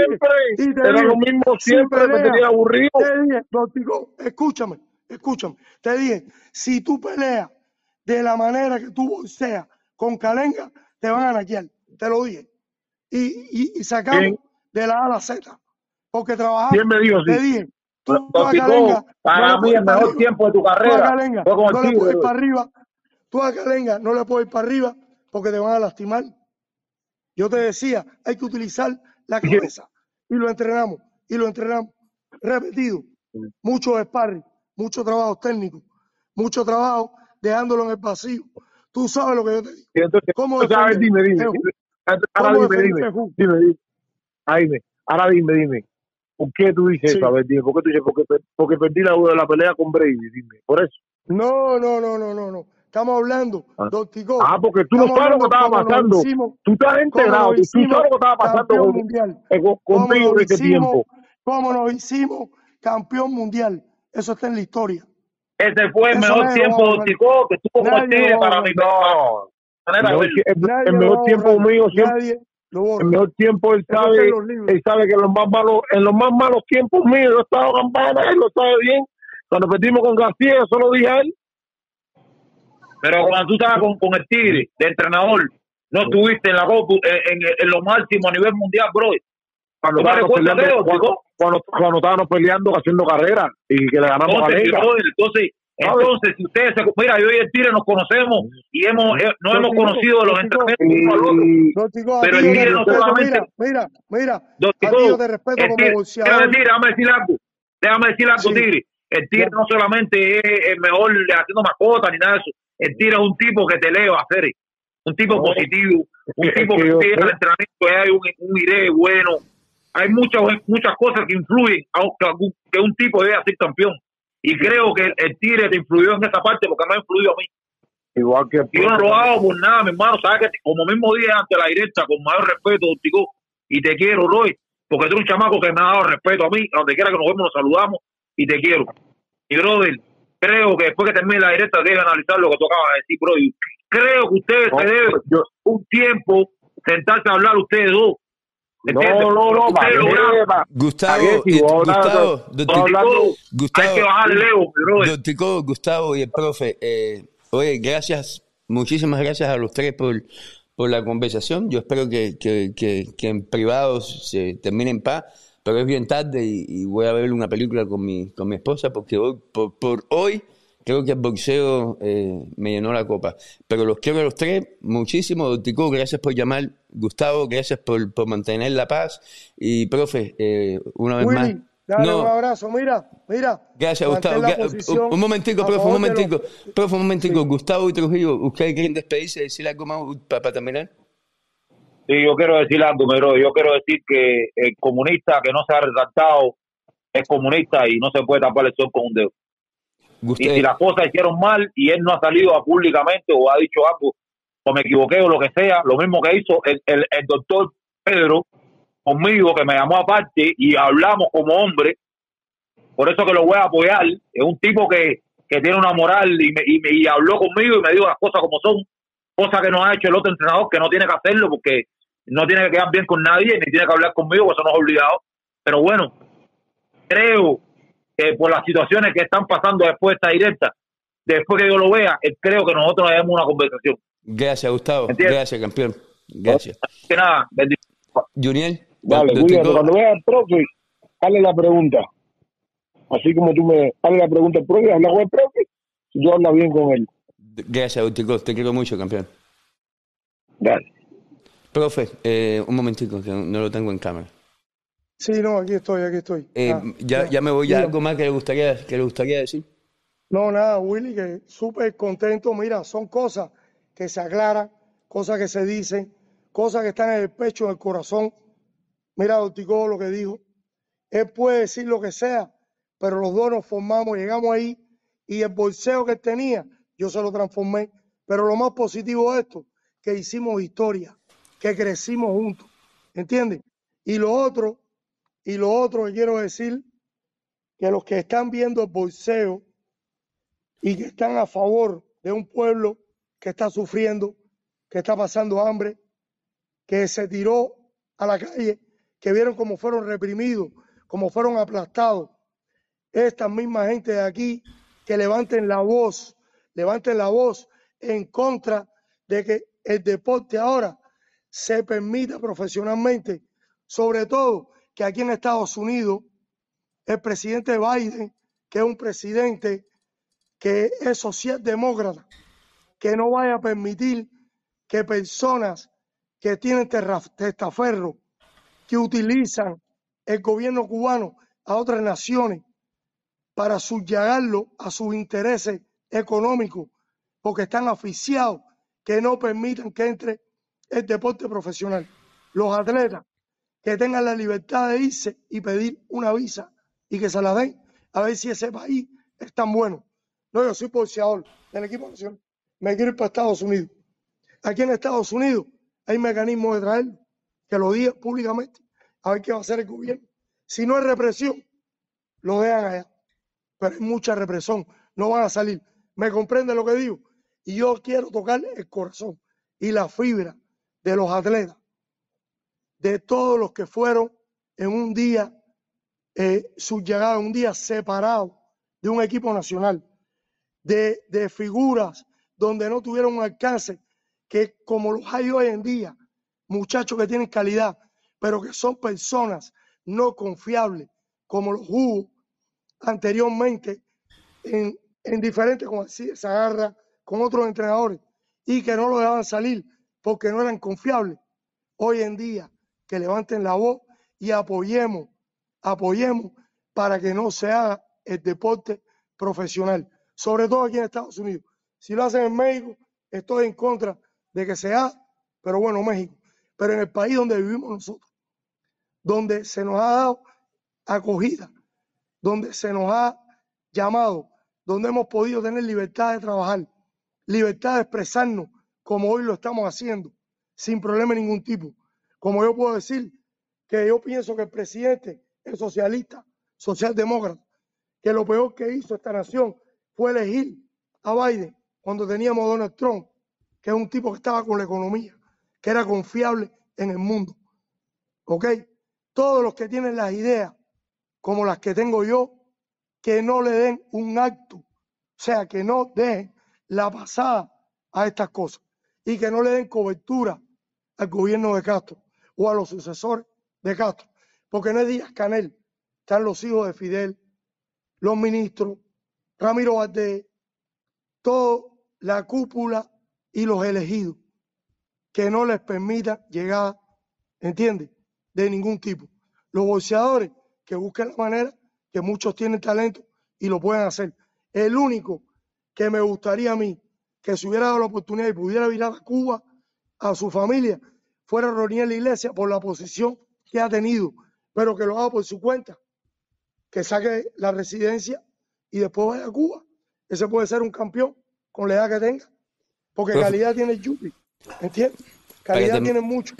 siempre, te era lo mismo si siempre, me peleas, tenía aburrido. te dije, escúchame, escúchame, te dije, si tú peleas de la manera que tú boxeas con Calenga, te van a naquear, te lo dije. Y, y, y sacamos. De la A a la Z, porque trabajamos, ¿Quién me dijo dije, tú no para mí el mejor arriba. tiempo de tu Tú carrera fue con no le puedes ir para arriba. Tú a Calenga no le puedes ir para arriba porque te van a lastimar. Yo te decía, hay que utilizar la *laughs* cabeza. Y lo entrenamos, y lo entrenamos. Repetido. Mucho sparring, mucho trabajo técnico, mucho trabajo dejándolo en el vacío. Tú sabes lo que yo te digo. Entonces, ¿Cómo entonces, a ver, defender dime, dime. Dime, dime. Dime. Ahora dime, dime. ¿Por qué tú dices Sí. eso? A ver, dime. ¿Por qué tú dices? Porque, porque perdí la, la pelea con Brady, dime. Por eso. No, no, no, no, no, no. Estamos hablando, Ah, Doctico. Ah, porque tú no sabes lo que estaba pasando. hicimos, Tú estás nos Tú, tú hicimos sabes lo que estaba pasando campeón con, mundial. eh, conmigo en hicimos, tiempo. como nos hicimos campeón mundial. Eso está en la historia. Ese fue el Eso mejor tiempo, borrar. Doctico, que va a para mi No. El mejor, tiempo mío siempre. Lo El mejor tiempo él sabe, en los libros. él sabe que en los más malos, en los más malos tiempos míos yo estaba campana, él lo sabe bien. Cuando perdimos con García, eso lo dije a él. Pero cuando tú estabas con, con el Tigre de entrenador, no estuviste en la Copa, en, en, en lo máximo a nivel mundial, bro. Cuando ¿Tú te estábamos peleando, cuando, cuando, cuando estábamos peleando, haciendo carrera y que le ganamos a Entonces, entonces, Entonces, si ustedes se. Mira, yo y el Tigre nos conocemos y hemos, eh, Don hemos conocido de los entrenamientos Pero el Tigre no solamente. mira, mira, mira, te respeto el como Tigre, déjame decir, déjame decir algo. Déjame decir algo, Sí, Tigre. El Tigre ya, no solamente es el mejor haciendo mascotas ni nada de eso. El Tigre es un tipo que te eleva, hacer un tipo no, positivo, un tipo que llega al sé, entrenamiento hay un, un idea bueno. Hay muchas muchas cosas que influyen a un- que, algún- que un tipo debe ser campeón. Y creo que el, el Tigre te influyó en esa parte porque me ha influido a mí. igual que yo no lo hago por nada, mi hermano. Sabes que como mismo dije ante la directa, con mayor respeto, Tico, y te quiero, Roy, porque tú eres un chamaco que me ha dado respeto a mí, a donde quiera que nos vemos, nos saludamos y te quiero. Y, brother, creo que después que termine la directa, debe analizar lo que tú acabas de decir, bro. Y creo que ustedes No, se deben yo, un tiempo sentarse a hablar ustedes dos. No, ¿Entiendes? no, no, Gustavo, Gustavo, Gustavo, Gustavo y el profe, eh, oye, gracias, muchísimas gracias a los tres por, por la conversación. Yo espero que, que, que, que en privado se termine en paz, pero es bien tarde y, y voy a ver una película con mi, con mi esposa porque hoy, por, por hoy creo que el boxeo eh, me llenó la copa. Pero los quiero a los tres muchísimo. Don Tico, gracias por llamar. Gustavo, gracias por, por mantener la paz. Y profe, eh, una vez más. Willy, dale un No, abrazo, mira, mira, Gracias, Gustavo. posición Un, un momentico, profe, un momentico. Profe, un momentico. Sí. Gustavo y Trujillo, ¿ustedes quieren despedirse y decir algo más para, terminar? Sí, yo quiero decir algo, brother. Yo quiero decir que el comunista que no se ha resaltado es comunista y no se puede tapar el sol con un dedo. Y si las cosas hicieron mal y él no ha salido a públicamente o ha dicho algo o me equivoqué o lo que sea, lo mismo que hizo el, el, doctor Pedro conmigo, que me llamó aparte y hablamos como hombre, por eso que lo voy a apoyar, es un tipo que, que tiene una moral y, me, y, me- y habló conmigo y me dijo las cosas como son, cosa que no ha hecho el otro entrenador, que no tiene que hacerlo porque no tiene que quedar bien con nadie, ni tiene que hablar conmigo, eso no es obligado, pero bueno, creo que por las situaciones que están pasando después de esta directa, después que yo lo vea, eh, creo que nosotros debemos una conversación. gracias, Gustavo. ¿Entiendes? Gracias, campeón. Gracias. Que nada, bendiciones. Juniel, Dale. Tico, Cuando veas al profe, hazle la pregunta. Así como tú me hazle la pregunta al profe, habla con el profe, yo habla bien con él. gracias, don Tico. Te quiero mucho, campeón. Dale. Profe, eh, un momentico, que no lo tengo en cámara. Sí, no, aquí estoy, aquí estoy. Eh, Ah, ya, ya me voy, ya algo más que le gustaría, que le gustaría decir. No, nada, Willy, que súper contento. Mira, son cosas que se aclaran, cosas que se dicen, cosas que están en el pecho, en el corazón. Mira, Don Tico, lo que dijo. Él puede decir lo que sea, pero los dos nos formamos, llegamos ahí y el bolseo que él tenía, yo se lo transformé. Pero lo más positivo de esto, que hicimos historia, que crecimos juntos, ¿entiendes? Y lo otro, y lo otro que quiero decir, que los que están viendo el bolseo y que están a favor de un pueblo que está sufriendo, que está pasando hambre, que se tiró a la calle, que vieron cómo fueron reprimidos, cómo fueron aplastados. Esta misma gente de aquí que levanten la voz, levanten la voz en contra de que el deporte ahora se permita profesionalmente, sobre todo que aquí en Estados Unidos el presidente Biden, que es un presidente que es socialdemócrata, que no vaya a permitir que personas que tienen testaferro, que utilizan el gobierno cubano a otras naciones para subyagarlo a sus intereses económicos, porque están asfixiados, que no permitan que entre el deporte profesional. Los atletas que tengan la libertad de irse y pedir una visa y que se la den, a ver si ese país es tan bueno. No, yo soy boxeador del equipo nacional. Me quiero ir para Estados Unidos. Aquí en Estados Unidos hay mecanismos de traerlo, que lo diga públicamente, a ver qué va a hacer el gobierno. Si no hay represión, lo dejan allá. Pero hay mucha represión, no van a salir. ¿Me comprende lo que digo? Y yo quiero tocar el corazón y la fibra de los atletas, de todos los que fueron en un día eh, subyugado, un día separado de un equipo nacional, de, de figuras donde no tuvieron un alcance, que como los hay hoy en día, muchachos que tienen calidad, pero que son personas no confiables, como los hubo anteriormente en en diferentes, como decía, se agarra con otros entrenadores y que no lo dejaban salir porque no eran confiables. Hoy en día, que levanten la voz y apoyemos, apoyemos para que no se haga el deporte profesional, sobre todo aquí en Estados Unidos. Si lo hacen en México, estoy en contra de que se haga, pero bueno, México. Pero en el país donde vivimos nosotros, donde se nos ha dado acogida, donde se nos ha llamado, donde hemos podido tener libertad de trabajar, libertad de expresarnos como hoy lo estamos haciendo, sin problema de ningún tipo. Como yo puedo decir que yo pienso que el presidente es socialista, socialdemócrata, que lo peor que hizo esta nación fue elegir a Biden cuando teníamos a Donald Trump, que es un tipo que estaba con la economía, que era confiable en el mundo. ¿Ok? Todos los que tienen las ideas como las que tengo yo, que no le den un acto, o sea, que no dejen la pasada a estas cosas y que no le den cobertura al gobierno de Castro o a los sucesores de Castro, porque no es Díaz Canel, están los hijos de Fidel, los ministros, Ramiro Valdés, toda la cúpula y los elegidos, que no les permita llegar, ¿entiendes?, de ningún tipo. Los boxeadores que busquen la manera, que muchos tienen talento y lo pueden hacer. El único que me gustaría a mí que si hubiera dado la oportunidad y pudiera virar a Cuba a su familia, fuera Roniel Iglesia por la posición que ha tenido, pero que lo haga por su cuenta, que saque la residencia y después vaya a Cuba. Ese puede ser un campeón con la edad que tenga, porque Profe. calidad tiene Yupi, ¿entiendes? Calidad tiene mucho.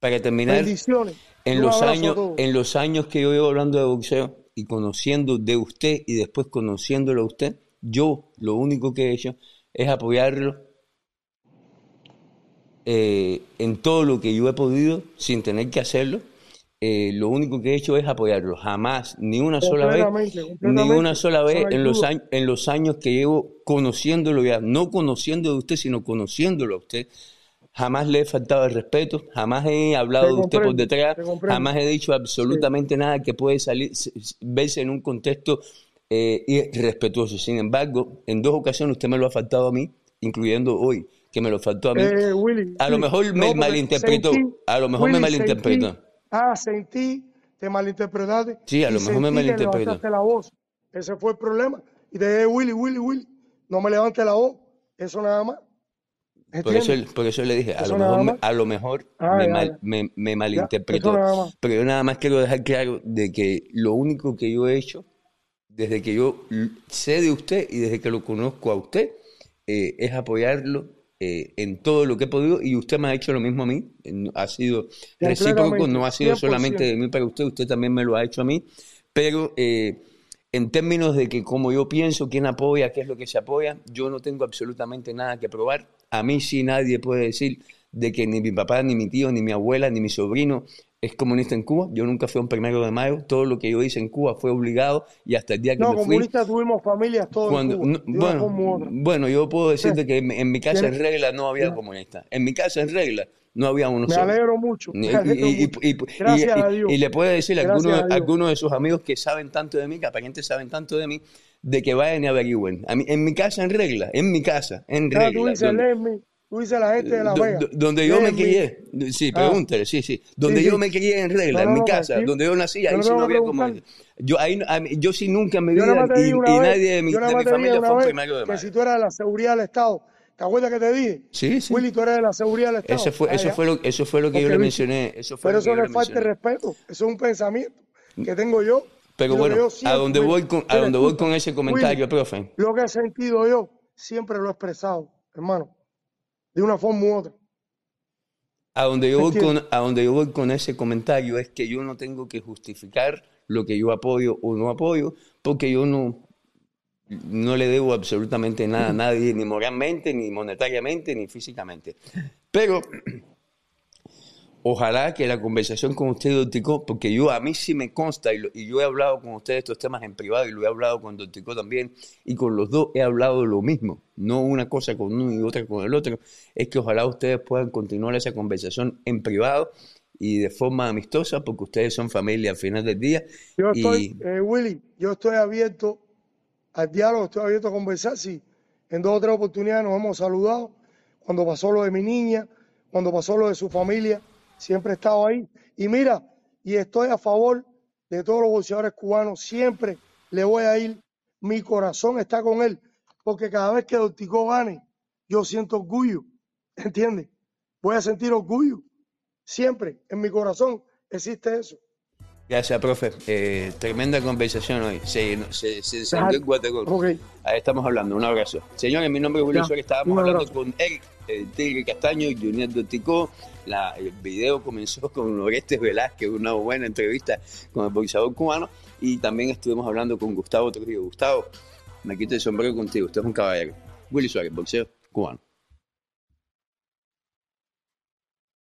Para terminar, Bendiciones. en Un los años, en los años que yo llevo hablando de boxeo y conociendo de usted y después conociéndolo a usted, yo lo único que he hecho es apoyarlo eh, en todo lo que yo he podido sin tener que hacerlo. Eh, lo único que he hecho es apoyarlo. Jamás, ni una sola vez, ni una sola vez en los, años, en los años que llevo conociéndolo ya, no conociendo de usted, sino conociéndolo a usted, jamás le he faltado el respeto, jamás he hablado de usted por detrás, jamás he dicho absolutamente nada que puede salir, verse en un contexto eh, irrespetuoso. Sin embargo, en dos ocasiones usted me lo ha faltado a mí, incluyendo hoy, que me lo faltó a mí. Eh, Willy, A lo mejor me malinterpretó, sentí- a lo mejor me malinterpretó. sentí- ah, sentí, te malinterpretaste. Sí, a lo mejor me que malinterpretó. la voz. Ese fue el problema. Y te dije, Willy, Willy, Willy, no me levante la voz. Eso nada más. Por eso, por eso le dije, a lo mejor, me, a lo mejor Ah, me, ya, mal- ya. me, me malinterpretó. Pero yo nada más quiero dejar claro de que lo único que yo he hecho, desde que yo sé de usted y desde que lo conozco a usted, eh, es apoyarlo eh, en todo lo que he podido y usted me ha hecho lo mismo a mí. Ha sido recíproco, no ha sido solamente 100%. de mí para usted, usted también me lo ha hecho a mí. Pero eh, en términos de que como yo pienso, quién apoya, qué es lo que se apoya, yo no tengo absolutamente nada que probar. A mí sí nadie puede decir de que ni mi papá, ni mi tío, ni mi abuela, ni mi sobrino es comunista en Cuba. Yo nunca fui un primero de mayo. Todo lo que yo hice en Cuba fue obligado y hasta el día que No, me fui. comunistas tuvimos familias todos Cuando, en Cuba, no, bueno, bueno, yo puedo decirte que en, en mi casa en regla no había comunistas. En mi casa en regla no había uno Me solo. alegro mucho, Y, me alegro y- mucho. y- y- Gracias a Dios. y le puede decir a algunos, a algunos de sus amigos que saben tanto de mí, que aparentemente saben tanto de mí, de que vayan y averigüen. A mí, en mi casa en regla, en mi casa en tú regla. dices, donde- tú dices la gente de La Vega. do- donde yo me me. crié, sí, Ah. pregúntale, sí, sí, donde Sí, yo sí. me crié en regla, No, en no, mi no, casa, tranquilo. donde yo nací, ahí no sí no había comunistas. Yo, ahí, yo sí nunca más te y, vez, nadie de mi, de mi familia fue primero de que mayo. si tú eras de la seguridad del Estado, ¿te acuerdas que te dije? Sí, sí. Willy, tú eres de la seguridad del Estado. Eso fue, Ah, eso fue lo, eso fue lo que yo le mencioné. Eso fue Pero que eso no es falta de respeto, eso es un pensamiento que tengo yo. Pero que bueno, a donde voy con, a donde voy con ese comentario, profe. Lo que he sentido yo, siempre lo he expresado, hermano, de una forma u otra. A donde yo ¿Me voy con, entiendes? a donde yo voy con ese comentario es que yo no tengo que justificar lo que yo apoyo o no apoyo, porque yo no, no le debo absolutamente nada a nadie, ni moralmente, ni monetariamente, ni físicamente. Pero ojalá que la conversación con usted, Don Tico, porque yo a mí sí me consta, y, lo- y yo he hablado con usted de estos temas en privado, y lo he hablado con Don Tico también, y con los dos he hablado lo mismo, no una cosa con uno y otra con el otro, es que ojalá ustedes puedan continuar esa conversación en privado y de forma amistosa, porque ustedes son familia al final del día. Yo y estoy, eh, Willy, yo estoy abierto al diálogo, estoy abierto a conversar. Si en dos o tres oportunidades nos hemos saludado, cuando pasó lo de mi niña, cuando pasó lo de su familia, siempre he estado ahí. Y mira, y estoy a favor de todos los boxeadores cubanos, siempre le voy a ir, mi corazón está con él, porque cada vez que Dorticó gane, yo siento orgullo, ¿entiendes? Voy a sentir orgullo, siempre, en mi corazón existe eso. Gracias, profe. Eh, tremenda conversación hoy. Se, se, se descendió en Guatacol. Ok, Ahí estamos hablando. Un abrazo. Señores, mi nombre es Julio Suárez. Estábamos hablando con Eric el Tigre Castaño y Junior. La, el video comenzó *laughs* con Orestes Velázquez, una buena entrevista con el boxeador cubano. Y también estuvimos hablando con Gustavo Trujillo. Gustavo, me quito el sombrero contigo. Usted es un caballero. Willy Suárez, boxeo cubano.